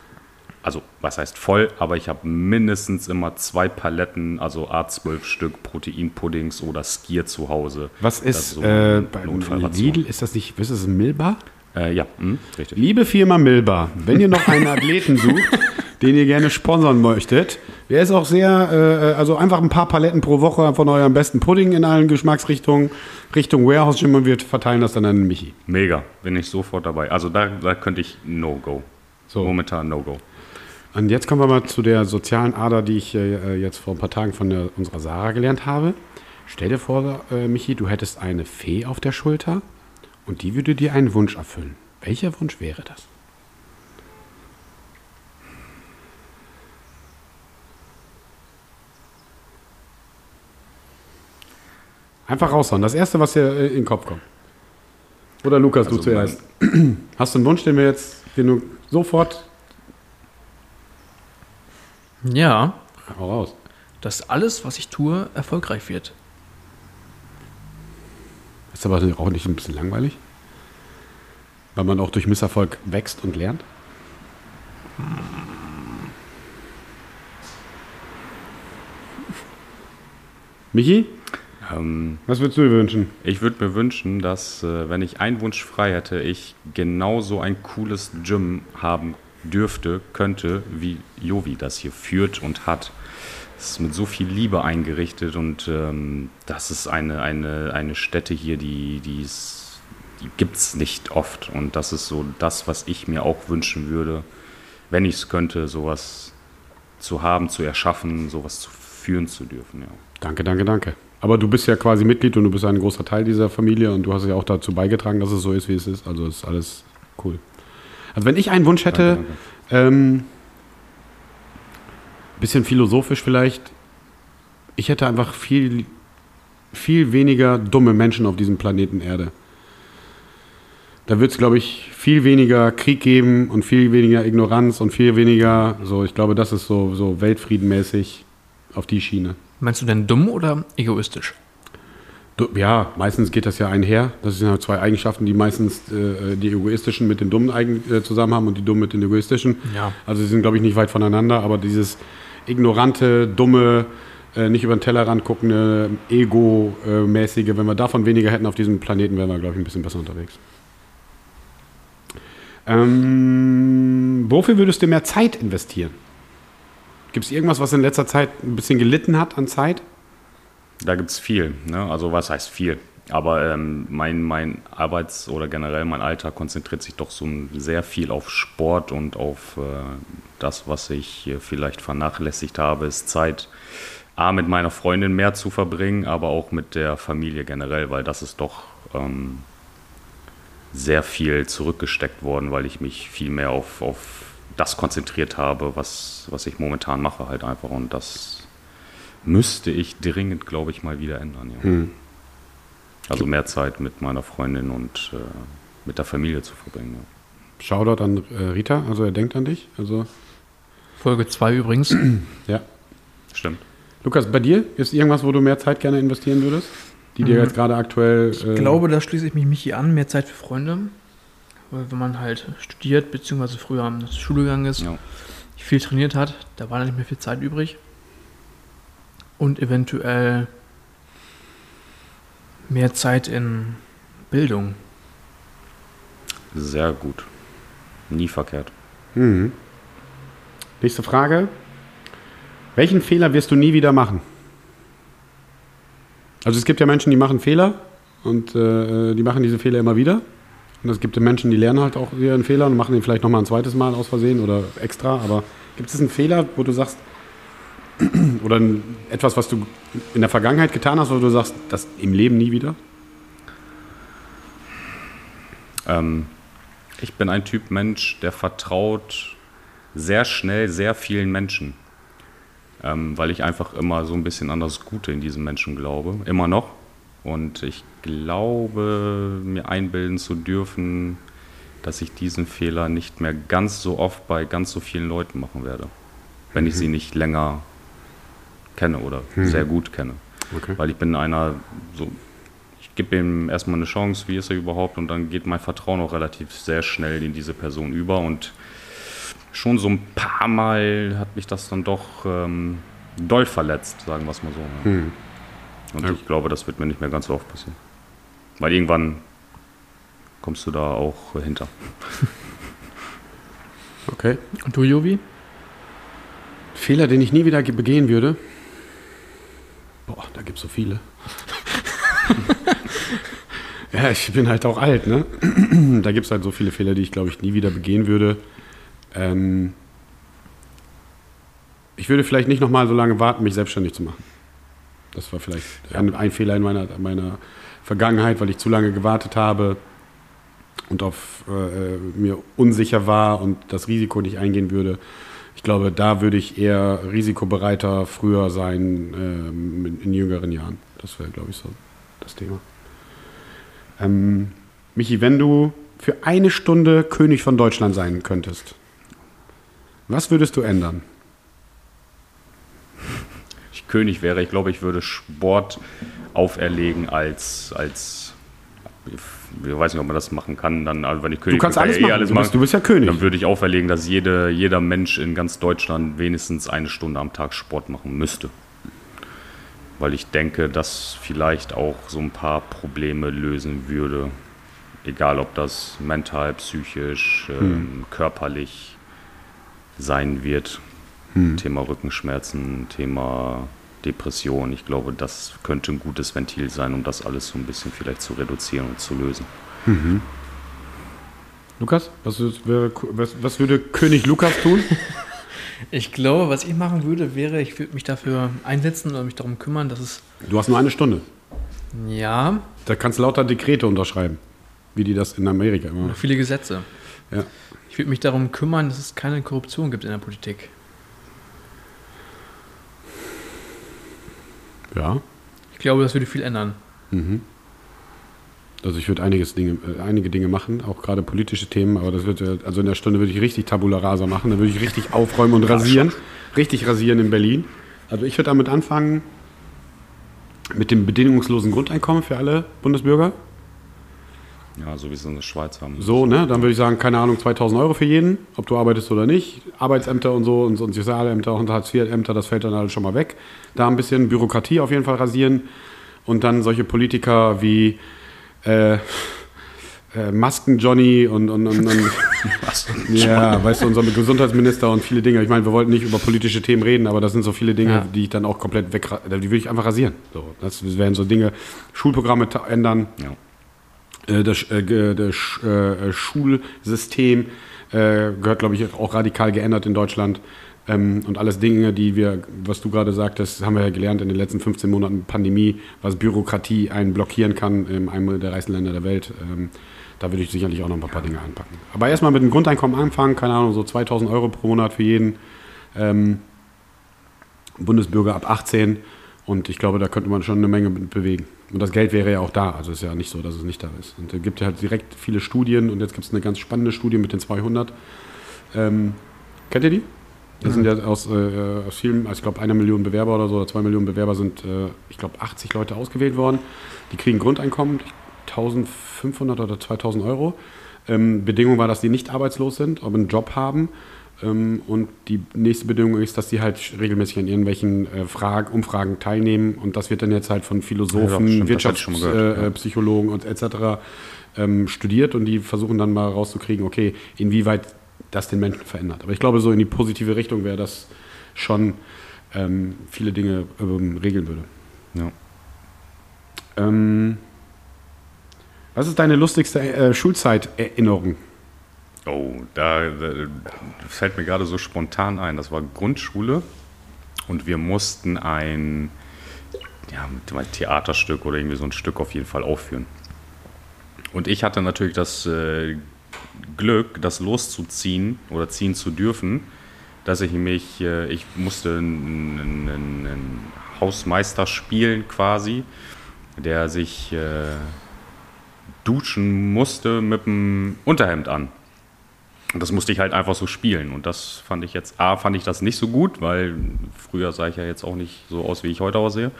S3: also was heißt voll, aber ich habe mindestens immer zwei Paletten, also A12 Stück Proteinpuddings oder Skier zu Hause.
S1: Was
S3: Das
S1: ist
S3: so
S1: äh,
S3: eine
S1: bei
S3: Notfallration.
S1: Lidl? Ist das nicht, ist das, Milba?
S3: Äh, ja, hm, richtig.
S1: Liebe Firma Milba, wenn ihr noch einen Athleten sucht, den ihr gerne sponsern möchtet, der ist auch sehr, äh, also einfach ein paar Paletten pro Woche von eurem besten Pudding in allen Geschmacksrichtungen, Richtung Warehouse Gym und wir verteilen das dann an Michi.
S3: Mega, bin ich sofort dabei. Also da, da könnte ich No-Go.
S1: So.
S3: Momentan No-Go.
S1: Und jetzt kommen wir mal zu der sozialen Ader, die ich äh, jetzt vor ein paar Tagen von der, unserer Sarah gelernt habe. Stell dir vor, äh, Michi, du hättest eine Fee auf der Schulter und die würde dir einen Wunsch erfüllen. Welcher Wunsch wäre das? Einfach raushauen. Das erste, was dir äh, in den Kopf kommt. Oder Lukas, du
S3: Also
S1: zuerst. Hast du einen Wunsch, den wir jetzt, den du sofort
S2: Ja,
S1: Hau raus.
S2: dass alles, was ich tue, erfolgreich wird.
S1: Ist aber auch nicht ein bisschen langweilig? Weil man auch durch Misserfolg wächst und lernt? Michi,
S3: Ähm,
S1: was würdest du dir wünschen?
S3: Ich würde mir wünschen, dass, äh, wenn ich einen Wunsch frei hätte, ich genauso ein cooles Gym haben dürfte, könnte, wie Jovi das hier führt und hat. Es ist mit so viel Liebe eingerichtet und ähm, das ist eine, eine, eine Stätte hier, die, die, ist- die gibt es nicht oft. Und das ist so das, was ich mir auch wünschen würde, wenn ich es könnte, sowas zu haben, zu erschaffen, sowas zu führen zu dürfen. Ja.
S1: Danke, danke, danke. Aber du bist ja quasi Mitglied und du bist ein großer Teil dieser Familie und du hast ja auch dazu beigetragen, dass es so ist, wie es ist. Also ist alles cool. Also wenn ich einen Wunsch hätte,
S3: Danke, danke.
S1: ähm, bisschen philosophisch vielleicht, ich hätte einfach viel, viel weniger dumme Menschen auf diesem Planeten Erde. Da wird es, glaube ich, viel weniger Krieg geben und viel weniger Ignoranz und viel weniger, so, ich glaube, das ist so, so weltfriedenmäßig auf die Schiene.
S2: Meinst du denn dumm oder egoistisch?
S1: Ja, meistens geht das ja einher. Das sind ja zwei Eigenschaften, die meistens äh, die egoistischen mit den dummen Eigen, äh, zusammen haben und die dummen mit den egoistischen.
S2: Ja.
S1: Also sie sind, glaube ich, nicht weit voneinander, aber dieses ignorante, dumme, äh, nicht über den Tellerrand guckende, ego-mäßige, wenn wir davon weniger hätten auf diesem Planeten, wären wir, glaube ich, ein bisschen besser unterwegs. Ähm, wofür würdest du mehr Zeit investieren? Gibt es irgendwas, was in letzter Zeit ein bisschen gelitten hat an Zeit?
S3: Da gibt es viel. Ne? Also was heißt viel? Aber ähm, mein, mein Arbeits- oder generell mein Alltag konzentriert sich doch so sehr viel auf Sport und auf äh, das, was ich vielleicht vernachlässigt habe, ist Zeit, A, mit meiner Freundin mehr zu verbringen, aber auch mit der Familie generell, weil das ist doch ähm, sehr viel zurückgesteckt worden, weil ich mich viel mehr auf, auf das konzentriert habe, was, was ich momentan mache halt einfach. Und das müsste ich dringend, glaube ich, mal wieder ändern. Ja. Also mehr Zeit mit meiner Freundin und äh, mit der Familie zu verbringen. Ja.
S1: Shoutout an äh, Rita, also er denkt an dich. Also,
S2: Folge 2 übrigens.
S1: ja.
S3: Stimmt.
S1: Lukas, bei dir ist irgendwas, wo du mehr Zeit gerne investieren würdest? Die dir
S2: Mhm.
S1: jetzt gerade aktuell.
S2: Ich
S1: äh,
S2: glaube, da schließe ich mich Michi an, mehr Zeit für Freunde. Weil wenn man halt studiert, beziehungsweise früher zur Schule gegangen ist,
S3: Ja.
S2: viel trainiert hat, da war dann nicht mehr viel Zeit übrig. Und eventuell mehr Zeit in Bildung.
S3: Sehr gut. Nie verkehrt.
S1: Mhm. Nächste Frage. Welchen Fehler wirst du nie wieder machen? Also es gibt ja Menschen, die machen Fehler und äh, die machen diese Fehler immer wieder. Und es gibt Menschen, die lernen halt auch ihren Fehler und machen den vielleicht nochmal ein zweites Mal aus Versehen oder extra. Aber gibt es einen Fehler, wo du sagst, oder etwas, was du in der Vergangenheit getan hast, wo du sagst, das im Leben nie wieder?
S3: Ähm, ich bin ein Typ Mensch, der vertraut sehr schnell sehr vielen Menschen. Ähm, weil ich einfach immer so ein bisschen an das Gute in diesen Menschen glaube. Immer noch. Und ich glaube, mir einbilden zu dürfen, dass ich diesen Fehler nicht mehr ganz so oft bei ganz so vielen Leuten machen werde. Wenn ich sie nicht länger kenne oder sehr gut kenne.
S1: Okay.
S3: Weil ich bin einer, so, ich gebe ihm erstmal eine Chance, wie ist er überhaupt, und dann geht mein Vertrauen auch relativ sehr schnell in diese Person über. Und schon so ein paar Mal hat mich das dann doch ähm, doll verletzt, sagen wir es mal so. Ja. Und
S1: Ja.
S3: ich glaube, das wird mir nicht mehr ganz so oft passieren. Weil irgendwann kommst du da auch äh, hinter.
S1: Okay.
S2: Und du, Jovi?
S1: Fehler, den ich nie wieder ge- begehen würde. Boah, da gibt es so viele. ja, ich bin halt auch alt, ne? da gibt es halt so viele Fehler, die ich, glaube ich, nie wieder begehen würde. Ähm ich würde vielleicht nicht nochmal so lange warten, mich selbstständig zu machen. Das war vielleicht ein, ein Fehler in meiner, meiner Vergangenheit, weil ich zu lange gewartet habe und auf äh, mir unsicher war und das Risiko nicht eingehen würde. Ich glaube, da würde ich eher risikobereiter früher sein ähm, in, in jüngeren Jahren. Das wäre, glaube ich, so das Thema. Ähm, Michi, wenn du für eine Stunde König von Deutschland sein könntest, was würdest du ändern?
S3: ich König wäre, ich glaube, ich würde Sport auferlegen als, als ich weiß nicht, ob man das machen kann, dann, also wenn ich König
S1: kannst
S3: bin, kann
S1: alles
S3: ich
S1: machen. Du bist- du bist ja König.
S3: Dann würde ich auferlegen, dass jede, jeder Mensch in ganz Deutschland wenigstens eine Stunde am Tag Sport machen müsste. Weil ich denke, dass vielleicht auch so ein paar Probleme lösen würde. Egal, ob das mental, psychisch, ähm, körperlich sein wird. Thema Rückenschmerzen, Thema Depression. Ich glaube, das könnte ein gutes Ventil sein, um das alles so ein bisschen vielleicht zu reduzieren und zu lösen.
S1: Lukas, was, wäre, was, was würde König Lukas tun?
S2: Ich glaube, was ich machen würde, wäre, ich würde mich dafür einsetzen oder mich darum kümmern, dass es.
S1: Du hast nur eine Stunde.
S2: Ja.
S1: Da kannst du lauter Dekrete unterschreiben, wie die das in Amerika immer
S2: machen. Viele Gesetze.
S1: Ja.
S2: Ich würde mich darum kümmern, dass es keine Korruption gibt in der Politik.
S1: Ja.
S2: Ich glaube, das würde viel ändern.
S1: Mhm. Also ich würde einiges Dinge, äh, einige Dinge machen, auch gerade politische Themen, aber das wird also in der Stunde würde ich richtig Tabula Rasa machen, da würde ich richtig aufräumen und rasieren, richtig rasieren in Berlin. Also ich würde damit anfangen mit dem bedingungslosen Grundeinkommen für alle Bundesbürger.
S3: Ja, so wie es in der Schweiz haben.
S1: So, ne, dann würde ich sagen, keine Ahnung, 2000 Euro für jeden, ob du arbeitest oder nicht. Arbeitsämter und so und, und Sozialämter und Hartz-IV-Ämter, das fällt dann alles schon mal weg. Da ein bisschen Bürokratie auf jeden Fall rasieren und dann solche Politiker wie äh, äh, Masken-Johnny und, und, und, und ja, weißt du, unser Gesundheitsminister und viele Dinge. Ich meine, wir wollten nicht über politische Themen reden, aber das sind so viele Dinge, ja. die ich dann auch komplett weg, die würde ich einfach rasieren. So, das wären so Dinge, Schulprogramme ändern, ja. Äh, das, äh, das äh, Schulsystem gehört, glaube ich, auch radikal geändert in Deutschland. Ähm, und alles Dinge, die wir, was du gerade sagtest, haben wir ja gelernt in den letzten 15 Monaten Pandemie, was Bürokratie einen blockieren kann in einem der reichsten Länder der Welt. Ähm, da würde ich sicherlich auch noch ein paar Dinge anpacken. Aber erstmal mit dem Grundeinkommen anfangen, keine Ahnung, so 2000 Euro pro Monat für jeden ähm, Bundesbürger ab 18. Und ich glaube, da könnte man schon eine Menge bewegen. Und das Geld wäre ja auch da. Also es ist ja nicht so, dass es nicht da ist. Und es gibt ja halt direkt viele Studien. Und jetzt gibt es eine ganz spannende Studie mit den 200. Ähm, kennt ihr die? Das sind ja aus, äh, aus vielen, also ich glaube, eine Million Bewerber oder so, oder zwei Millionen Bewerber sind, äh, ich glaube, 80 Leute ausgewählt worden. Die kriegen Grundeinkommen, 1500 oder 2000 Euro. Ähm, Bedingung war, dass die nicht arbeitslos sind, aber einen Job haben. Ähm, und die nächste Bedingung ist, dass die halt regelmäßig an irgendwelchen äh, Frage, Umfragen teilnehmen. Und das wird dann jetzt halt von Philosophen, ja, Wirtschaftspsychologen äh, und etc. Ähm, studiert und die versuchen dann mal rauszukriegen, okay, inwieweit das den Menschen verändert. Aber ich glaube, so in die positive Richtung wäre das schon ähm, viele Dinge ähm, regeln würde. Ja. Ähm, was ist deine lustigste äh, Schulzeiterinnerung?
S3: Oh, da, da, fällt mir gerade so spontan ein. Das war Grundschule und wir mussten ein ja, Theaterstück oder irgendwie so ein Stück auf jeden Fall aufführen. Und ich hatte natürlich das äh, Glück, das loszuziehen oder ziehen zu dürfen, dass ich mich, äh, ich musste einen, Hausmeister spielen quasi, der sich äh, duschen musste mit dem Unterhemd an. Und das musste ich halt einfach so spielen. Und das fand ich jetzt, A, fand ich das nicht so gut, weil früher sah ich ja jetzt auch nicht so aus, wie ich heute aussehe.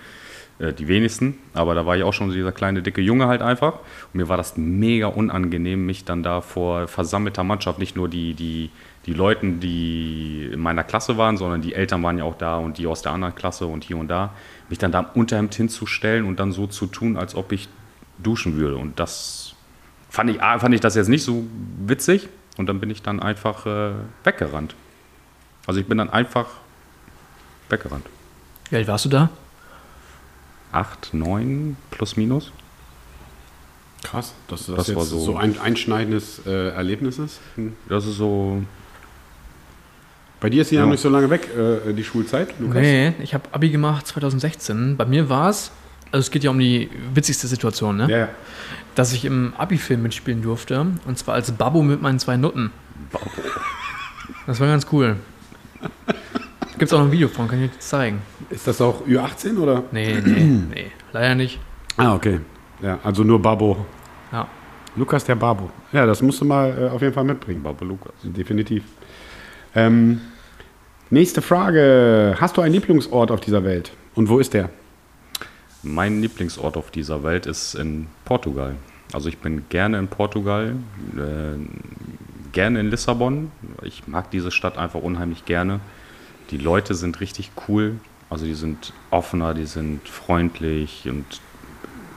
S3: Äh, die wenigsten, aber da war ich auch schon dieser kleine, dicke Junge halt einfach. Und mir war das mega unangenehm, mich dann da vor versammelter Mannschaft, nicht nur die, die, die Leuten, die in meiner Klasse waren, sondern die Eltern waren ja auch da und die aus der anderen Klasse und hier und da, mich dann da im Unterhemd hinzustellen und dann so zu tun, als ob ich duschen würde. Und das fand ich, fand ich das jetzt nicht so witzig und dann bin ich dann einfach äh, weggerannt. Also ich bin dann einfach weggerannt.
S2: Wie alt warst du da?
S3: 8, 9 plus minus.
S1: Krass, dass das, das jetzt so, so, ein einschneidendes äh, Erlebnis ist.
S3: Hm. Das ist so.
S1: Bei dir ist sie ja noch nicht so lange weg, äh, die Schulzeit,
S2: Lukas? Nee, ich habe Abi gemacht 2016. Bei mir war es, also es geht ja um die witzigste Situation, ne?
S1: Ja, ja.
S2: Dass ich im Abi-Film mitspielen durfte. Und zwar als Babbo mit meinen zwei Nutten. Babbo. Das war ganz cool. Gibt es auch noch ein Video von, kann ich dir zeigen.
S1: Ist das auch Ü18 oder?
S2: Nee, nee, nee, leider nicht.
S1: Ah, okay. Ja, also nur Babo.
S2: Ja.
S1: Lukas der Babo. Ja, das musst du mal äh, auf jeden Fall mitbringen.
S3: Babo Lukas.
S1: Definitiv. Ähm, nächste Frage. Hast du einen Lieblingsort auf dieser Welt? Und wo ist der?
S3: Mein Lieblingsort auf dieser Welt ist in Portugal. Also ich bin gerne in Portugal, äh, gerne in Lissabon. Ich mag diese Stadt einfach unheimlich gerne. Die Leute sind richtig cool. Also die sind offener, die sind freundlich und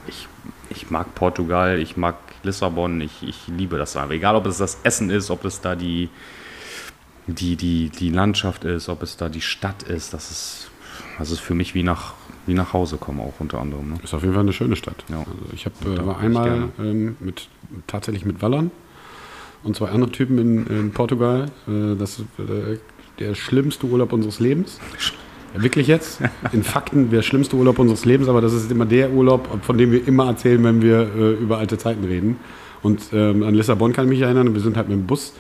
S3: ich, ich mag Portugal, ich mag Lissabon, ich, ich liebe das einfach. Egal, ob es das Essen ist, ob es da die, die, die, die Landschaft ist, ob es da die Stadt ist, das ist, das ist für mich wie nach, wie nach Hause kommen auch unter anderem. Ne?
S1: Ist auf jeden Fall eine schöne Stadt. Ja. Also ich habe äh, war einmal ähm, mit, tatsächlich mit Wallern und zwei andere Typen in, in Portugal. Äh, das, äh, der schlimmste Urlaub unseres Lebens. Ja, wirklich jetzt? In Fakten der schlimmste Urlaub unseres Lebens, aber das ist immer der Urlaub, von dem wir immer erzählen, wenn wir äh, über alte Zeiten reden. Und ähm, an Lissabon kann ich mich erinnern, wir sind halt mit dem Bus,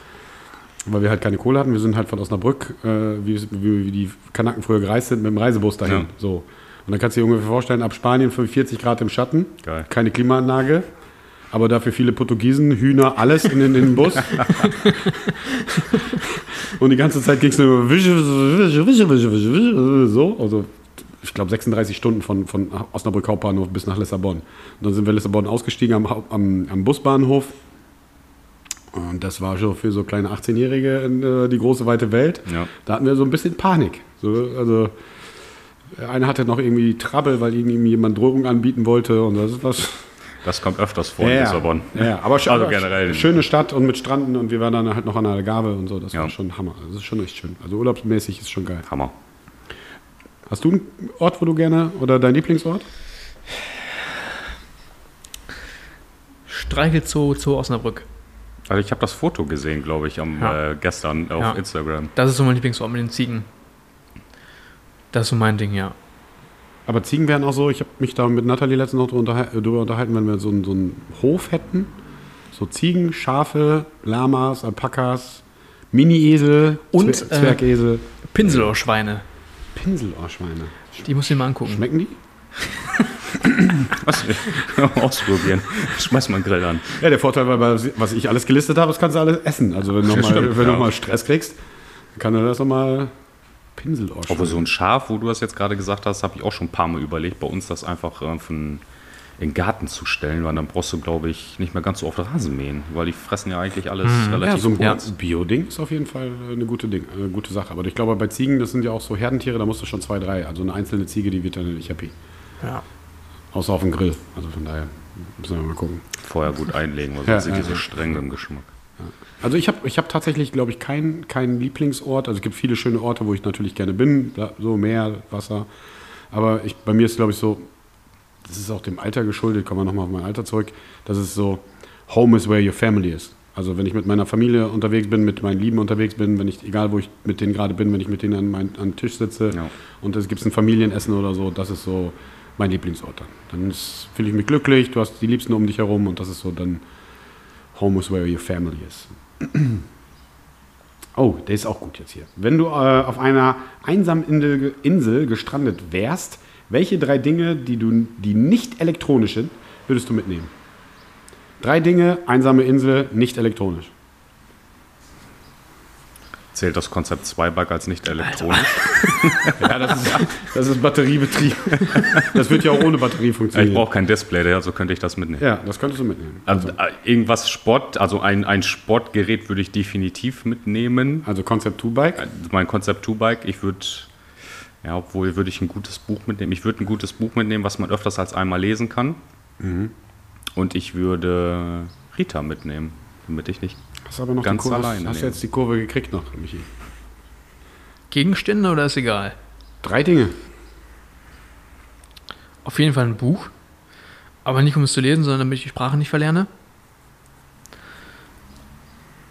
S1: weil wir halt keine Kohle hatten, wir sind halt von Osnabrück, äh, wie, wie, wie die Kanaken früher gereist sind, mit dem Reisebus dahin.
S3: Ja.
S1: So. Und dann kannst du dir ungefähr vorstellen, ab Spanien 45 Grad im Schatten,
S3: Geil.
S1: keine Klimaanlage, aber dafür viele Portugiesen, Hühner, alles in den, in den Bus. Und die ganze Zeit ging es nur so, also ich glaube 36 Stunden von, von Osnabrück Hauptbahnhof bis nach Lissabon. Und dann sind wir in Lissabon ausgestiegen am, am, am Busbahnhof. Und das war schon für so kleine 18-Jährige in, äh, die große weite Welt.
S3: Ja.
S1: Da hatten wir so ein bisschen Panik. So, also einer hatte noch irgendwie Trouble, weil ihm jemand Drohung anbieten wollte und das ist was.
S3: Das kommt öfters vor in
S1: Ja,
S3: Lissabon.
S1: Ja, aber sch-
S3: Also generell.
S1: schöne Stadt und mit Stranden und wir waren dann halt noch an der Algarve und so. Das
S3: Ja.
S1: war schon Hammer. Das ist schon echt schön. Also urlaubsmäßig ist schon geil.
S3: Hammer.
S1: Hast du einen Ort, wo du gerne oder dein Lieblingsort?
S2: Streichelzoo, Zoo Osnabrück.
S3: Also ich habe das Foto gesehen, glaube ich, am,
S2: Ja.
S3: äh, gestern auf
S2: Ja.
S3: Instagram.
S2: Das ist so mein Lieblingsort mit den Ziegen. Das ist so mein Ding, ja.
S1: Aber Ziegen wären auch so, ich habe mich da mit Nathalie letztens noch drüber unterhal- darüber unterhalten, wenn wir so, einen- so einen Hof hätten. So Ziegen, Schafe, Lamas, Alpakas, Mini-Esel
S2: Und,
S1: Zwer-
S2: äh,
S1: Zwergesel,
S2: Pinselohrschweine.
S1: Pinselohrschweine.
S2: Die musst du dir mal angucken.
S1: Schmecken die?
S3: Was? Ausprobieren. Schmeiß mal einen Grill an.
S1: Ja, der Vorteil war, was- ich alles gelistet habe, das kannst du alles essen. Also wenn du nochmal
S3: ja.
S1: noch mal Stress kriegst, dann kann du das nochmal
S3: Obwohl
S1: Pinselohrschweine.
S3: so ein Schaf, wo du das jetzt gerade gesagt hast, habe ich auch schon ein paar Mal überlegt, bei uns das einfach äh, von, in den Garten zu stellen, weil dann brauchst du, glaube ich, nicht mehr ganz so oft Rasen mähen, weil die fressen ja eigentlich alles
S1: ja,
S3: relativ
S1: so ein
S2: Ja.
S1: Bio-Ding ist auf jeden Fall eine gute, Ding, eine gute Sache. Aber ich glaube, bei Ziegen, das sind ja auch so Herdentiere, da musst du schon zwei, drei. Also eine einzelne Ziege, die wird dann nicht happy.
S2: Ja.
S1: Außer auf dem Grill. Also von daher müssen wir mal gucken.
S3: vorher gut einlegen, weil
S1: Ja,
S3: sonst sind
S1: ja,
S3: die so
S1: ja.
S3: streng im Geschmack.
S1: Also ich habe ich hab tatsächlich, glaube ich, keinen keinen Lieblingsort. Also es gibt viele schöne Orte, wo ich natürlich gerne bin. So Meer, Wasser. Aber ich, bei mir ist, glaube ich, so, das ist auch dem Alter geschuldet, kommen wir nochmal auf mein Alter zurück, das ist so, Home is where your family is. Also wenn ich mit meiner Familie unterwegs bin, mit meinen Lieben unterwegs bin, wenn ich, egal wo ich mit denen gerade bin, wenn ich mit denen an, mein, an den Tisch sitze
S3: Ja.
S1: und es gibt ein Familienessen oder so, das ist so mein Lieblingsort dann. Dann fühle ich mich glücklich, du hast die Liebsten um dich herum und das ist so dann Home is where your family is. Oh, der ist auch gut jetzt hier. Wenn du äh, auf einer einsamen Insel, gestrandet wärst, welche drei Dinge, die, du, die nicht elektronisch sind, würdest du mitnehmen? Drei Dinge, einsame Insel, nicht elektronisch.
S3: Zählt das Konzept Zweibike als nicht elektronisch?
S1: Ja, das ist, das ist Batteriebetrieb. Das wird ja auch ohne Batterie
S3: Ich
S1: funktionieren.
S3: brauche kein Display, daher, so könnte ich das mitnehmen.
S1: ja, das könntest du mitnehmen.
S3: Also, äh, irgendwas Sport, also ein, ein Sportgerät würde ich definitiv mitnehmen.
S1: Also Concept 2 Bike.
S3: Äh, Mein Konzept 2-Bike, ich würde, ja, obwohl würde ich ein gutes Buch mitnehmen. Ich würde ein gutes Buch mitnehmen, was man öfters als einmal lesen kann.
S1: Mhm.
S3: Und ich würde Rita mitnehmen, damit ich nicht.
S1: Hast aber noch
S3: Ganz
S1: die Kurve,
S3: alleine
S1: Hast du jetzt die Kurve gekriegt noch, Michi?
S2: Gegenstände oder ist egal?
S1: Drei Dinge.
S2: Auf jeden Fall ein Buch. Aber nicht um es zu lesen, sondern damit ich die Sprache nicht verlerne.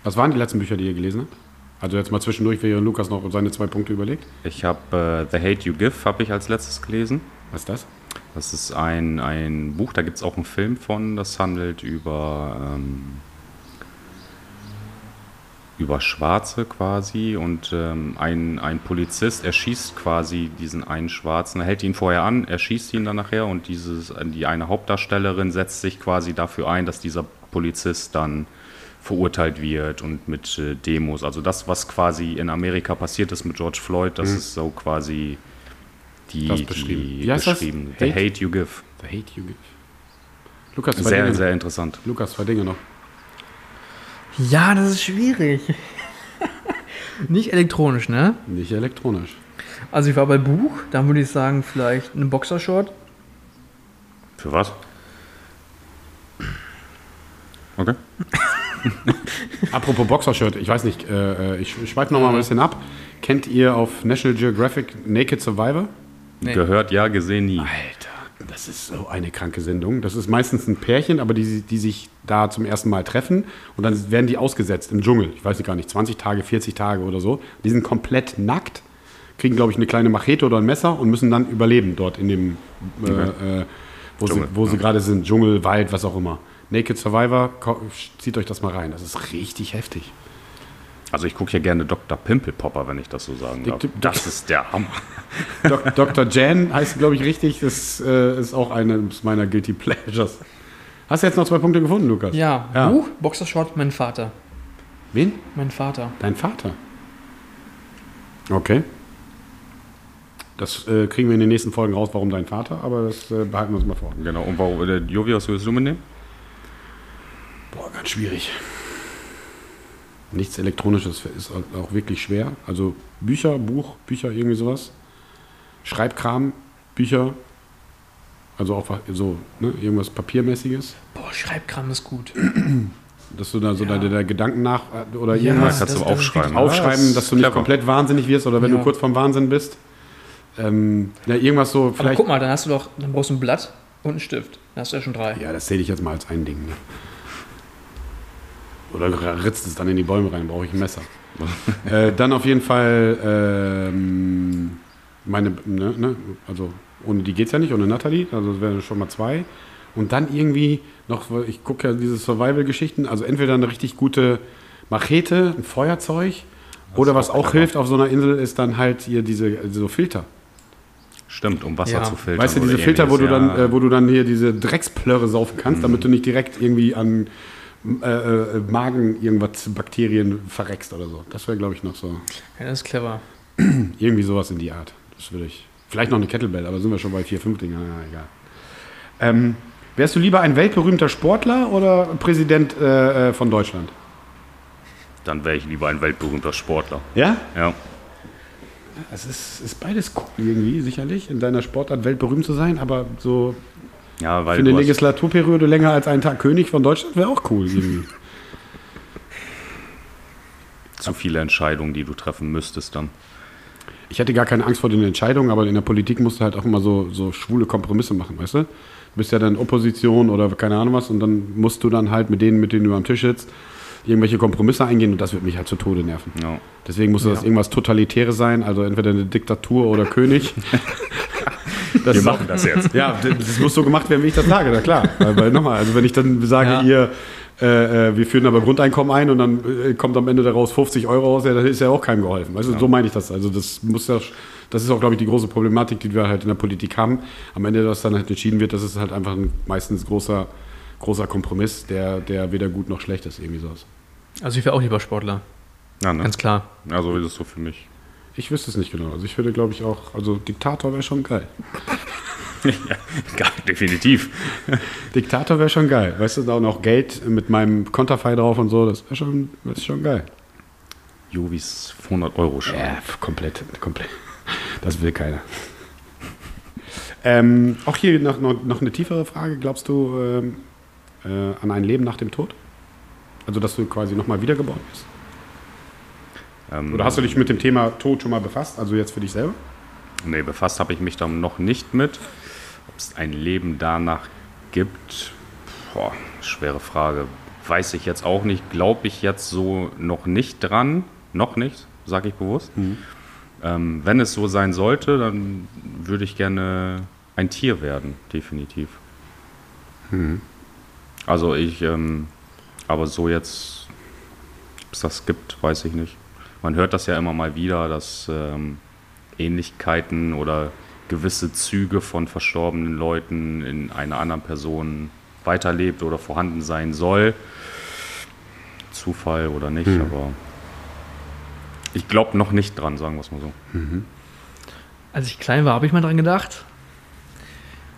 S1: Was waren die letzten Bücher, die ihr gelesen habt? Also jetzt mal zwischendurch, während Lukas noch seine zwei Punkte überlegt.
S3: Ich habe äh, The Hate You Give, habe ich als letztes gelesen.
S1: Was ist das?
S3: Das ist ein, ein Buch, da gibt es auch einen Film von, das handelt über, ähm, über Schwarze quasi und ähm, ein, ein Polizist erschießt quasi diesen einen Schwarzen, er hält ihn vorher an, erschießt ihn dann nachher und dieses, die eine Hauptdarstellerin setzt sich quasi dafür ein, dass dieser Polizist dann verurteilt wird und mit äh, Demos, also das, was quasi in Amerika passiert ist mit George Floyd, das ist so quasi die,
S1: Das beschrieben.
S3: die
S1: Wie heißt das?
S3: beschrieben. The
S1: Hate?
S3: Hate You Give.
S1: The Hate You Give. Lukas, zwei
S3: Sehr,
S1: Dinge.
S3: sehr interessant.
S1: Lukas, zwei Dinge noch.
S2: Ja, das ist schwierig. nicht elektronisch, ne?
S1: Nicht elektronisch.
S2: Also ich war bei Buch, da würde ich sagen, vielleicht eine Boxershort.
S3: Für was? Okay.
S1: Apropos Boxershirt, ich weiß nicht, äh, ich schweife noch mal ein bisschen ab. Kennt ihr auf National Geographic Naked Survivor?
S2: Nee.
S3: Gehört, ja, gesehen, nie.
S1: Alter, Das ist so eine kranke Sendung. Das ist meistens ein Pärchen, aber die, die sich da zum ersten Mal treffen und dann werden die ausgesetzt im Dschungel. Ich weiß nicht gar nicht, 20 Tage, 40 Tage oder so. Die sind komplett nackt, kriegen, glaube ich, eine kleine Machete oder ein Messer und müssen dann überleben dort in dem, äh, äh, wo,
S3: Dschungel,
S1: sie, wo sie
S3: ja.
S1: gerade sind. Dschungel, Wald, was auch immer. Naked Survivor, zieht euch das mal rein. Das ist richtig heftig.
S3: Also ich gucke hier gerne Dr. Pimpelpopper, wenn ich das so sagen darf. Das ist der Hammer.
S1: Dr. Jan heißt, glaube ich, richtig. Das äh, ist auch eines meiner Guilty Pleasures. Hast du jetzt noch zwei Punkte gefunden, Lukas?
S2: Ja,
S1: Ja.
S2: Buch, Boxershort, mein Vater.
S1: Wen?
S2: Mein Vater.
S1: Dein Vater. Okay. Das äh, kriegen wir in den nächsten Folgen raus, warum dein Vater, aber das äh, behalten wir uns mal vor.
S3: Genau. Und warum, äh, Jovi, was würdest du mitnehmen?
S1: Boah, ganz schwierig. Nichts Elektronisches ist auch wirklich schwer. Also Bücher, Buch, Bücher, irgendwie sowas. Schreibkram, Bücher. Also auch so, ne, irgendwas Papiermäßiges.
S2: Boah, Schreibkram ist gut.
S1: Dass du da so
S2: Ja.
S1: deine, Gedanken nach oder
S2: Ja,
S1: irgendwas
S3: kannst du aufschreiben.
S2: wirklich-
S1: aufschreiben,
S3: das
S1: dass du nicht
S3: clever.
S1: komplett wahnsinnig wirst oder wenn
S2: Ja.
S1: du kurz vorm Wahnsinn bist. Ähm, ja, irgendwas so
S2: Aber
S1: vielleicht.
S2: guck mal, dann hast du doch, dann brauchst du ein Blatt und einen Stift. Dann hast du ja schon drei.
S1: Ja, das zähle ich jetzt mal als ein Ding. Ne? Oder ritzt es dann in die Bäume rein, brauche ich ein Messer. äh, dann auf jeden Fall ähm, meine, ne, ne, also ohne die geht's ja nicht, ohne Natalie, also das wären schon mal zwei. Und dann irgendwie noch, ich gucke ja diese Survival-Geschichten, also entweder eine richtig gute Machete, ein Feuerzeug, oder
S3: ist
S1: was
S3: auch
S1: auch hilft auf so einer Insel, ist dann halt hier diese so Filter.
S3: Stimmt, um Wasser
S2: Ja.
S3: zu filtern.
S1: Weißt du,
S3: oder
S1: diese Filter, wo du, dann,
S3: ja.
S1: äh, wo du dann hier diese Drecksplörre saufen kannst, damit du nicht direkt irgendwie an äh, äh, Magen irgendwas Bakterien verreckst oder so. Das wäre, glaube ich, noch so.
S2: Ja, das ist clever.
S1: Irgendwie sowas in die Art. Das würde ich. Vielleicht noch eine Kettlebell, aber sind wir schon bei vier, fünf Dinger. Ja, egal. Ähm, wärst du lieber ein weltberühmter Sportler oder Präsident äh, äh, von Deutschland?
S3: Dann wäre ich lieber ein weltberühmter Sportler.
S1: Ja?
S3: Ja.
S1: Es ist, ist beides cool irgendwie, sicherlich, in deiner Sportart weltberühmt zu sein, aber so
S3: Ja, weil
S1: für eine Legislaturperiode länger als einen Tag König von Deutschland wäre auch cool
S3: zu viele Entscheidungen, die du treffen müsstest dann.
S1: Ich hätte gar keine Angst vor den Entscheidungen, aber in der Politik musst du halt auch immer so, so schwule Kompromisse machen, weißt du? Du bist ja dann Opposition oder keine Ahnung was und dann musst du dann halt mit denen, mit denen du am Tisch sitzt, irgendwelche Kompromisse eingehen und das wird mich halt zu Tode nerven.
S3: Ja.
S1: Deswegen muss das
S2: Ja.
S1: irgendwas Totalitäres sein, also entweder eine Diktatur oder König. Das
S3: Wir machen das jetzt.
S1: Ja, das muss so gemacht werden, wie ich das sage, na klar. Weil, weil nochmal, also wenn ich dann sage,
S2: Ja.
S1: ihr, äh, äh, wir führen aber Grundeinkommen ein und dann äh, kommt am Ende daraus 50 Euro raus, ja, dann ist ja auch keinem geholfen. Weißt du, so meine ich das. Also das muss ja, das ist auch, glaube ich, die große Problematik, die wir halt in der Politik haben. Am Ende, dass dann halt entschieden wird, das ist halt einfach ein meistens großer, großer Kompromiss, der, der weder gut noch schlecht ist, irgendwie sowas.
S2: Also ich wäre auch lieber Sportler.
S3: Ja, ne?
S2: Ganz klar.
S3: ja, so ist es so für mich.
S1: Ich wüsste es nicht genau. Also ich würde, glaube ich, auch, also Diktator wäre schon geil.
S3: ja, definitiv.
S1: Diktator wäre schon geil. Weißt du, da auch noch Geld mit meinem Konterfei drauf und so, das wäre schon, ist schon geil.
S3: Jovis 100-Euro-Schein.
S1: Ja, f- komplett, komplett. Das will keiner. ähm, auch hier noch, noch, noch eine tiefere Frage. Glaubst du ähm, äh, an ein Leben nach dem Tod? Also, dass du quasi nochmal wiedergeboren bist?
S3: Ähm,
S1: Oder hast du dich mit dem Thema Tod schon mal befasst? Also jetzt für dich selber?
S3: Nee, befasst habe ich mich da noch nicht mit. Ob es ein Leben danach gibt, boah, schwere Frage. Weiß ich jetzt auch nicht. Glaube ich jetzt so noch nicht dran. Noch nicht, sage ich bewusst. Ähm, wenn es so sein sollte, dann würde ich gerne ein Tier werden, definitiv. Also ich, ähm, aber so jetzt, ob es das gibt, weiß ich nicht. Man hört das ja immer mal wieder, dass ähm, Ähnlichkeiten oder gewisse Züge von verstorbenen Leuten in einer anderen Person weiterlebt oder vorhanden sein soll. Zufall oder nicht, aber ich glaube noch nicht dran, sagen wir es mal so.
S2: Als ich klein war, habe ich mal dran gedacht.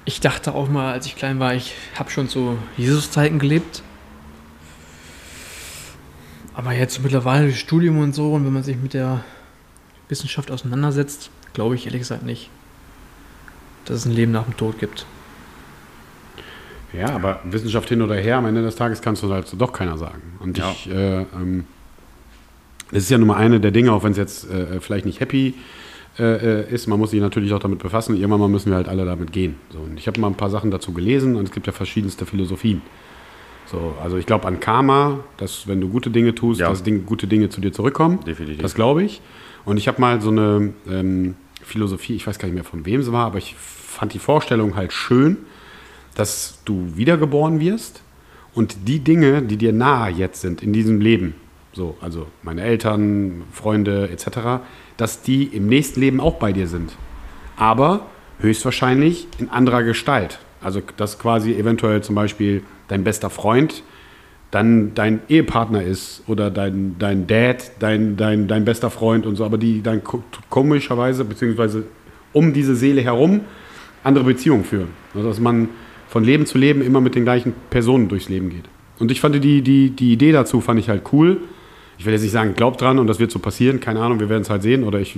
S2: Ich dachte auch mal, als ich klein war, ich habe schon so Jesus-Zeiten gelebt. Aber jetzt mittlerweile das Studium und so, und wenn man sich mit der Wissenschaft auseinandersetzt, glaube ich ehrlich gesagt nicht, dass es ein Leben nach dem Tod gibt.
S1: Ja, aber Wissenschaft hin oder her, am Ende des Tages kannst du halt so doch keiner sagen. Und
S3: Ja.
S1: ich, äh, ähm, das ist ja nun mal eine der Dinge, auch wenn es jetzt äh, vielleicht nicht happy äh, äh, ist. Man muss sich natürlich auch damit befassen. Irgendwann mal müssen wir halt alle damit gehen. So, und ich habe mal ein paar Sachen dazu gelesen und es gibt ja verschiedenste Philosophien. So, also ich glaube an Karma, dass wenn du gute Dinge tust,
S3: Ja.
S1: dass Ding, gute Dinge zu dir zurückkommen.
S3: Definitiv.
S1: Das glaube ich. Und ich habe mal so eine ähm, Philosophie, ich weiß gar nicht mehr von wem es war, aber ich fand die Vorstellung halt schön, dass du wiedergeboren wirst und die Dinge, die dir nahe jetzt sind in diesem Leben, so, also meine Eltern, Freunde etc., dass die im nächsten Leben auch bei dir sind. Aber höchstwahrscheinlich in anderer Gestalt. Also, dass quasi eventuell zum Beispiel dein bester Freund dann dein Ehepartner ist oder dein, dein Dad, dein, dein, dein bester Freund und so, aber die dann ko- komischerweise, beziehungsweise um diese Seele herum, andere Beziehungen führen. Also, dass man von Leben zu Leben immer mit den gleichen Personen durchs Leben geht. Und ich fand die, die, die Idee dazu fand ich halt cool. Ich will jetzt nicht sagen, glaubt dran und das wird so passieren, keine Ahnung, wir werden es halt sehen oder ich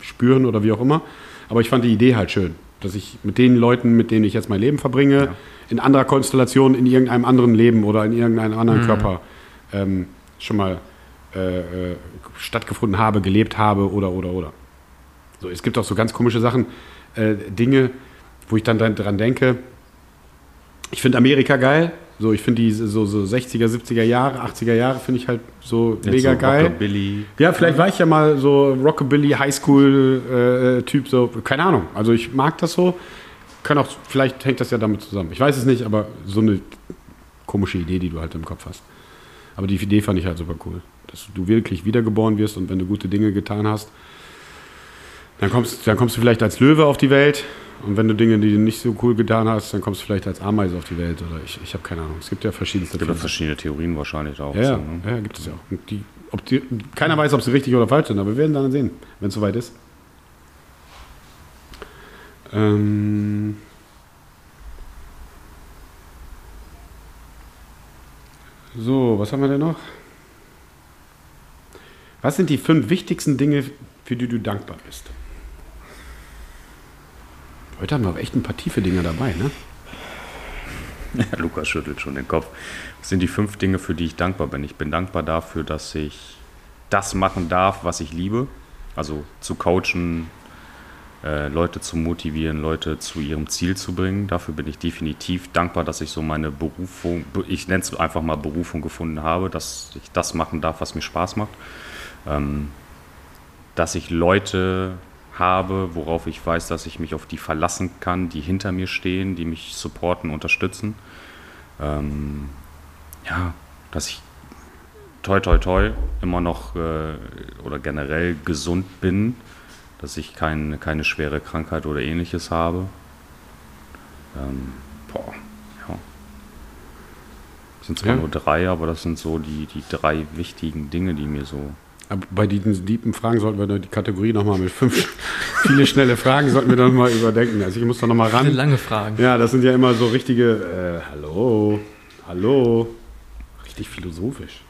S1: spüren oder wie auch immer. Aber ich fand die Idee halt schön, dass ich mit den Leuten, mit denen ich jetzt mein Leben verbringe, in anderer Konstellation, in irgendeinem anderen Leben oder in irgendeinem anderen Körper ähm, schon mal äh, äh, stattgefunden habe, gelebt habe oder oder oder. So, es gibt auch so ganz komische Sachen, äh, Dinge, wo ich dann dran, denke. Ich finde Amerika geil. So, ich finde die so, so 60er, 70er Jahre, 80er Jahre finde ich halt so
S3: Jetzt
S1: mega
S3: so
S1: geil.
S3: Rockabilly.
S1: Ja, vielleicht war ich ja mal so Rockabilly Highschool-Typ, so, keine Ahnung. Also ich mag das so. Kann auch, vielleicht hängt das ja damit zusammen. Ich weiß es nicht, aber so eine komische Idee, die du halt im Kopf hast. Aber die Idee fand ich halt super cool. Dass du wirklich wiedergeboren wirst und wenn du gute Dinge getan hast, dann kommst, dann kommst du vielleicht als Löwe auf die Welt. Und wenn du Dinge, die du nicht so cool getan hast, dann kommst du vielleicht als Ameise auf die Welt. Oder ich, ich habe keine Ahnung. Es gibt ja verschiedenste
S3: Es gibt ja
S1: Philosophien.
S3: verschiedene Theorien wahrscheinlich auch.
S1: Ja, ja,
S3: so, ne?
S1: ja, gibt es ja auch. Die, die, keiner weiß, ob sie richtig oder falsch sind, aber wir werden dann sehen, wenn es soweit ist. Ähm so, was haben wir denn noch? Was sind die fünf wichtigsten Dinge, für die du dankbar bist? Heute haben wir aber echt ein paar tiefe Dinge dabei, ne?
S3: Ja, Lukas schüttelt schon den Kopf. Was sind die fünf Dinge, für die ich dankbar bin? Ich bin dankbar dafür, dass ich das machen darf, was ich liebe. Also zu coachen, äh, Leute zu motivieren, Leute zu ihrem Ziel zu bringen. Dafür bin ich definitiv dankbar, dass ich so meine Berufung, ich nenne es einfach mal Berufung gefunden habe, dass ich das machen darf, was mir Spaß macht. Ähm, dass ich Leute habe, worauf ich weiß, dass ich mich auf die verlassen kann, die hinter mir stehen, die mich supporten, unterstützen. Ähm, ja, dass ich toi toi toi immer noch äh, oder generell gesund bin, dass ich kein, keine schwere Krankheit oder ähnliches habe. Ähm, boah, ja. Das sind zwar
S1: Ja.
S3: nur drei, aber das sind so die, die drei wichtigen Dinge, die mir so
S1: Aber bei diesen tiefen Fragen sollten wir die Kategorie nochmal mit fünf viele schnelle Fragen sollten wir dann mal überdenken. Also ich muss da nochmal
S2: Viele
S1: ran.
S2: lange Fragen.
S1: Ja, das sind ja immer so richtige, äh, hallo, hallo, richtig philosophisch.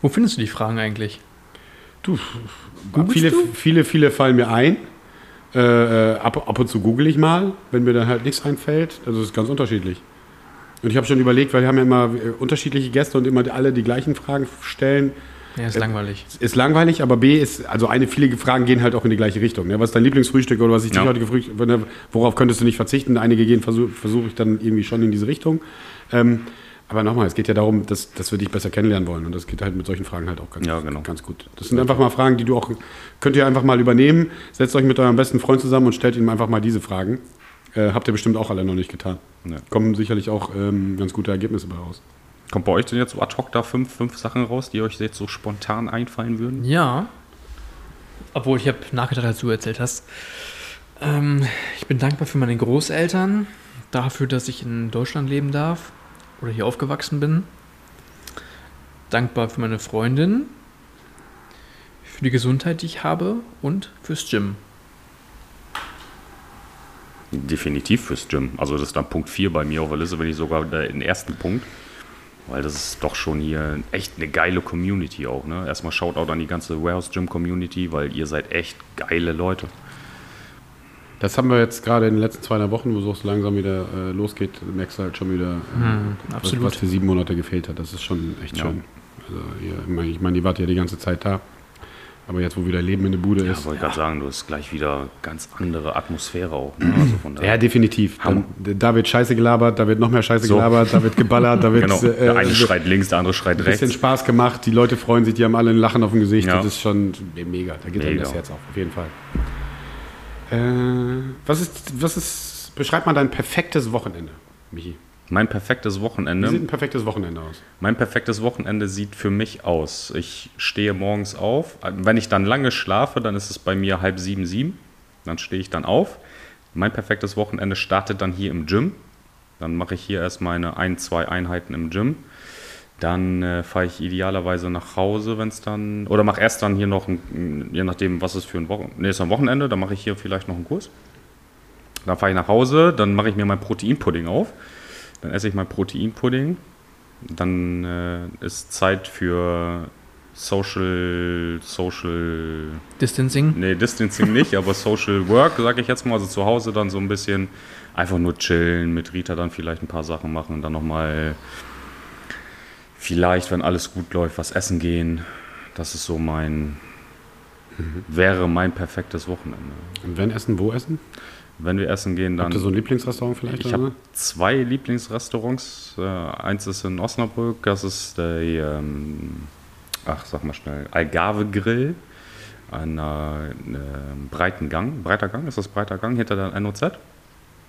S2: Wo findest du die Fragen eigentlich?
S1: Du, viele,
S2: du?
S1: viele, viele fallen mir ein. Äh, äh, ab, ab und zu google ich mal, wenn mir dann halt nichts einfällt. Also es ist ganz unterschiedlich. Und ich habe schon überlegt, weil wir haben ja immer äh, unterschiedliche Gäste und immer alle die gleichen Fragen stellen.
S2: Ja, ist
S1: Äh,
S2: langweilig.
S1: Ist langweilig, aber B ist, also eine, viele Fragen gehen halt auch in die gleiche Richtung. Ne? Was ist dein Lieblingsfrühstück oder was ist
S3: Ja.
S1: die heutige Frühstück? wenn du- Worauf könntest du nicht verzichten? Einige gehen, versuche versuch ich dann irgendwie schon in diese Richtung. Ähm, aber nochmal, es geht ja darum, dass, dass wir dich besser kennenlernen wollen. Und das geht halt mit solchen Fragen halt auch ganz,
S3: Ja, genau.
S1: ganz gut. Das sind einfach mal Fragen, die du auch, könnt ihr einfach mal übernehmen. Setzt euch mit eurem besten Freund zusammen und stellt ihm einfach mal diese Fragen. Äh, habt ihr bestimmt auch alle noch nicht getan.
S3: Ja.
S1: Kommen sicherlich auch ähm, ganz gute Ergebnisse bei raus.
S3: Kommt bei euch denn jetzt so ad hoc da fünf, fünf Sachen raus, die euch jetzt so spontan einfallen würden?
S2: Ja. Obwohl, ich habe nachgedacht, als du erzählt hast. Ähm, ich bin dankbar für meine Großeltern, dafür, dass ich in Deutschland leben darf oder hier aufgewachsen bin. Dankbar für meine Freundin, für die Gesundheit, die ich habe und fürs Gym.
S3: Definitiv fürs Gym. Also das ist dann Punkt 4 bei mir auf der Liste, wenn ich sogar den ersten Punkt. Weil das ist doch schon hier echt eine geile Community auch. Ne? Erstmal Shoutout an die ganze Warehouse Gym Community, weil ihr seid echt geile Leute.
S1: Das haben wir jetzt gerade in den letzten zwei Wochen, wo es so langsam wieder äh, losgeht, merkst du halt schon wieder, äh,
S2: Hm,
S1: was, für sieben Monate gefehlt hat. Das ist schon echt
S3: Ja.
S1: schön. Also ihr, ich meine, ich ihr wart ja die ganze Zeit da. Aber jetzt, wo wieder Leben in der Bude
S3: Ja,
S1: ist.
S3: wollte gerade sagen, du hast gleich wieder ganz andere Atmosphäre auch. Ne? Also von
S1: Ja, definitiv. Dann, da wird Scheiße gelabert, da wird noch mehr Scheiße
S3: So.
S1: gelabert, da wird geballert, da wird
S3: genau.
S1: äh,
S3: Der eine
S1: wird
S3: schreit links, der andere schreit
S1: ein bisschen
S3: rechts.
S1: Spaß gemacht, die Leute freuen sich, die haben alle ein Lachen auf dem Gesicht.
S3: Ja.
S1: Das ist schon mega. Da geht einem
S3: Mega.
S1: das Herz auf, auf jeden Fall. Äh, was ist, was ist, beschreib mal dein perfektes Wochenende, Michi.
S3: Mein perfektes
S1: Wie
S3: Wochenende.
S1: sieht ein perfektes Wochenende aus?
S3: Mein perfektes Wochenende sieht für mich aus. Ich stehe morgens auf. Wenn ich dann lange schlafe, dann ist es bei mir halb sieben, sieben. Dann stehe ich dann auf. Mein perfektes Wochenende startet dann hier im Gym. Dann mache ich hier erst meine ein, zwei Einheiten im Gym. Dann äh, fahre ich idealerweise nach Hause, wenn es dann. Oder mache erst dann hier noch, ein, je nachdem, was es für ein Wochenende. Nee, ist ein Wochenende, dann mache ich hier vielleicht noch einen Kurs. Dann fahre ich nach Hause, dann mache ich mir mein Proteinpudding auf. Dann esse ich mein Proteinpudding. Dann äh, ist Zeit für Social, Social,
S2: Distancing.
S3: nee, Distancing nicht, aber Social Work, sage ich jetzt mal. Also zu Hause dann so ein bisschen einfach nur chillen, mit Rita dann vielleicht ein paar Sachen machen und dann nochmal vielleicht, wenn alles gut läuft, was essen gehen. Das ist so mein, wäre mein perfektes Wochenende.
S1: Und wenn essen, wo essen?
S3: Wenn wir essen gehen, dann.
S1: Habt ihr so ein Lieblingsrestaurant vielleicht?
S3: Ich habe zwei Lieblingsrestaurants. Äh, eins ist in Osnabrück, das ist der, ähm, ach sag mal schnell, Algarve Grill an einer ähm, breiten Gang. Breiter Gang, ist das breiter Gang hinter der NOZ?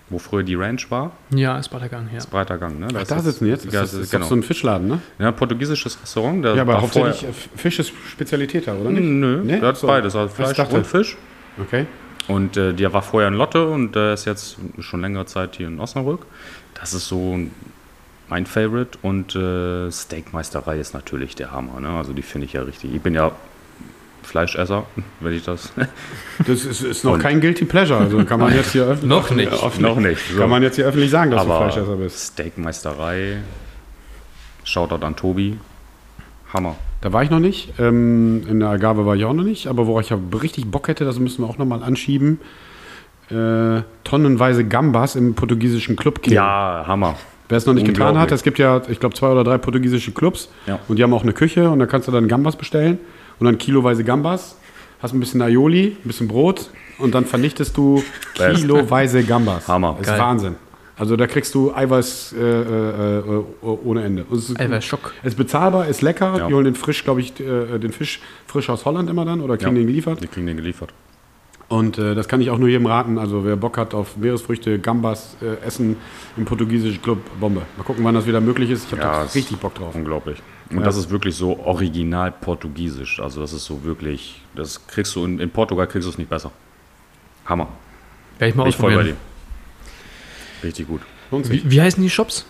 S3: Wo früher die Ranch war.
S2: Ja, ist breiter Gang, ja.
S3: Ist breiter Gang, ne?
S1: Ach,
S3: ist
S1: da sitzen jetzt? Das
S3: das
S1: ist
S3: genau.
S1: so ein Fischladen, ne?
S3: ja, portugiesisches Restaurant.
S1: Ja, aber hauptsächlich
S3: vorher-
S1: äh, Fisch ist Spezialität da, oder nicht?
S3: Nö,
S1: Nee?
S3: der hat
S1: So.
S3: beides, also Fleisch und Fisch.
S1: Okay.
S3: Und äh, der war vorher in Lotte und der ist jetzt schon längere Zeit hier in Osnabrück. Das ist so mein Favorite. Und äh, Steakmeisterei ist natürlich der Hammer. Ne? Also die finde ich ja richtig. Ich bin ja Fleischesser, wenn ich das.
S1: Das ist, ist noch
S3: Und-
S1: kein Guilty Pleasure. Also kann man jetzt hier öffentlich,
S2: Noch nicht.
S1: öffentlich-
S3: Noch nicht. So.
S1: Kann man jetzt hier öffentlich sagen, dass
S3: Aber
S1: du Fleischesser bist.
S3: Steakmeisterei, Shoutout an Tobi. Hammer.
S1: Da war ich noch nicht. Ähm, in der Agave war ich auch noch nicht. Aber wo ich ja richtig Bock hätte, das müssen wir auch nochmal anschieben. Äh, tonnenweise Gambas im portugiesischen Club Kiel.
S3: Ja, Hammer.
S1: Wer es noch nicht getan hat, es gibt ja, ich glaube, zwei oder drei portugiesische Clubs.
S3: Ja.
S1: Und die haben auch eine Küche und da kannst du dann Gambas bestellen. Und dann kiloweise Gambas. Hast ein bisschen Aioli, ein bisschen Brot und dann vernichtest du
S3: Best.
S1: kiloweise Gambas.
S3: Hammer.
S1: Das ist
S2: Geil.
S1: Wahnsinn. Also da kriegst du Eiweiß äh, äh, äh, ohne Ende. Und es ist,
S2: Eiweißschock.
S1: ist bezahlbar, ist lecker.
S3: Ja.
S1: Die holen den frisch, glaube ich, äh, den Fisch frisch aus Holland immer dann oder kriegen
S3: Ja.
S1: den geliefert.
S3: Die kriegen den geliefert.
S1: Und äh, das kann ich auch nur jedem raten. Also wer Bock hat auf Meeresfrüchte, Gambas äh, essen im portugiesischen Club, Bombe. Mal gucken, wann das wieder möglich ist. Ich habe
S3: Ja,
S1: da richtig Bock drauf.
S3: Unglaublich. Und
S1: Ja.
S3: das ist wirklich so original portugiesisch. Also das ist so wirklich, das kriegst du in, in Portugal kriegst du es nicht besser. Hammer.
S2: Werde ich mal
S3: Bin voll bei dir. Richtig gut.
S2: Wie, wie heißen die Shops?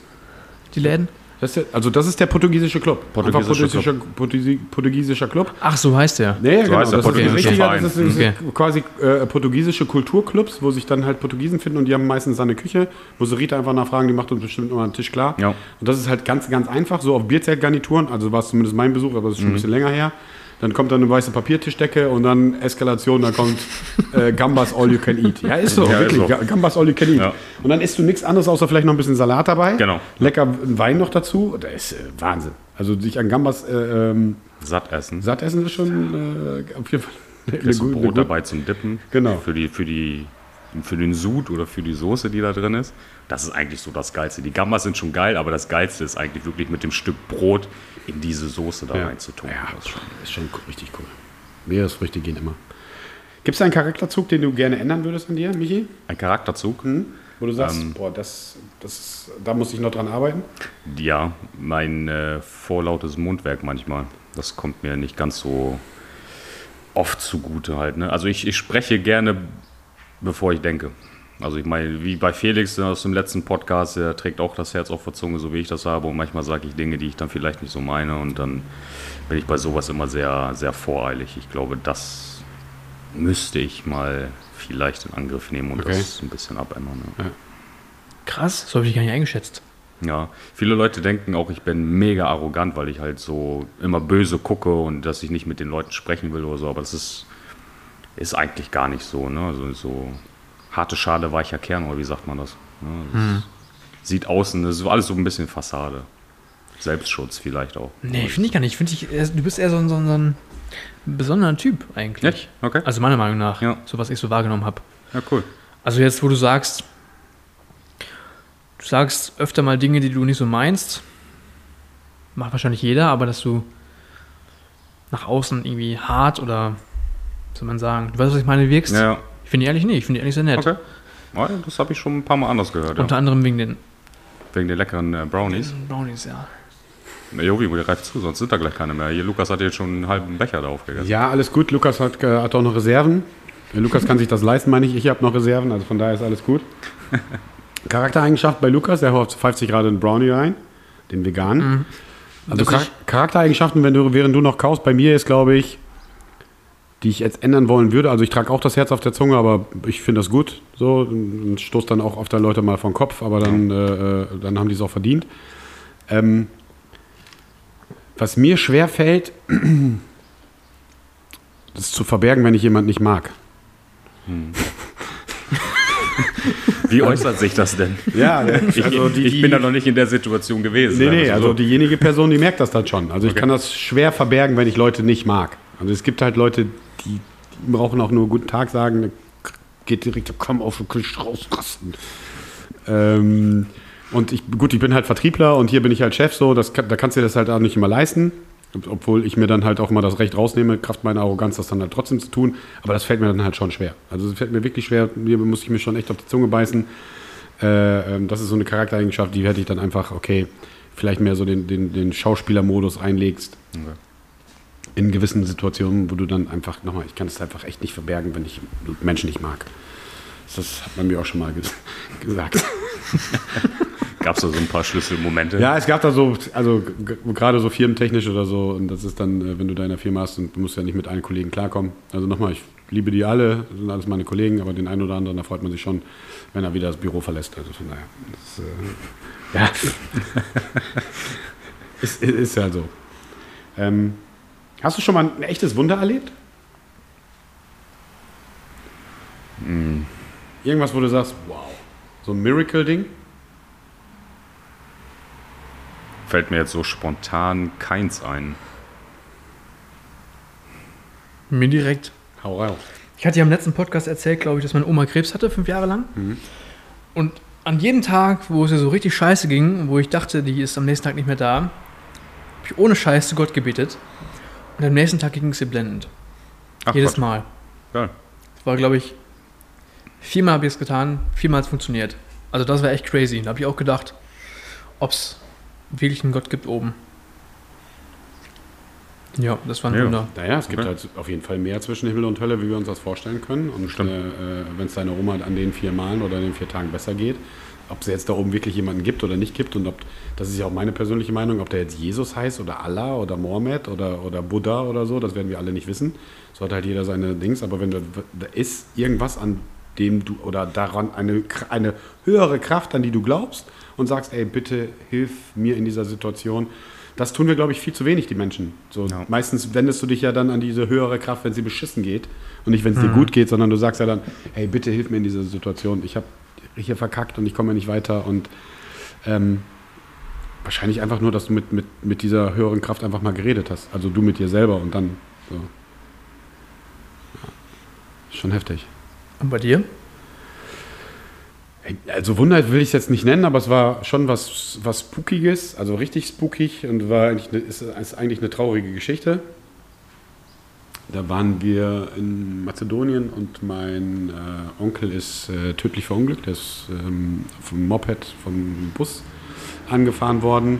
S2: Die Läden?
S1: Das ist der, also das ist der portugiesische Club. Einfach
S3: Portugiesischer
S1: portugiesischer, Portugiesi- portugiesischer Club.
S2: Ach, so heißt der.
S1: Nee,
S3: So
S1: genau.
S3: heißt der
S1: das ist
S3: portugiesische
S1: richtiger,
S3: Verein.
S1: das ist,
S2: Okay.
S1: ist quasi äh, portugiesische Kulturclubs, wo sich dann halt Portugiesen finden und die haben meistens eine Küche, wo sie Rita einfach nachfragen, die macht uns bestimmt immer einen Tisch klar.
S3: Ja.
S1: Und das ist halt ganz, ganz einfach, so auf Bierzeltgarnituren, also war es zumindest mein Besuch, aber das ist
S3: Mhm.
S1: schon ein bisschen länger her. Dann kommt dann eine weiße Papiertischdecke und dann Eskalation, dann kommt äh, Gambas All You Can Eat. Ja, ist so,
S3: Ja, ist
S1: wirklich.
S3: so.
S1: Ga- Gambas All You Can Eat.
S3: Ja.
S1: Und dann isst du nichts anderes, außer vielleicht noch ein bisschen Salat dabei.
S3: Genau.
S1: Lecker Wein noch dazu. Das ist äh, Wahnsinn. Also sich an Gambas äh, ähm,
S3: Satt essen.
S1: satt essen ist schon äh, auf jeden Fall eine, gute-
S3: Brot
S1: eine
S3: dabei zum Dippen.
S1: Genau.
S3: Für, die, für, die, für den Sud oder für die Soße, die da drin ist. Das ist eigentlich so das Geilste. Die Gambas sind schon geil, aber das Geilste ist eigentlich wirklich mit dem Stück Brot in diese Soße da
S1: Ja.
S3: reinzutun.
S1: Ja,
S3: Das ist schon-
S1: ist schon richtig cool. Meeresfrüchte gehen immer. Gibt es einen Charakterzug, den du gerne ändern würdest an dir, Michi?
S3: Ein Charakterzug.
S1: Wo du sagst,
S3: Ähm.
S1: boah, das, das, da muss ich noch dran arbeiten?
S3: Ja, mein äh, vorlautes Mundwerk manchmal. Das kommt mir nicht ganz so oft zugute halt. Ne? Also ich, ich spreche gerne, bevor ich denke. Also ich meine, wie bei Felix aus dem letzten Podcast, der trägt auch das Herz auf der Zunge, so wie ich das habe. Und manchmal sage ich Dinge, die ich dann vielleicht nicht so meine. Und dann bin ich bei sowas immer sehr, sehr voreilig. Ich glaube, das müsste ich mal vielleicht in Angriff nehmen und
S1: Okay.
S3: das ein bisschen abändern. Ne?
S2: Krass, so habe ich gar nicht eingeschätzt.
S3: Ja, viele Leute denken auch, ich bin mega arrogant, weil ich halt so immer böse gucke und dass ich nicht mit den Leuten sprechen will oder so, aber das ist, ist eigentlich gar nicht so, ne? Also so harte Schale, weicher Kern, oder wie sagt man das? Ne? das Sieht außen, das ist alles so ein bisschen Fassade. Selbstschutz vielleicht auch.
S2: Nee, finde ich gar nicht. Ich finde, du bist eher so ein, so ein, so ein besonderer Typ eigentlich.
S3: Ja, okay.
S2: Also meiner Meinung nach,
S3: Ja.
S2: so was ich so wahrgenommen habe.
S3: Ja, cool.
S2: Also jetzt, wo du sagst, du sagst öfter mal Dinge, die du nicht so meinst, macht wahrscheinlich jeder, aber dass du nach außen irgendwie hart oder, soll man sagen, du weißt, was ich meine, wirkst,
S3: Ja, ja.
S2: ich finde die ehrlich nicht, ich finde die ehrlich sehr nett.
S3: okay. Ja, das habe ich schon ein paar Mal anders gehört. Ja.
S2: Unter anderem wegen den
S3: Wegen den leckeren äh, Brownies.
S2: Brownies, ja.
S3: Na, Jovi, der reift zu, sonst sind da gleich keine mehr. Hier, Lukas hat jetzt schon einen halben Becher da aufgegessen.
S1: Ja, alles gut. Lukas hat, äh, hat auch noch Reserven. Äh, Lukas kann sich das leisten, meine ich. Ich habe noch Reserven, also von daher ist alles gut. Charaktereigenschaft bei Lukas, der pfeift sich gerade einen Brownie rein, den veganen. Also Char
S2: ich-
S1: Charaktereigenschaften, wenn du, während du noch kaust, bei mir ist, glaube ich, die ich jetzt ändern wollen würde. Also ich trage auch das Herz auf der Zunge, aber ich finde das gut. So, und stoß dann auch oft da Leute mal vom Kopf, aber dann, äh, äh, dann haben die es auch verdient. Ähm, was mir schwer fällt, das zu verbergen, wenn ich jemand nicht mag.
S3: Wie äußert sich das denn?
S1: Ja,
S3: Ich,
S1: also die,
S3: ich
S1: die,
S3: bin da noch nicht in der Situation gewesen.
S1: Nee, nee, also
S3: so.
S1: diejenige Person, die merkt das dann schon. Also ich
S3: Okay.
S1: kann das schwer verbergen, wenn ich Leute nicht mag. Also es gibt halt Leute, die, die brauchen auch nur guten Tag sagen, dann geht direkt, komm auf den Tisch rausrasten. Ähm, und ich, gut, ich bin halt Vertriebler und hier bin ich halt Chef, so, das, da kannst du dir das halt auch nicht immer leisten. Obwohl ich mir dann halt auch immer das Recht rausnehme, Kraft meiner Arroganz, das dann halt trotzdem zu tun. Aber das fällt mir dann halt schon schwer. Also es fällt mir wirklich schwer, hier muss ich mir schon echt auf die Zunge beißen. Äh, ähm, das ist so eine Charaktereigenschaft, die hätte ich dann einfach, okay, vielleicht mehr so den, den, den Schauspielermodus einlegst.
S3: Okay.
S1: In gewissen Situationen, wo du dann einfach, nochmal, ich kann es einfach echt nicht verbergen, wenn ich Menschen nicht mag. Das hat man mir auch schon mal ges gesagt.
S3: Gab es da so ein paar Schlüsselmomente?
S1: Ja, es gab da so, also gerade so firmentechnisch oder so, und das ist dann, äh, wenn du deiner Firma hast und du musst ja nicht mit allen Kollegen klarkommen. Also nochmal, ich liebe die alle, das sind alles meine Kollegen, aber den einen oder anderen, da freut man sich schon, wenn er wieder das Büro verlässt. Also von daher, das, äh, ja, ist, ist, ist ja so. Ähm, hast du schon mal ein echtes Wunder erlebt? Irgendwas, wo du sagst, wow, so ein Miracle-Ding?
S3: Fällt mir jetzt so spontan keins ein.
S2: Mir direkt.
S1: Hau raus.
S2: Ich hatte ja im letzten Podcast erzählt, glaube ich, dass meine Oma Krebs hatte, fünf Jahre lang. Und an jedem Tag, wo es ihr so richtig scheiße ging, wo ich dachte, die ist am nächsten Tag nicht mehr da, habe ich ohne Scheiß zu Gott gebetet. Und am nächsten Tag ging es ihr blendend.
S3: Ach,
S2: Jedes
S3: Gott.
S2: Mal.
S3: Geil.
S2: Das war, glaube ich, viermal habe ich es getan, viermal hat es funktioniert. Also das war echt crazy. Da habe ich auch gedacht, ob es wirklich einen Gott gibt oben. Ja, das war ein
S3: Ja.
S2: Wunder.
S1: Naja, es gibt
S3: Okay.
S1: halt auf jeden Fall mehr zwischen Himmel und Hölle, wie wir uns das vorstellen können. Und äh, äh, wenn es deiner Oma an den vier Malen oder an den vier Tagen besser geht, ob es jetzt da oben wirklich jemanden gibt oder nicht gibt und ob, das ist ja auch meine persönliche Meinung, ob der jetzt Jesus heißt oder Allah oder Mohammed oder, oder Buddha oder so, das werden wir alle nicht wissen. So hat halt jeder seine Dings, aber wenn du, da ist irgendwas, an dem du, oder daran eine, eine höhere Kraft, an die du glaubst und sagst, ey, bitte hilf mir in dieser Situation. Das tun wir, glaube ich, viel zu wenig, die Menschen. So,
S3: Ja.
S1: Meistens wendest du dich ja dann an diese höhere Kraft, wenn sie beschissen geht und nicht, wenn es dir gut geht, sondern du sagst ja dann, hey, bitte hilf mir in dieser Situation. Ich habe hier verkackt und ich komme nicht weiter und ähm, wahrscheinlich einfach nur, dass du mit, mit, mit dieser höheren Kraft einfach mal geredet hast. Also du mit dir selber und dann so. Ja. Schon heftig.
S2: Und bei dir?
S1: Also Wunder will ich es jetzt nicht nennen, aber es war schon was, was Spookiges, also richtig spookig und war eigentlich eine, ist, ist eigentlich eine traurige Geschichte. Da waren wir in Mazedonien und mein äh, Onkel ist äh, tödlich verunglückt. Der ist ähm, vom Moped, vom Bus angefahren worden.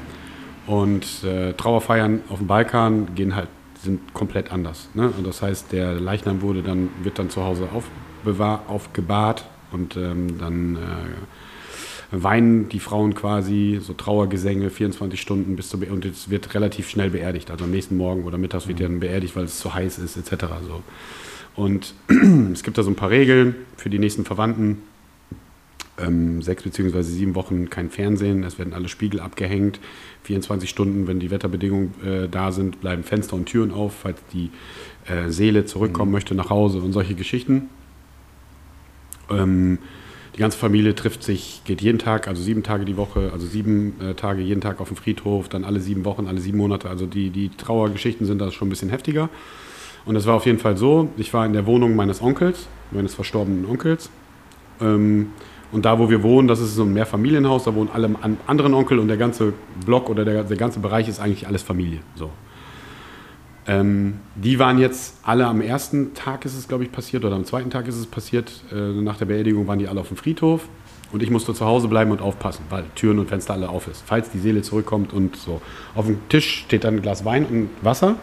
S1: Und äh, Trauerfeiern auf dem Balkan gehen halt, sind komplett anders. Ne? Und das heißt, der Leichnam wurde dann, wird dann zu Hause aufbewahr, aufgebahrt und ähm, dann äh, weinen die Frauen quasi, so Trauergesänge, 24 Stunden bis zur Be und es wird relativ schnell beerdigt. Also am nächsten Morgen oder mittags wird ja dann beerdigt, weil es zu heiß ist, etc. So. Und es gibt da so ein paar Regeln für die nächsten Verwandten. Ähm, sechs beziehungsweise sieben Wochen kein Fernsehen, es werden alle Spiegel abgehängt. 24 Stunden, wenn die Wetterbedingungen äh, da sind, bleiben Fenster und Türen auf, falls die äh, Seele zurückkommen möchte nach Hause und solche Geschichten. Ähm, die ganze Familie trifft sich, geht jeden Tag, also sieben Tage die Woche, also sieben äh, Tage jeden Tag auf dem Friedhof, dann alle sieben Wochen, alle sieben Monate. Also die, die Trauergeschichten sind da schon ein bisschen heftiger. Und es war auf jeden Fall so, ich war in der Wohnung meines Onkels, meines verstorbenen Onkels. Ähm, und da, wo wir wohnen, das ist so ein Mehrfamilienhaus, da wohnen alle an- anderen Onkel und der ganze Block oder der, der ganze Bereich ist eigentlich alles Familie. So. Ähm, die waren jetzt alle am ersten Tag ist es, glaube ich, passiert oder am zweiten Tag ist es passiert. Äh, nach der Beerdigung waren die alle auf dem Friedhof und ich musste zu Hause bleiben und aufpassen, weil Türen und Fenster alle auf ist. Falls die Seele zurückkommt und so. Auf dem Tisch steht dann ein Glas Wein und Wasser.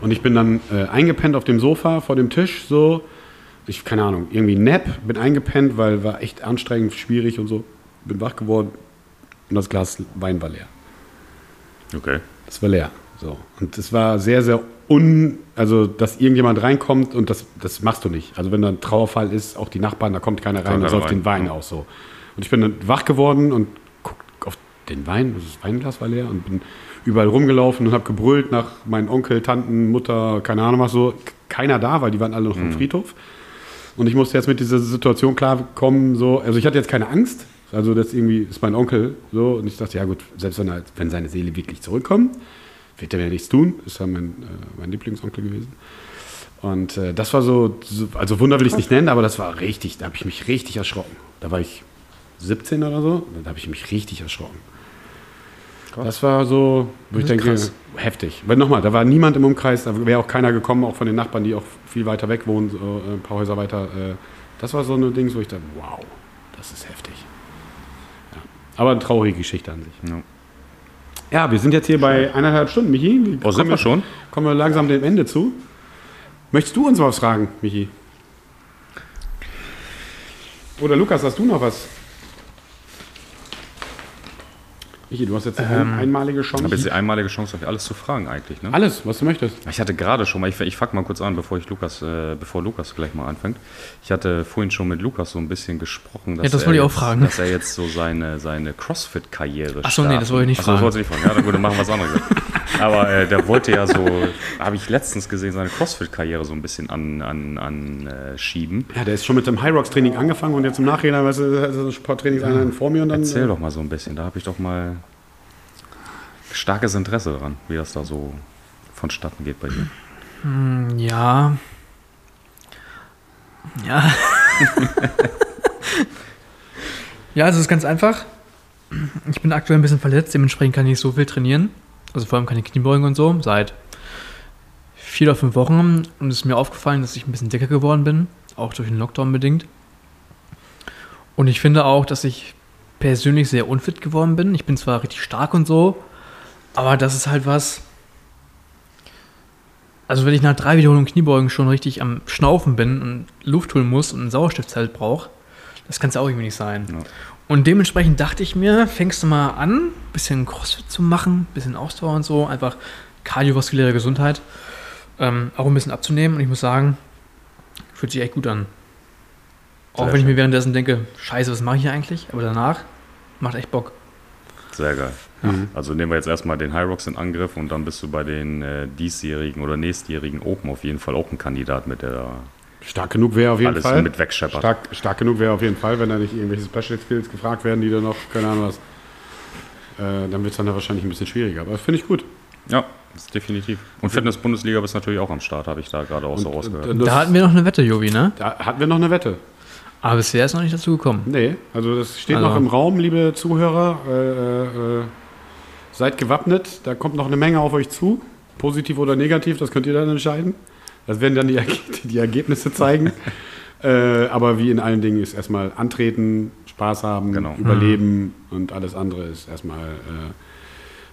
S1: Und ich bin dann äh, eingepennt auf dem Sofa vor dem Tisch, so. Ich, keine Ahnung, irgendwie Nap, bin eingepennt, weil war echt anstrengend, schwierig und so. Bin wach geworden und das Glas Wein war leer.
S3: Okay.
S1: Das war leer. So. Und es war sehr, sehr un, also dass irgendjemand reinkommt und das, das machst du nicht. Also wenn da ein Trauerfall ist, auch die Nachbarn, da kommt keiner rein und säuft den Wein
S3: ja.
S1: aus. So. Und ich bin dann wach geworden und guck auf den Wein, das Weinglas war leer und bin überall rumgelaufen und habe gebrüllt nach meinen Onkel, Tanten, Mutter, keine Ahnung was so. Keiner da, weil die waren alle noch
S3: Mhm.
S1: im Friedhof. Und ich musste jetzt mit dieser Situation klarkommen. So. Also ich hatte jetzt keine Angst. Also das irgendwie ist mein Onkel so. Und ich dachte, ja gut, selbst wenn, er, wenn seine Seele wirklich zurückkommt, wird er mir nichts tun. Ist ja mein, äh, mein Lieblingsonkel gewesen. Und äh, das war so, so, also Wunder will ich es nicht nennen, aber das war richtig, da habe ich mich richtig erschrocken. Da war ich 17 oder so, da habe ich mich richtig erschrocken. Das war so, wo ich denke,
S2: krass.
S1: heftig. Weil nochmal, da war niemand im Umkreis, da wäre auch keiner gekommen, auch von den Nachbarn, die auch viel weiter weg wohnen, so, äh, ein paar Häuser weiter. Äh, das war so ein Ding, wo ich dachte, wow, das ist heftig. Ja. Aber eine traurige Geschichte an sich.
S3: Ja.
S1: Ja, wir sind jetzt hier bei eineinhalb Stunden, Michi. Wir
S3: Oh, sind wir schon?
S1: Kommen wir langsam dem Ende zu. Möchtest du uns was fragen, Michi? Oder Lukas, hast du noch was? Michi, du hast jetzt eine
S2: Ähm,
S1: einmalige
S3: Ich habe jetzt
S1: Chance.
S3: die einmalige Chance, euch alles zu fragen eigentlich. Ne?
S1: Alles, was du möchtest.
S3: Ich hatte gerade schon mal, ich, ich fange mal kurz an, bevor ich Lukas, äh, bevor Lukas gleich mal anfängt. Ich hatte vorhin schon mit Lukas so ein bisschen gesprochen, dass,
S2: Ja, das
S3: er,
S2: ich auch
S3: jetzt,
S2: fragen.
S3: dass er jetzt so seine, seine CrossFit-Karriere
S2: Ach so, nee, das wollte ich nicht
S3: Achso, das
S2: fragen.
S3: wollte ich nicht fragen. Ja, dann gut, dann machen wir was anderes. Aber äh, der wollte ja so, habe ich letztens gesehen, seine CrossFit-Karriere so ein bisschen an, an, an äh, schieben.
S1: Ja, der ist schon mit dem High Rocks Training angefangen und jetzt im Nachhinein, weißt du, hat er so ein Sporttrainingseinheiten vor mir und dann.
S3: Erzähl
S1: äh,
S3: doch mal so ein bisschen, da habe ich doch mal starkes Interesse daran, wie das da so vonstatten geht bei dir.
S2: Hm, Ja. Ja. ja, also es ist ganz einfach. Ich bin aktuell ein bisschen verletzt, dementsprechend kann ich nicht so viel trainieren. Also vor allem keine Kniebeugen und so, seit vier oder fünf Wochen. Und es ist mir aufgefallen, dass ich ein bisschen dicker geworden bin, auch durch den Lockdown bedingt. Und ich finde auch, dass ich persönlich sehr unfit geworden bin. Ich bin zwar richtig stark und so, aber das ist halt was, also wenn ich nach drei Wiederholungen Kniebeugen schon richtig am Schnaufen bin und Luft holen muss und ein Sauerstoffzelt brauche, das kann es auch irgendwie nicht sein.
S3: Ja.
S2: Und dementsprechend dachte ich mir, fängst du mal an, ein bisschen Crossfit zu machen, ein bisschen Ausdauer und so, einfach kardiovaskuläre Gesundheit, ähm, auch ein bisschen abzunehmen. Und ich muss sagen, fühlt sich echt gut an. Auch
S3: Sehr
S2: wenn ich mir währenddessen denke, scheiße, was mache ich hier eigentlich? Aber danach macht echt Bock.
S3: Sehr geil.
S1: Mhm.
S3: Also nehmen wir jetzt erstmal den High Rocks in Angriff und dann bist du bei den äh, diesjährigen oder nächstjährigen Open auf jeden Fall auch ein Kandidat mit der
S1: Stark genug wäre auf jeden
S3: alles
S1: Fall.
S3: mit wegscheppert.
S1: Stark, stark genug wäre auf jeden Fall, wenn da nicht irgendwelche Special Skills gefragt werden, die dann noch, keine Ahnung was. Äh, dann wird es dann wahrscheinlich ein bisschen schwieriger. Aber finde ich gut.
S3: Ja, das ist definitiv. Und Fitness-Bundesliga bist natürlich auch am Start, habe ich da gerade auch so
S1: Und-
S3: rausgehört.
S1: und- das-
S2: Da hatten wir noch eine Wette, Jovi, ne?
S1: Da hatten wir noch eine Wette.
S2: Aber bisher ist noch nicht dazu gekommen.
S1: Nee, also das steht
S2: Also-
S1: noch im Raum, liebe Zuhörer. Äh, äh, seid gewappnet, da kommt noch eine Menge auf euch zu. Positiv oder negativ, das könnt ihr dann entscheiden. Das werden dann die, die Ergebnisse zeigen. äh, aber wie in allen Dingen ist erstmal antreten, Spaß haben,
S3: Genau.
S1: überleben und alles andere ist erstmal äh,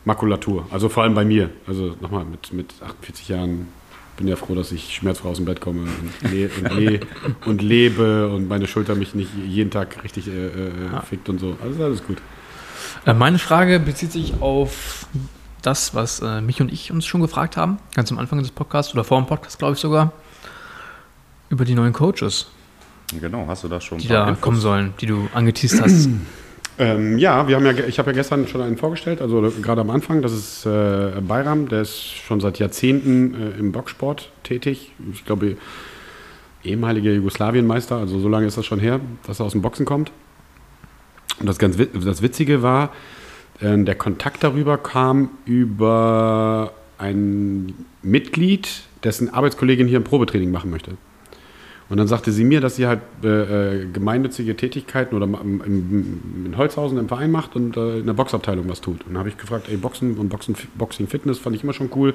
S1: Makulatur. Also vor allem bei mir. Also nochmal, mit, mit 48 Jahren bin ja froh, dass ich schmerzfrei aus dem Bett komme und, le und, le und lebe und meine Schulter mich nicht jeden Tag richtig äh, äh, fickt und so. Also alles gut.
S2: Äh, Meine Frage bezieht sich auf das, was äh, mich und ich uns schon gefragt haben, ganz am Anfang des Podcasts oder vor dem Podcast, glaube ich sogar, über die neuen Coaches,
S3: Genau, hast du da schon
S2: die da
S3: Infos?
S2: kommen sollen, die du angeteased hast.
S1: Ähm, ja, wir haben ja, ich habe ja gestern schon einen vorgestellt, also gerade am Anfang. Das ist äh, Bayram, der ist schon seit Jahrzehnten äh, im Boxsport tätig. Ich glaube, ehemaliger Jugoslawienmeister, also so lange ist das schon her, dass er aus dem Boxen kommt. Und das ganz das Witzige war, äh, der Kontakt darüber kam über ein Mitglied, dessen Arbeitskollegin hier ein Probetraining machen möchte. Und dann sagte sie mir, dass sie halt äh, äh gemeinnützige Tätigkeiten oder im, im, in Holzhausen im Verein macht und äh, in der Boxabteilung was tut. Und dann habe ich gefragt, ey, Boxen und Boxen, Boxing Fitness fand ich immer schon cool.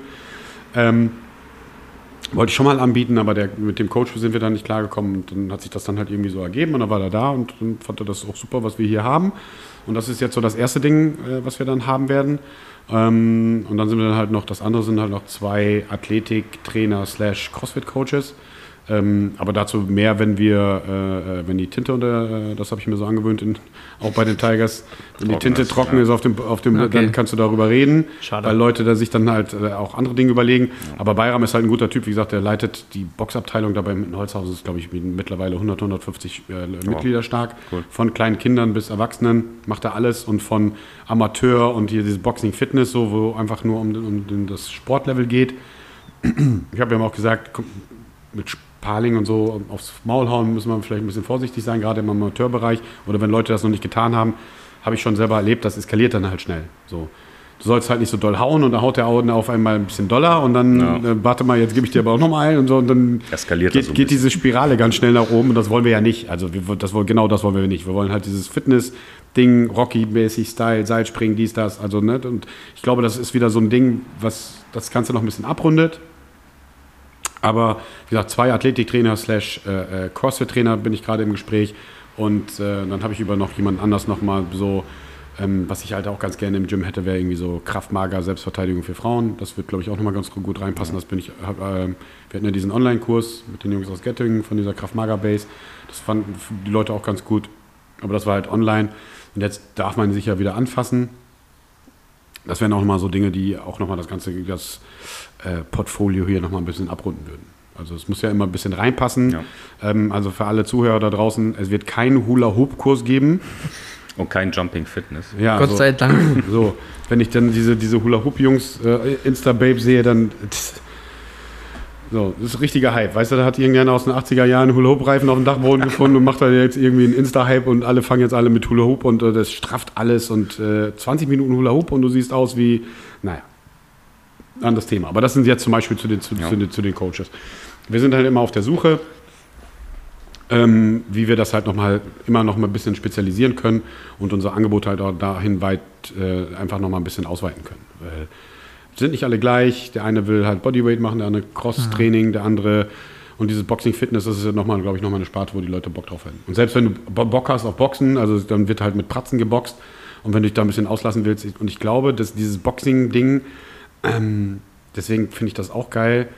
S1: Ähm, wollte ich schon mal anbieten, aber der, mit dem Coach sind wir dann nicht klargekommen und dann hat sich das dann halt irgendwie so ergeben und dann war er da und dann fand er das auch super, was wir hier haben. Und das ist jetzt so das erste Ding, äh, was wir dann haben werden. Ähm, und dann sind wir dann halt noch, das andere sind halt noch zwei Athletik-Trainer slash Crossfit-Coaches. Ähm, aber dazu mehr, wenn wir, äh, äh wenn die Tinte unter, äh, das habe ich mir so angewöhnt, in, auch bei den Tigers, wenn die Tinte ist, trocken ja. ist auf dem, auf dem okay. dann kannst du darüber reden, Schade. weil Leute da sich dann halt äh, auch andere Dinge überlegen. Ja. Aber Bayram ist halt ein guter Typ, wie gesagt, der leitet die Boxabteilung dabei in Holzhaus, ist glaube ich mittlerweile 100, 150 äh, oh. Mitglieder stark. Cool. Von kleinen Kindern bis Erwachsenen macht er alles und von Amateur und hier dieses Boxing Fitness, so, wo einfach nur um, um das Sportlevel geht. Ich habe ihm auch gesagt, mit Sport Paling und so aufs Maul hauen, müssen wir vielleicht ein bisschen vorsichtig sein, gerade im Amateurbereich. Oder wenn Leute das noch nicht getan haben, habe ich schon selber erlebt, das eskaliert dann halt schnell. So. Du sollst halt nicht so doll hauen und dann haut der Augen auf einmal ein bisschen doller und dann, ja. äh, warte mal, jetzt gebe ich dir aber auch nochmal ein und so und dann
S3: eskaliert
S1: geht,
S3: so
S1: geht diese Spirale ganz schnell nach oben und das wollen wir ja nicht. Also wir, das, genau das wollen wir nicht. Wir wollen halt dieses Fitness-Ding, Rocky-mäßig Style, Seilspringen, dies, das. Also, ne? Und ich glaube, das ist wieder so ein Ding, was das Ganze noch ein bisschen abrundet. Aber wie gesagt, zwei Athletiktrainer slash äh, äh, Crossfit-Trainer bin ich gerade im Gespräch. Und äh, dann habe ich über noch jemand anders nochmal so, ähm, was ich halt auch ganz gerne im Gym hätte, wäre irgendwie so Kraftmager, Selbstverteidigung für Frauen. Das wird, glaube ich, auch nochmal ganz gut reinpassen. Das bin ich, hab, äh, wir hatten ja diesen Online-Kurs mit den Jungs aus Göttingen von dieser Kraftmager-Base. Das fanden die Leute auch ganz gut. Aber das war halt online. Und jetzt darf man sich ja wieder anfassen. Das wären auch nochmal so Dinge, die auch nochmal das ganze, das äh, Portfolio hier nochmal ein bisschen abrunden würden. Also es muss ja immer ein bisschen reinpassen. Ja. Ähm, also für alle Zuhörer da draußen, es wird keinen Hula-Hoop-Kurs geben.
S3: Und kein Jumping Fitness.
S2: Ja, Gott so, sei Dank.
S1: So, wenn ich dann diese, diese Hula-Hoop-Jungs äh, Insta-Babe sehe, dann. Tss, so, das ist richtiger Hype. Weißt du, da hat irgendeiner aus den 80er Jahren Hula-Hoop-Reifen auf dem Dachboden gefunden und macht da jetzt irgendwie einen Insta-Hype und alle fangen jetzt alle mit Hula-Hoop und äh, das strafft alles und äh, 20 Minuten Hula-Hoop und du siehst aus wie, naja anderes Thema. Aber das sind jetzt zum Beispiel zu den, zu, ja. zu, zu den Coaches. Wir sind halt immer auf der Suche, ähm, wie wir das halt noch mal, immer noch mal ein bisschen spezialisieren können und unser Angebot halt auch dahin weit äh, einfach noch mal ein bisschen ausweiten können. Weil sind nicht alle gleich. Der eine will halt Bodyweight machen, der andere Cross-Training, mhm. der andere und dieses Boxing-Fitness, das ist ja nochmal, glaube ich, nochmal eine Sparte, wo die Leute Bock drauf haben. Und selbst wenn du Bock hast auf Boxen, also dann wird halt mit Pratzen geboxt. Und wenn du dich da ein bisschen auslassen willst, und ich glaube, dass dieses Boxing-Ding, ähm, deswegen finde ich das auch geil.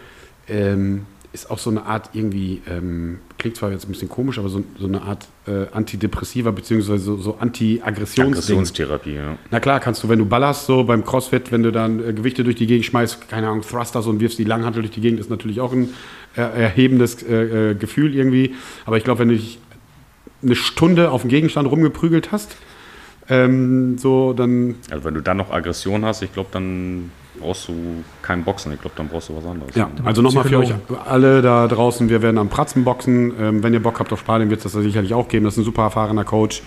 S1: Ähm, ist auch so eine Art irgendwie, ähm, klingt zwar jetzt ein bisschen komisch, aber so, so eine Art äh, Antidepressiva beziehungsweise so, so Anti-Aggressions
S3: Aggressionstherapie, ja.
S1: Na klar, kannst du, wenn du ballerst, so beim Crossfit, wenn du dann äh, Gewichte durch die Gegend schmeißt, keine Ahnung, Thrusters und wirfst die Langhantel durch die Gegend, ist natürlich auch ein äh, erhebendes äh, äh, Gefühl irgendwie. Aber ich glaube, wenn du dich eine Stunde auf dem Gegenstand rumgeprügelt hast, ähm, so dann.
S3: Also wenn du dann noch Aggression hast, ich glaube, dann brauchst du keinen Boxen. Ich glaube, dann brauchst du was anderes.
S1: Ja, also nochmal für euch alle da draußen, wir werden am Pratzen boxen. Ähm, wenn ihr Bock habt auf Sparring, wird es das sicherlich auch geben. Das ist ein super erfahrener Coach,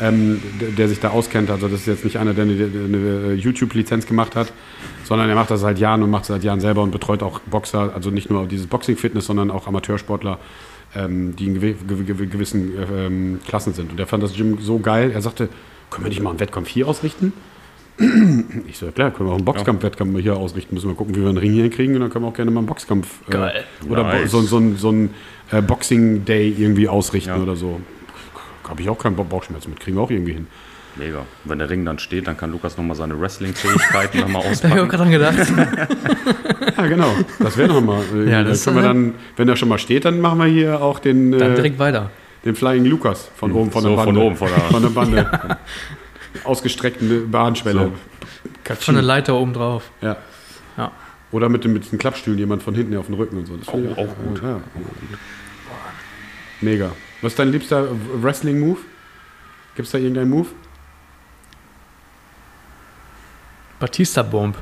S1: ähm, der, der, sich da auskennt. Also das ist jetzt nicht einer, der eine, eine YouTube-Lizenz gemacht hat, sondern er macht das seit Jahren und macht es seit Jahren selber und betreut auch Boxer, also nicht nur dieses Boxing-Fitness, sondern auch Amateursportler, ähm, die in gew gew gewissen ähm, Klassen sind. Und er fand das Gym so geil, er sagte, können wir nicht mal einen Wettkampf hier ausrichten? Ich so, ja klar, können wir auch einen Boxkampf-Wettkampf hier ausrichten. Müssen wir gucken, wie wir einen Ring hier kriegen und dann können wir auch gerne mal einen Boxkampf äh, oder nice. so, so, so, ein äh, Boxing-Day irgendwie ausrichten ja. oder so. Habe ich auch keinen Bauchschmerz mit, kriegen wir auch irgendwie hin.
S3: Mega. Wenn der Ring dann steht, dann kann Lukas nochmal seine Wrestling-Fähigkeiten nochmal auspacken.
S2: da habe ich auch gerade dran
S1: gedacht. ja, genau. Das wäre nochmal. Äh, ja, das können wir dann, wenn er schon mal steht, dann machen wir hier auch den.
S2: Dann äh, direkt weiter.
S1: Den Flying Lukas von oben von
S3: so,
S1: der Bande.
S3: Von oben von der,
S1: von der Bande. ja ausgestreckten Bahnschwelle.
S2: So. Von der Leiter oben drauf.
S1: Ja. ja. Oder mit dem, mit den Klappstühlen jemand von hinten auf den Rücken und so. Das
S3: auch, auch, auch gut. Ja,
S1: Mega. Was ist dein liebster Wrestling-Move? Gibt es da irgendeinen Move?
S2: Batista Bomb.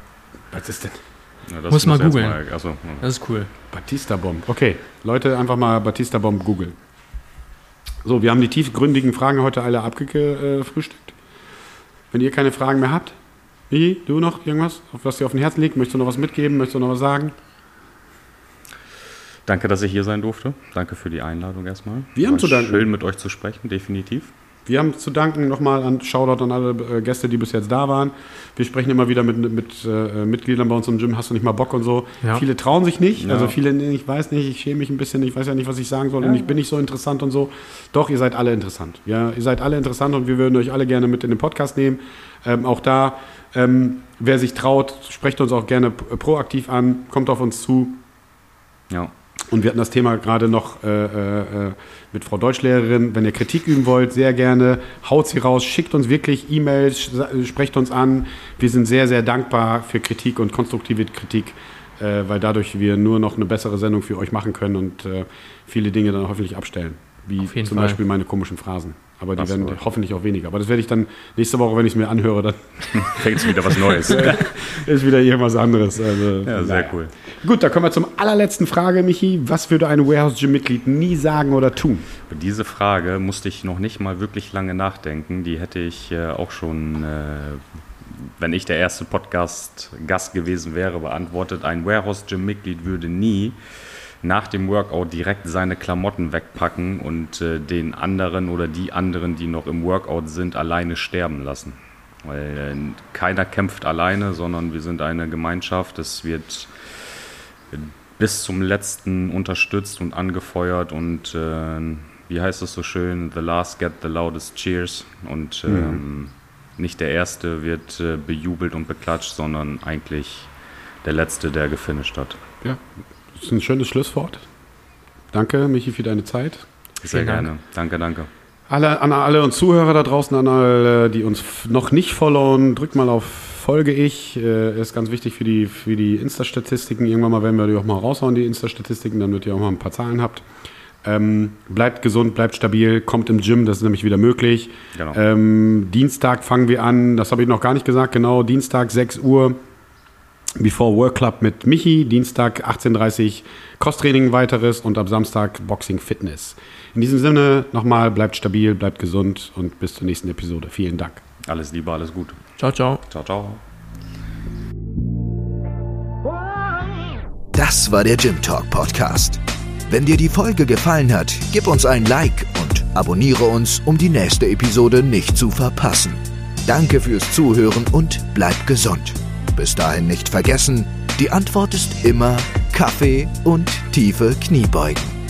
S1: Was ist denn?
S2: Ja, muss mal googeln. Achso, ja. Das ist cool.
S1: Batista Bomb. Okay, Leute, einfach mal Batista Bomb googeln. So, wir haben die tiefgründigen Fragen heute alle abgefrühstückt. Wenn ihr keine Fragen mehr habt, Michi, du noch irgendwas, auf was dir auf dem Herzen liegt? Möchtest du noch was mitgeben? Möchtest du noch was sagen?
S3: Danke, dass ich hier sein durfte. Danke für die Einladung erstmal.
S1: Wir haben zu danken.
S3: Schön mit euch zu sprechen, definitiv.
S1: Wir haben zu danken nochmal an Shoutout an alle äh, Gäste, die bis jetzt da waren. Wir sprechen immer wieder mit, mit äh, Mitgliedern bei uns im Gym, hast du nicht mal Bock und so.
S2: Ja.
S1: Viele trauen sich nicht,
S3: Ja.
S1: also viele, ich weiß nicht, ich schäme mich ein bisschen, ich weiß ja nicht, was ich sagen soll und ich bin nicht so interessant und so. Doch, ihr seid alle interessant. Ja, ihr seid alle interessant und wir würden euch alle gerne mit in den Podcast nehmen. Ähm, auch da, ähm, wer sich traut, sprecht uns auch gerne proaktiv an, kommt auf uns zu.
S3: Ja.
S1: Und wir hatten das Thema gerade noch äh, äh, äh, mit Frau Deutschlehrerin. Wenn ihr Kritik üben wollt, sehr gerne, haut sie raus, schickt uns wirklich E-Mails, sprecht uns an. Wir sind sehr, sehr dankbar für Kritik und konstruktive Kritik, äh, weil dadurch wir nur noch eine bessere Sendung für euch machen können und äh, viele Dinge dann hoffentlich abstellen. Wie zum
S2: Fall.
S1: Beispiel meine komischen Phrasen. Aber die
S3: Absolut.
S1: werden hoffentlich auch weniger. Aber das werde ich dann nächste Woche, wenn ich es mir anhöre, dann
S3: Fängt wieder was Neues.
S1: ist wieder irgendwas anderes. Also,
S3: Ja, sehr
S1: naja.
S3: cool.
S1: Gut, da kommen wir zum allerletzten Frage, Michi. Was würde ein Warehouse Gym Mitglied nie sagen oder tun?
S3: Über diese Frage musste ich noch nicht mal wirklich lange nachdenken. Die hätte ich äh, auch schon, äh, wenn ich der erste Podcast-Gast gewesen wäre, beantwortet. Ein Warehouse-Gym-Mitglied würde nie nach dem Workout direkt seine Klamotten wegpacken und äh, den anderen oder die anderen, die noch im Workout sind, alleine sterben lassen. Weil äh, keiner kämpft alleine, sondern wir sind eine Gemeinschaft. Es wird bis zum letzten unterstützt und angefeuert und äh, wie heißt es so schön, the last get the loudest cheers und ähm, nicht der Erste wird äh, bejubelt und beklatscht, sondern eigentlich der Letzte, der gefinisht hat.
S1: Ja, das ist ein schönes Schlusswort. Danke, Michi, für deine Zeit.
S3: Sehr
S2: Vielen Dank.
S3: gerne. Danke, danke.
S1: Alle, an alle und Zuhörer da draußen, an alle, die uns noch nicht followen, drückt mal auf Folge ich. Äh, ist ganz wichtig für die, für die Insta-Statistiken. Irgendwann mal werden wir die auch mal raushauen, die Insta-Statistiken, damit ihr auch mal ein paar Zahlen habt. Ähm, bleibt gesund, bleibt stabil, kommt im Gym, das ist nämlich wieder möglich.
S3: Genau.
S1: Ähm, Dienstag fangen wir an, das habe ich noch gar nicht gesagt, genau, Dienstag 6 Uhr. Before Work Club mit Michi, Dienstag 18.30 Uhr Crosstraining weiteres und am Samstag Boxing Fitness. In diesem Sinne nochmal, bleibt stabil, bleibt gesund und bis zur nächsten Episode. Vielen Dank.
S3: Alles Liebe, alles gut.
S2: Ciao, ciao.
S3: Ciao, ciao.
S4: Das war der Gym Talk Podcast. Wenn dir die Folge gefallen hat, gib uns ein Like und abonniere uns, um die nächste Episode nicht zu verpassen. Danke fürs Zuhören und bleib gesund. Bis dahin nicht vergessen, die Antwort ist immer Kaffee und tiefe Kniebeugen.